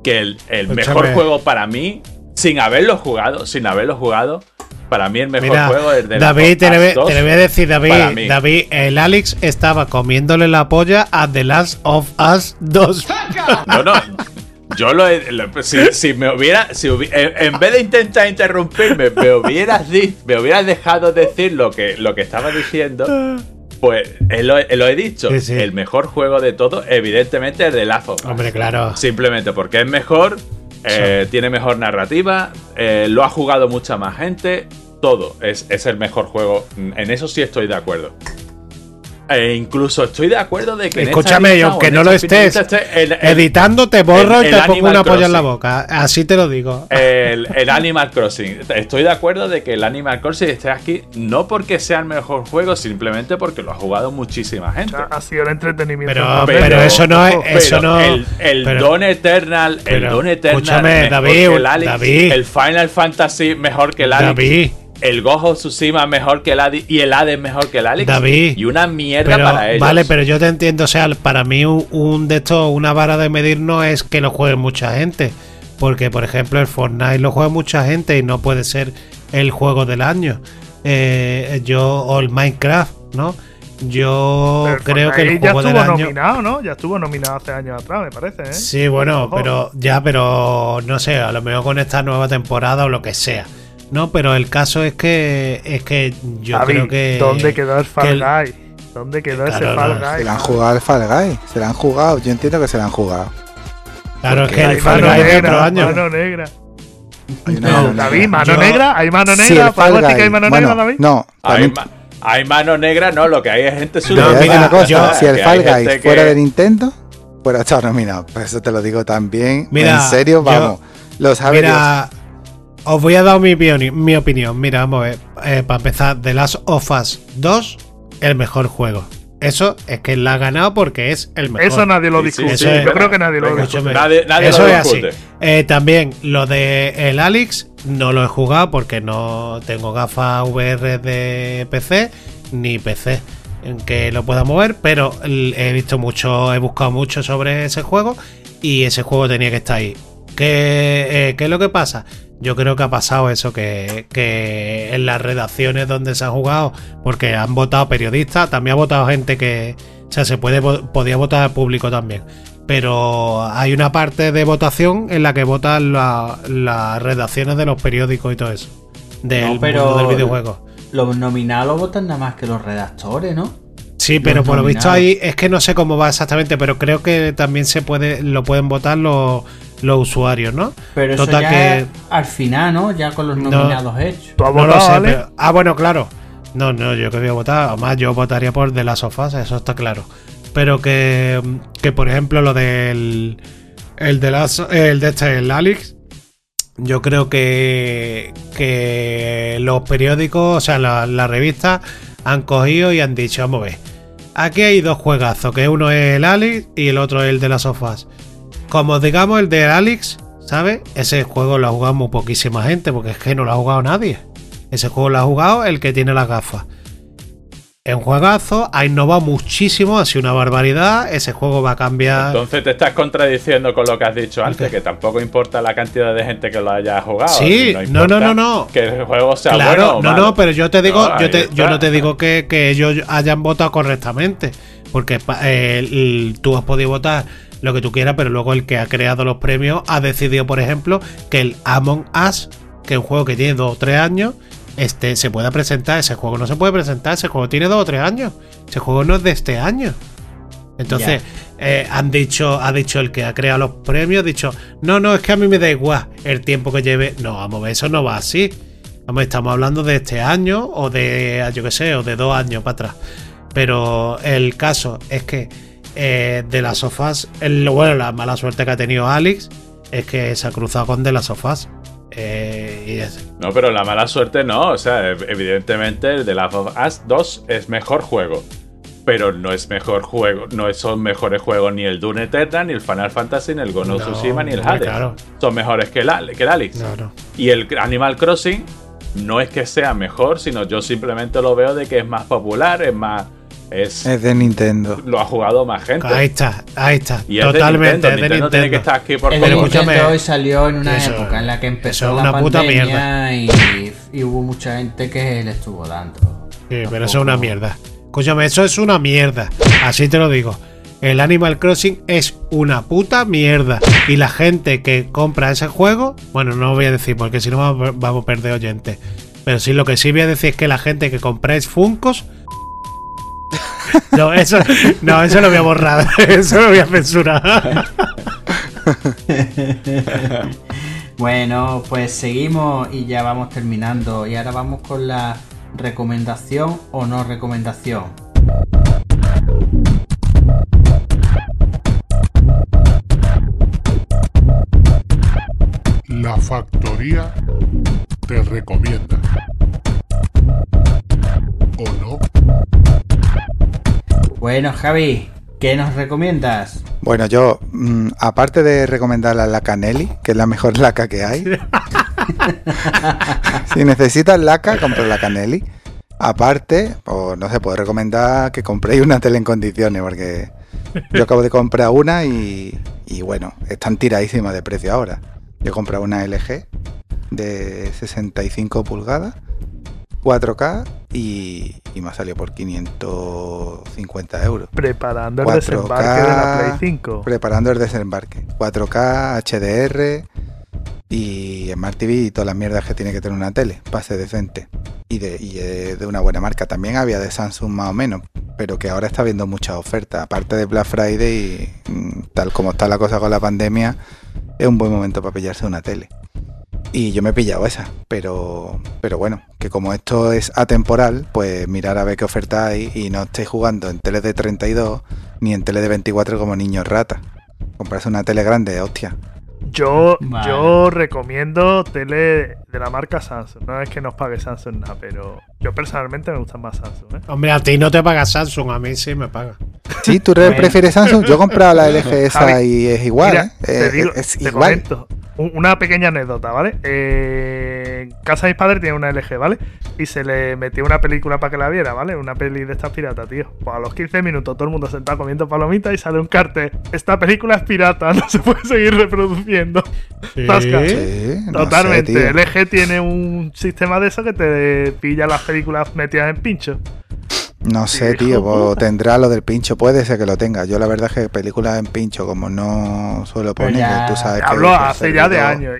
G: que el, el mejor juego para mí, sin haberlo jugado, sin haberlo jugado, para mí el mejor
E: Mira,
G: juego es de
E: David, te le, voy-
G: voy
E: te le voy a decir, David. David, el Alex estaba comiéndole la polla a The Last of Us 2.
G: No, no. Yo lo, he- lo- si, si me hubiera, si hubi- en, en vez de intentar interrumpirme, me hubieras, di- me hubieras dejado decir lo que, lo que estaba diciendo, pues eh, lo, he- lo he dicho.
E: Sí, sí.
G: El mejor juego de todo, evidentemente, es de Lazo.
E: Hombre, claro.
G: Simplemente porque es mejor, eh, tiene mejor narrativa, eh, lo ha jugado mucha más gente, todo. Es, es el mejor juego. En eso sí estoy de acuerdo. E incluso estoy de acuerdo de que.
E: Escúchame, y
G: lista o
E: aunque no lo estés
G: el- el-
E: editando, te borro
G: el-
E: y te pongo
G: Animal
E: una polla en la boca. Así te lo digo.
G: El, el Animal Crossing. Estoy de acuerdo de que el Animal Crossing esté aquí no porque sea el mejor juego, simplemente porque lo ha jugado muchísima gente.
D: Ha sido el entretenimiento.
E: Pero- pero eso no es- eso
G: Pero
E: no-
G: El, el
E: pero-
G: Dawn Eternal, el
E: pero,
G: Dawn Eternal.
E: escúchame,
G: mejor
E: David,
G: que el, Alex,
E: David.
G: el Final Fantasy mejor que el Alex.
E: David,
G: El of Tsushima mejor que el Hades y el Hades mejor que el Alex.
E: David,
G: Y una mierda
E: pero,
G: para ellos.
E: vale, pero yo te entiendo. O sea, para mí, un, un de estos, una vara de medir no es que lo juegue mucha gente. Porque, por ejemplo, el Fortnite lo juega mucha gente y no puede ser el juego del año. Eh, yo, o el Minecraft, ¿no? Yo
D: Pero
E: creo que el juego
D: ya
E: del
D: estuvo
E: año.
D: nominado, ¿no? Ya estuvo nominado hace años atrás, me parece, ¿eh?
E: Sí, bueno, pero ya, pero no sé, a lo mejor con esta nueva temporada o lo que sea. No, pero el caso es que es que yo creo que
D: ¿dónde quedó el
E: que
D: Fall
E: el-
D: Guy? ¿Dónde quedó ese Fall
E: no,
D: Guy?
F: Se la han jugado al Fall Guy. Se la han jugado. Yo entiendo que se la han jugado.
E: Claro, es que
D: Hay
E: el Fall
D: mano
E: Guy es de
D: negra,
E: otro año.
D: mano negra.
F: Hay
E: No,
F: mano
D: David,
F: negra.
D: mano
E: Yo-
D: negra, hay mano
F: Sí,
D: negra,
F: el Guy.
D: hay mano
F: Bueno,
D: negra, David.
F: No,
G: Hay,
F: también-
G: ma- hay mano negra, no, lo que hay es gente
F: te
G: suya.
F: voy a decir
E: mira,
F: una cosa.
E: yo-
F: si el Fall Guy
G: que-
F: fuera de Nintendo, fuera estado nominado. Pues eso te lo digo también.
E: Mira,
F: en serio,
E: yo-
F: vamos. Lo sabe Dios.
E: Os voy a dar mi, mi opinión. Mira, vamos a ver. Eh, para empezar, The Last of Us 2, el mejor juego. Eso es que la ha ganado porque es el mejor.
D: Eso nadie lo discute. Yo creo que nadie lo discute.
G: Nadie,
E: Eso es así. Eh, también lo de el Alex no lo he jugado porque no tengo gafas VR de PC ni PC en que lo pueda mover, pero he visto mucho, he buscado mucho sobre ese juego y ese juego tenía que estar ahí. ¿Qué, eh, ¿qué es lo que pasa? Yo creo que ha pasado eso, que, en las redacciones donde se ha jugado, porque han votado periodistas, también ha votado gente que, o sea, se puede, podía votar al público también. Pero hay una parte de votación en la que votan las redacciones de los periódicos y todo eso. Del, del videojuego.
C: Los nominados lo votan nada más que los redactores, ¿no?
E: Sí, pero por lo visto ahí es que no sé cómo va exactamente, pero creo que también se puede lo pueden votar los los usuarios, ¿no?
C: Pero eso ya que... al final, ¿no? Ya con los nominados hechos.
E: no lo sé, Ah, bueno, claro. No, no, yo que voy a votar, además yo votaría por de las sofás, eso está claro. Pero que, que por ejemplo, lo del. El de las. El de este, el Alex. Yo creo que. Que los periódicos, o sea, las la revistas han cogido y han dicho, vamos a ver. Aquí hay dos juegazos, que uno es el Alex y el otro es el de las sofás. Como digamos el de Alex, ¿sabes? Ese juego lo ha jugado muy poquísima gente, porque es que no lo ha jugado nadie. Ese juego lo ha jugado el que tiene las gafas. Es un juegazo, ha innovado muchísimo, ha sido una barbaridad. Ese juego va a cambiar.
G: Entonces te estás contradiciendo con lo que has dicho antes, que tampoco importa la cantidad de gente que lo haya jugado.
E: Sí, no, no, no, no.
G: Que el juego sea
E: claro,
G: bueno.
E: no, no, pero yo te digo, yo, te, yo no te digo que, que, ellos hayan votado correctamente. Porque eh, tú has podido votar lo que tú quieras, pero luego el que ha creado los premios ha decidido, por ejemplo, que el Among Us, que es un juego que tiene dos o tres años, este, se pueda presentar. Ese juego no se puede presentar, ese juego tiene dos o tres años. Ese juego no es de este año. Entonces, eh, han dicho, ha dicho el que ha creado los premios, ha dicho, no, no, es que a mí me da igual el tiempo que lleve. No, vamos, eso no va así. Vamos, estamos hablando de este año o de, yo qué sé, o de dos años para atrás. Pero el caso es que eh, de las sofás, el, bueno, la mala suerte que ha tenido Alex es que se ha cruzado con de las sofás. Eh,
G: no, pero la mala suerte no. O sea, evidentemente el de Last of Us 2 es mejor juego. Pero no es mejor juego, no son mejores juegos ni el Dune Eternal, ni el Final Fantasy, ni el Ghost Tsushima, ni el Hades. Son mejores que el, que el Alex. Y el Animal Crossing no es que sea mejor, sino yo simplemente lo veo de que es más popular, es más es,
F: de Nintendo.
G: Lo ha jugado más gente.
E: Ahí está, ahí está. Totalmente,
G: es de Nintendo. Tiene que estar aquí por
C: el Nintendo hoy salió en una época en la que empezó la una puta mierda. Y, hubo mucha gente que le estuvo dando.
E: Sí, pero eso es una mierda. Escúchame, eso es una mierda. Así te lo digo. El Animal Crossing es una puta mierda. Y la gente que compra ese juego, bueno, no lo voy a decir porque si no vamos a perder oyentes. Pero sí, lo que sí voy a decir es que la gente que compráis Funcos no, eso, no, eso lo voy a borrar. Eso lo voy a censurar.
C: Bueno, pues seguimos y ya vamos terminando. Y ahora vamos con la recomendación o no recomendación.
B: La factoría te recomienda. ¿O no?
C: Bueno, Javi, ¿qué nos recomiendas?
F: Bueno, yo, mm, aparte de recomendar la laca Nelly, que es la mejor laca que hay. si necesitas laca, compra la Canelli. Aparte, o no sé, puedo recomendar que compréis una tele en condiciones, porque yo acabo de comprar una y, y bueno, están tiradísimas de precio ahora. Yo compré una LG de 65 pulgadas 4K y, me ha salido por 550 euros.
D: Preparando el desembarque de la Play 5.
F: Preparando el desembarque. 4K, HDR y Smart TV y todas las mierdas que tiene que tener una tele, pase decente. Y de, de una buena marca. También había de Samsung más o menos, pero que ahora está viendo muchas ofertas. Aparte de Black Friday y mm, tal como está la cosa con la pandemia, es un buen momento para pillarse una tele. Y yo me he pillado esa, pero, pero bueno, que como esto es atemporal, pues mirar a ver qué oferta hay y no estéis jugando en tele de 32 ni en tele de 24 como niños rata. Comprarse una tele grande, hostia.
D: Yo,
C: Vale.
D: yo recomiendo tele de la marca Samsung. No es que nos pague Samsung nada, pero yo personalmente me gustan más Samsung. ¿eh?
E: Hombre, a ti no te paga Samsung, a mí sí me paga.
F: Sí, tú
C: Bueno.
F: prefieres Samsung. Yo he comprado la LG esa
D: Javi,
F: y es igual.
D: Mira,
F: ¿eh?
D: te
F: Eh,
D: digo,
F: es
D: te
F: igual.
D: comento. Un- Una pequeña anécdota, ¿vale? Eh, en casa de mis padres tiene una LG, ¿vale? Y se le metió una película para que la viera, ¿vale? Una peli de estas piratas, tío. Pues a los 15 minutos todo el mundo sentado comiendo palomitas y sale un cartel. Esta película es pirata, no se puede seguir reproduciendo.
F: Sí, no
D: Totalmente.
F: sé.
D: LG tiene un sistema de eso que te pilla las películas metidas en pincho.
F: No sé, tío, pues tendrá lo del pincho, puede ser que lo tenga. Yo la verdad es que películas en pincho, como no suelo
C: Pero
F: poner,
C: ya-
F: tú sabes que
D: Hablo
F: por
D: hace ya de años.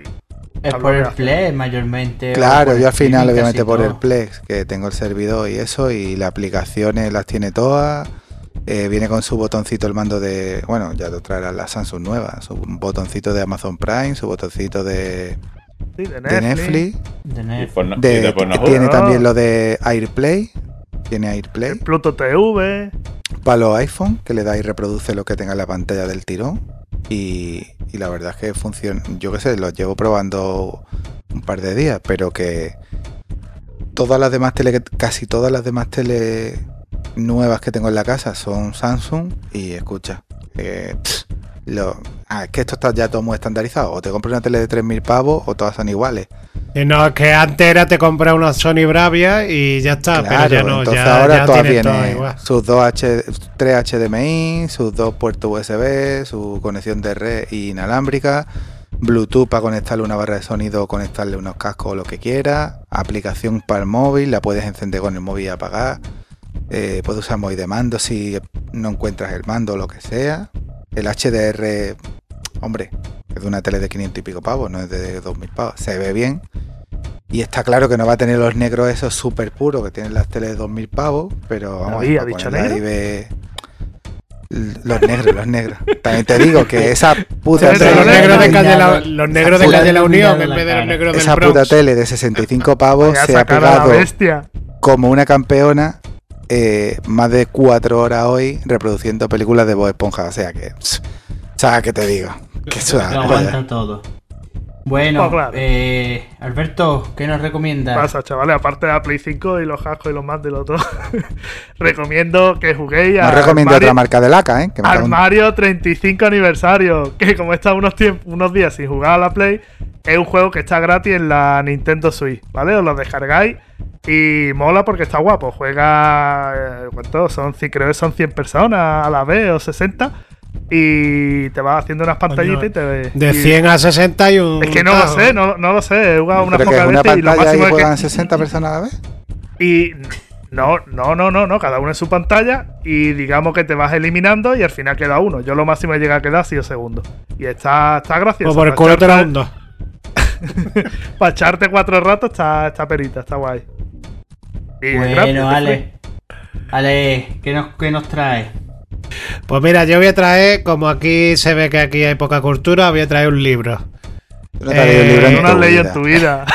C: Es
D: Hablo
C: por el Play mayormente.
F: Claro, yo al final obviamente por el. Plex, que tengo el servidor y eso, y las aplicaciones las tiene todas. Eh, viene con su botoncito el mando de, bueno, ya lo traerán la Samsung nueva, su botoncito de Amazon Prime, su botoncito de,
D: Sí, de Netflix.
C: De Netflix.
G: no
F: tiene
D: juega.
F: también lo de AirPlay, tiene AirPlay.
D: el Pluto TV.
F: para los iPhone, que le da y reproduce lo que tenga en la pantalla del tirón. Y, y la verdad es que funciona. Yo qué sé, lo llevo probando un par de días, pero que todas las demás tele, casi todas las demás tele nuevas que tengo en la casa son Samsung. Y escucha, eh, pss, lo, ah, es que esto está ya todo muy estandarizado. O te compras una tele de 3.000 pavos o todas son iguales.
E: Y no, es que antes era te comprar una Sony Bravia y ya está,
F: Claro,
E: pero ya no,
F: entonces
E: ya,
F: ahora
E: ya
F: todas
E: todo
F: vienen sus dos H, tres HDMI, sus dos puertos USB, su conexión de red inalámbrica, Bluetooth para conectarle una barra de sonido o conectarle unos cascos o lo que quiera, aplicación para el móvil, la puedes encender con el móvil y apagar, eh, puedes usar móvil de mando si no encuentras el mando o lo que sea, el HDR, hombre, es de una tele de 500 y pico pavos, no es de 2000 pavos, se ve bien. Y está claro que no va a tener los negros esos súper puros que tienen las teles de 2000 pavos, pero vamos
D: David,
F: a
D: ¿ha dicho
F: ponerla
D: negro?
F: ahí ve- Los negros, los negros. También te digo que esa puta
D: Pero
E: Los
F: tele,
E: negros de
D: le
E: calle la, los negros de calle la Unión en
C: la
E: vez de los negros del
F: esa puta tele de 65 pavos se ha pegado como una campeona eh, más de cuatro horas hoy reproduciendo películas de Bob Esponja. O sea que, ¿sabes qué te digo? Que eso
C: Lo aguanta todo. Bueno,
D: Pues claro.
C: eh, Alberto, ¿qué nos recomiendas?
D: pasa, chavales? Aparte de la Play 5 y los cascos y los más del otro, recomiendo que juguéis
F: No
D: al
F: recomiendo
D: Mario,
F: otra marca de laca, ¿eh? Que me
D: al
F: cago en-
D: Mario 35 aniversario. Que como está unos, tiemp- unos días sin jugar a la Play, es un juego que está gratis en la Nintendo Switch, ¿vale? Os lo descargáis y mola porque está guapo. Juega, eh, ¿cuánto? Son, creo que son 100 personas a la vez o 60. Y te vas haciendo unas pantallitas y te
E: De
D: y-
E: 100 a 60 y un.
D: Es que no lo sé, no, no lo sé. He jugado unas pocas
F: una
D: veces y lo máximo es
F: juegan
D: que.
F: 60 personas a la vez.
D: Y no, no, no, no, no, cada uno en su pantalla y digamos que te vas eliminando y al final queda uno. Yo lo máximo que llega a quedar ha sido segundo. Y está, está gracioso.
E: Pues por el culo te
D: echarte-
E: hundo.
D: Para echarte cuatro ratos está, está perita, está guay.
C: Bueno, Ale. Ale, ¿qué nos, qué nos trae?
E: Pues mira, yo voy a traer, como aquí se ve que aquí hay poca cultura, voy a traer un libro.
F: No el
E: Eh,
D: has
F: tu
D: leído
F: vida.
D: en tu vida.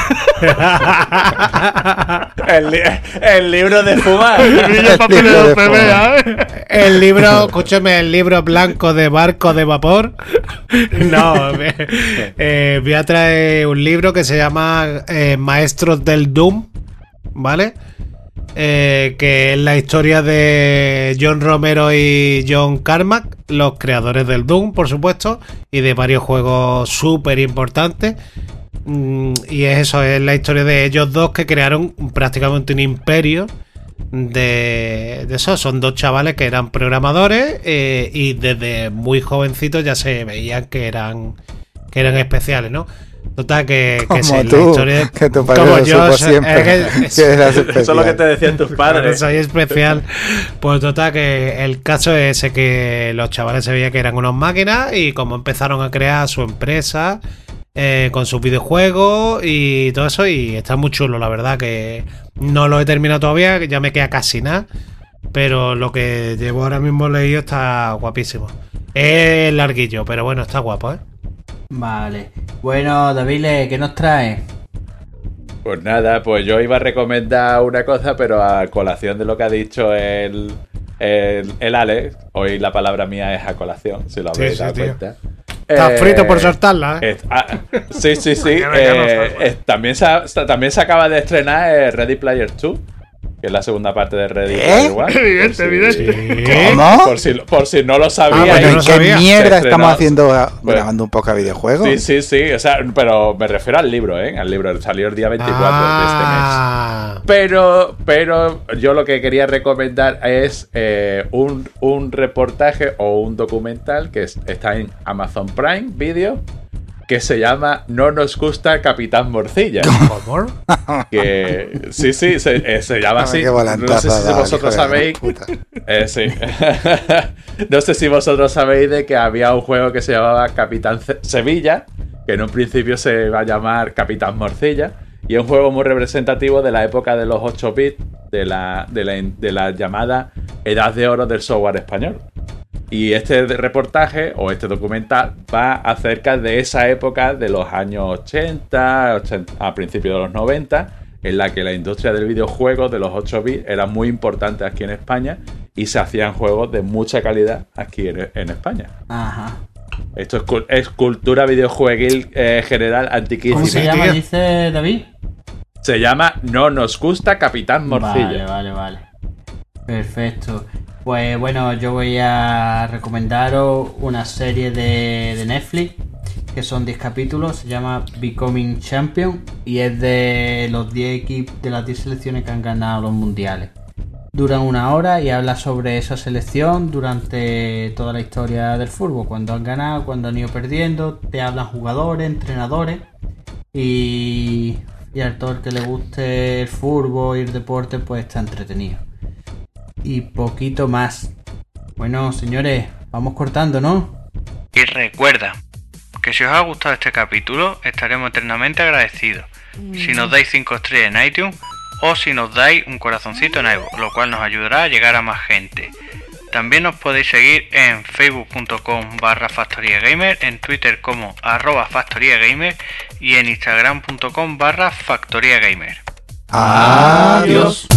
G: El, li- el libro de fumar.
D: De
F: libro de
D: ¿eh?
E: El libro, escúchame, el libro blanco de barco de vapor. No, me- eh, voy a traer un libro que se llama eh, Maestros del Doom, ¿vale? Eh, que es la historia de John Romero y John Carmack, los creadores del Doom, por supuesto, y de varios juegos súper importantes. Mm, y es eso, es la historia de ellos dos que crearon prácticamente un imperio de, eso. Son dos chavales que eran programadores eh, y desde muy jovencitos ya se veían que eran, que eran especiales, ¿no? Total, que, que
F: Como
E: la
F: tú,
E: historia de-
F: que tu padre
E: como
F: lo
E: yo,
F: siempre.
E: es que-
F: que eras
G: Eso es lo que te decían tus padres.
E: soy especial. Pues total, que el caso es ese que los chavales se veía que eran unas máquinas y como empezaron a crear su empresa eh, con sus videojuegos y todo eso. Y está muy chulo, la verdad, que no lo he terminado todavía, que ya me queda casi nada. Pero lo que llevo ahora mismo leído está guapísimo. Es larguillo, pero bueno, está guapo, ¿eh?
C: Vale. Bueno, David, ¿qué nos trae?
G: Pues nada, pues yo iba a recomendar una cosa, pero a colación de lo que ha dicho el, el, el Alex, hoy la palabra mía es a colación, si lo habéis
E: Sí, sí,
G: dado
E: tío.
G: cuenta.
E: Está
G: Eh,
E: frito por soltarla, ¿eh?
G: ah, sí, sí, sí. Eh, también, se, también se acaba de estrenar Ready Player 2, que es la segunda parte de Ready
F: ¿Eh?
G: 1.
D: Evidente,
G: por si-
D: evidente.
F: ¿Cómo?
G: Por si, por si no lo
E: Ah, pues yo
F: Bueno,
E: no
F: ¿y qué
E: sabía.
F: mierda estamos
G: estrenó.
F: haciendo ah,
G: Bueno.
F: grabando un poco de videojuegos?
G: Sí, sí, sí. O sea, pero me refiero al libro, ¿eh? Al libro. Salió el día 24 de este mes.
E: Ah,
G: Pero, pero yo lo que quería recomendar es eh, un, un reportaje o un documental que es- está en Amazon Prime Video que se llama No nos gusta Capitán Morcilla.
E: ¿Cómo?
G: Que sí, sí, se, eh, se llama
F: Ah,
G: así. No sé si vosotros sabéis. Eh, sí. no sé si vosotros sabéis de que había un juego que se llamaba Capitán Ce- Sevilla, que en un principio se va a llamar Capitán Morcilla, y es un juego muy representativo de la época de los 8 bits, de la, de la, de la llamada Edad de Oro del software español. Y este reportaje o este documental va acerca de esa época de los años 80, 80 a principios de los 90, en la que la industria del videojuego de los 8 bits era muy importante aquí en España y se hacían juegos de mucha calidad aquí en, en España.
C: Ajá.
G: Esto es, cul- es cultura videojueguil eh, general antiquísima.
C: ¿Cómo se llama? Dice David.
G: Se llama No nos gusta Capitán Morcilla.
C: Vale, vale, vale. Perfecto. Pues bueno, yo voy a recomendaros una serie de, de Netflix que son 10 capítulos, se llama Becoming Champion y es de los 10 equipos de las 10 selecciones que han ganado los mundiales. Duran una hora y habla sobre esa selección durante toda la historia del fútbol, cuando han ganado, cuando han ido perdiendo, te hablan jugadores, entrenadores y, y a todo el que le guste el fútbol y el deporte pues está entretenido. Y poquito más. Bueno, señores, vamos cortando, ¿no?
H: Y recuerda que si os ha gustado este capítulo estaremos eternamente agradecidos si nos dais 5 estrellas en iTunes o si nos dais un corazoncito en iVoox, lo cual nos ayudará a llegar a más gente. También nos podéis seguir en facebook.com barra factoriagamer, en twitter como arroba factoriagamer y en instagram.com barra factoriagamer.
F: Adiós.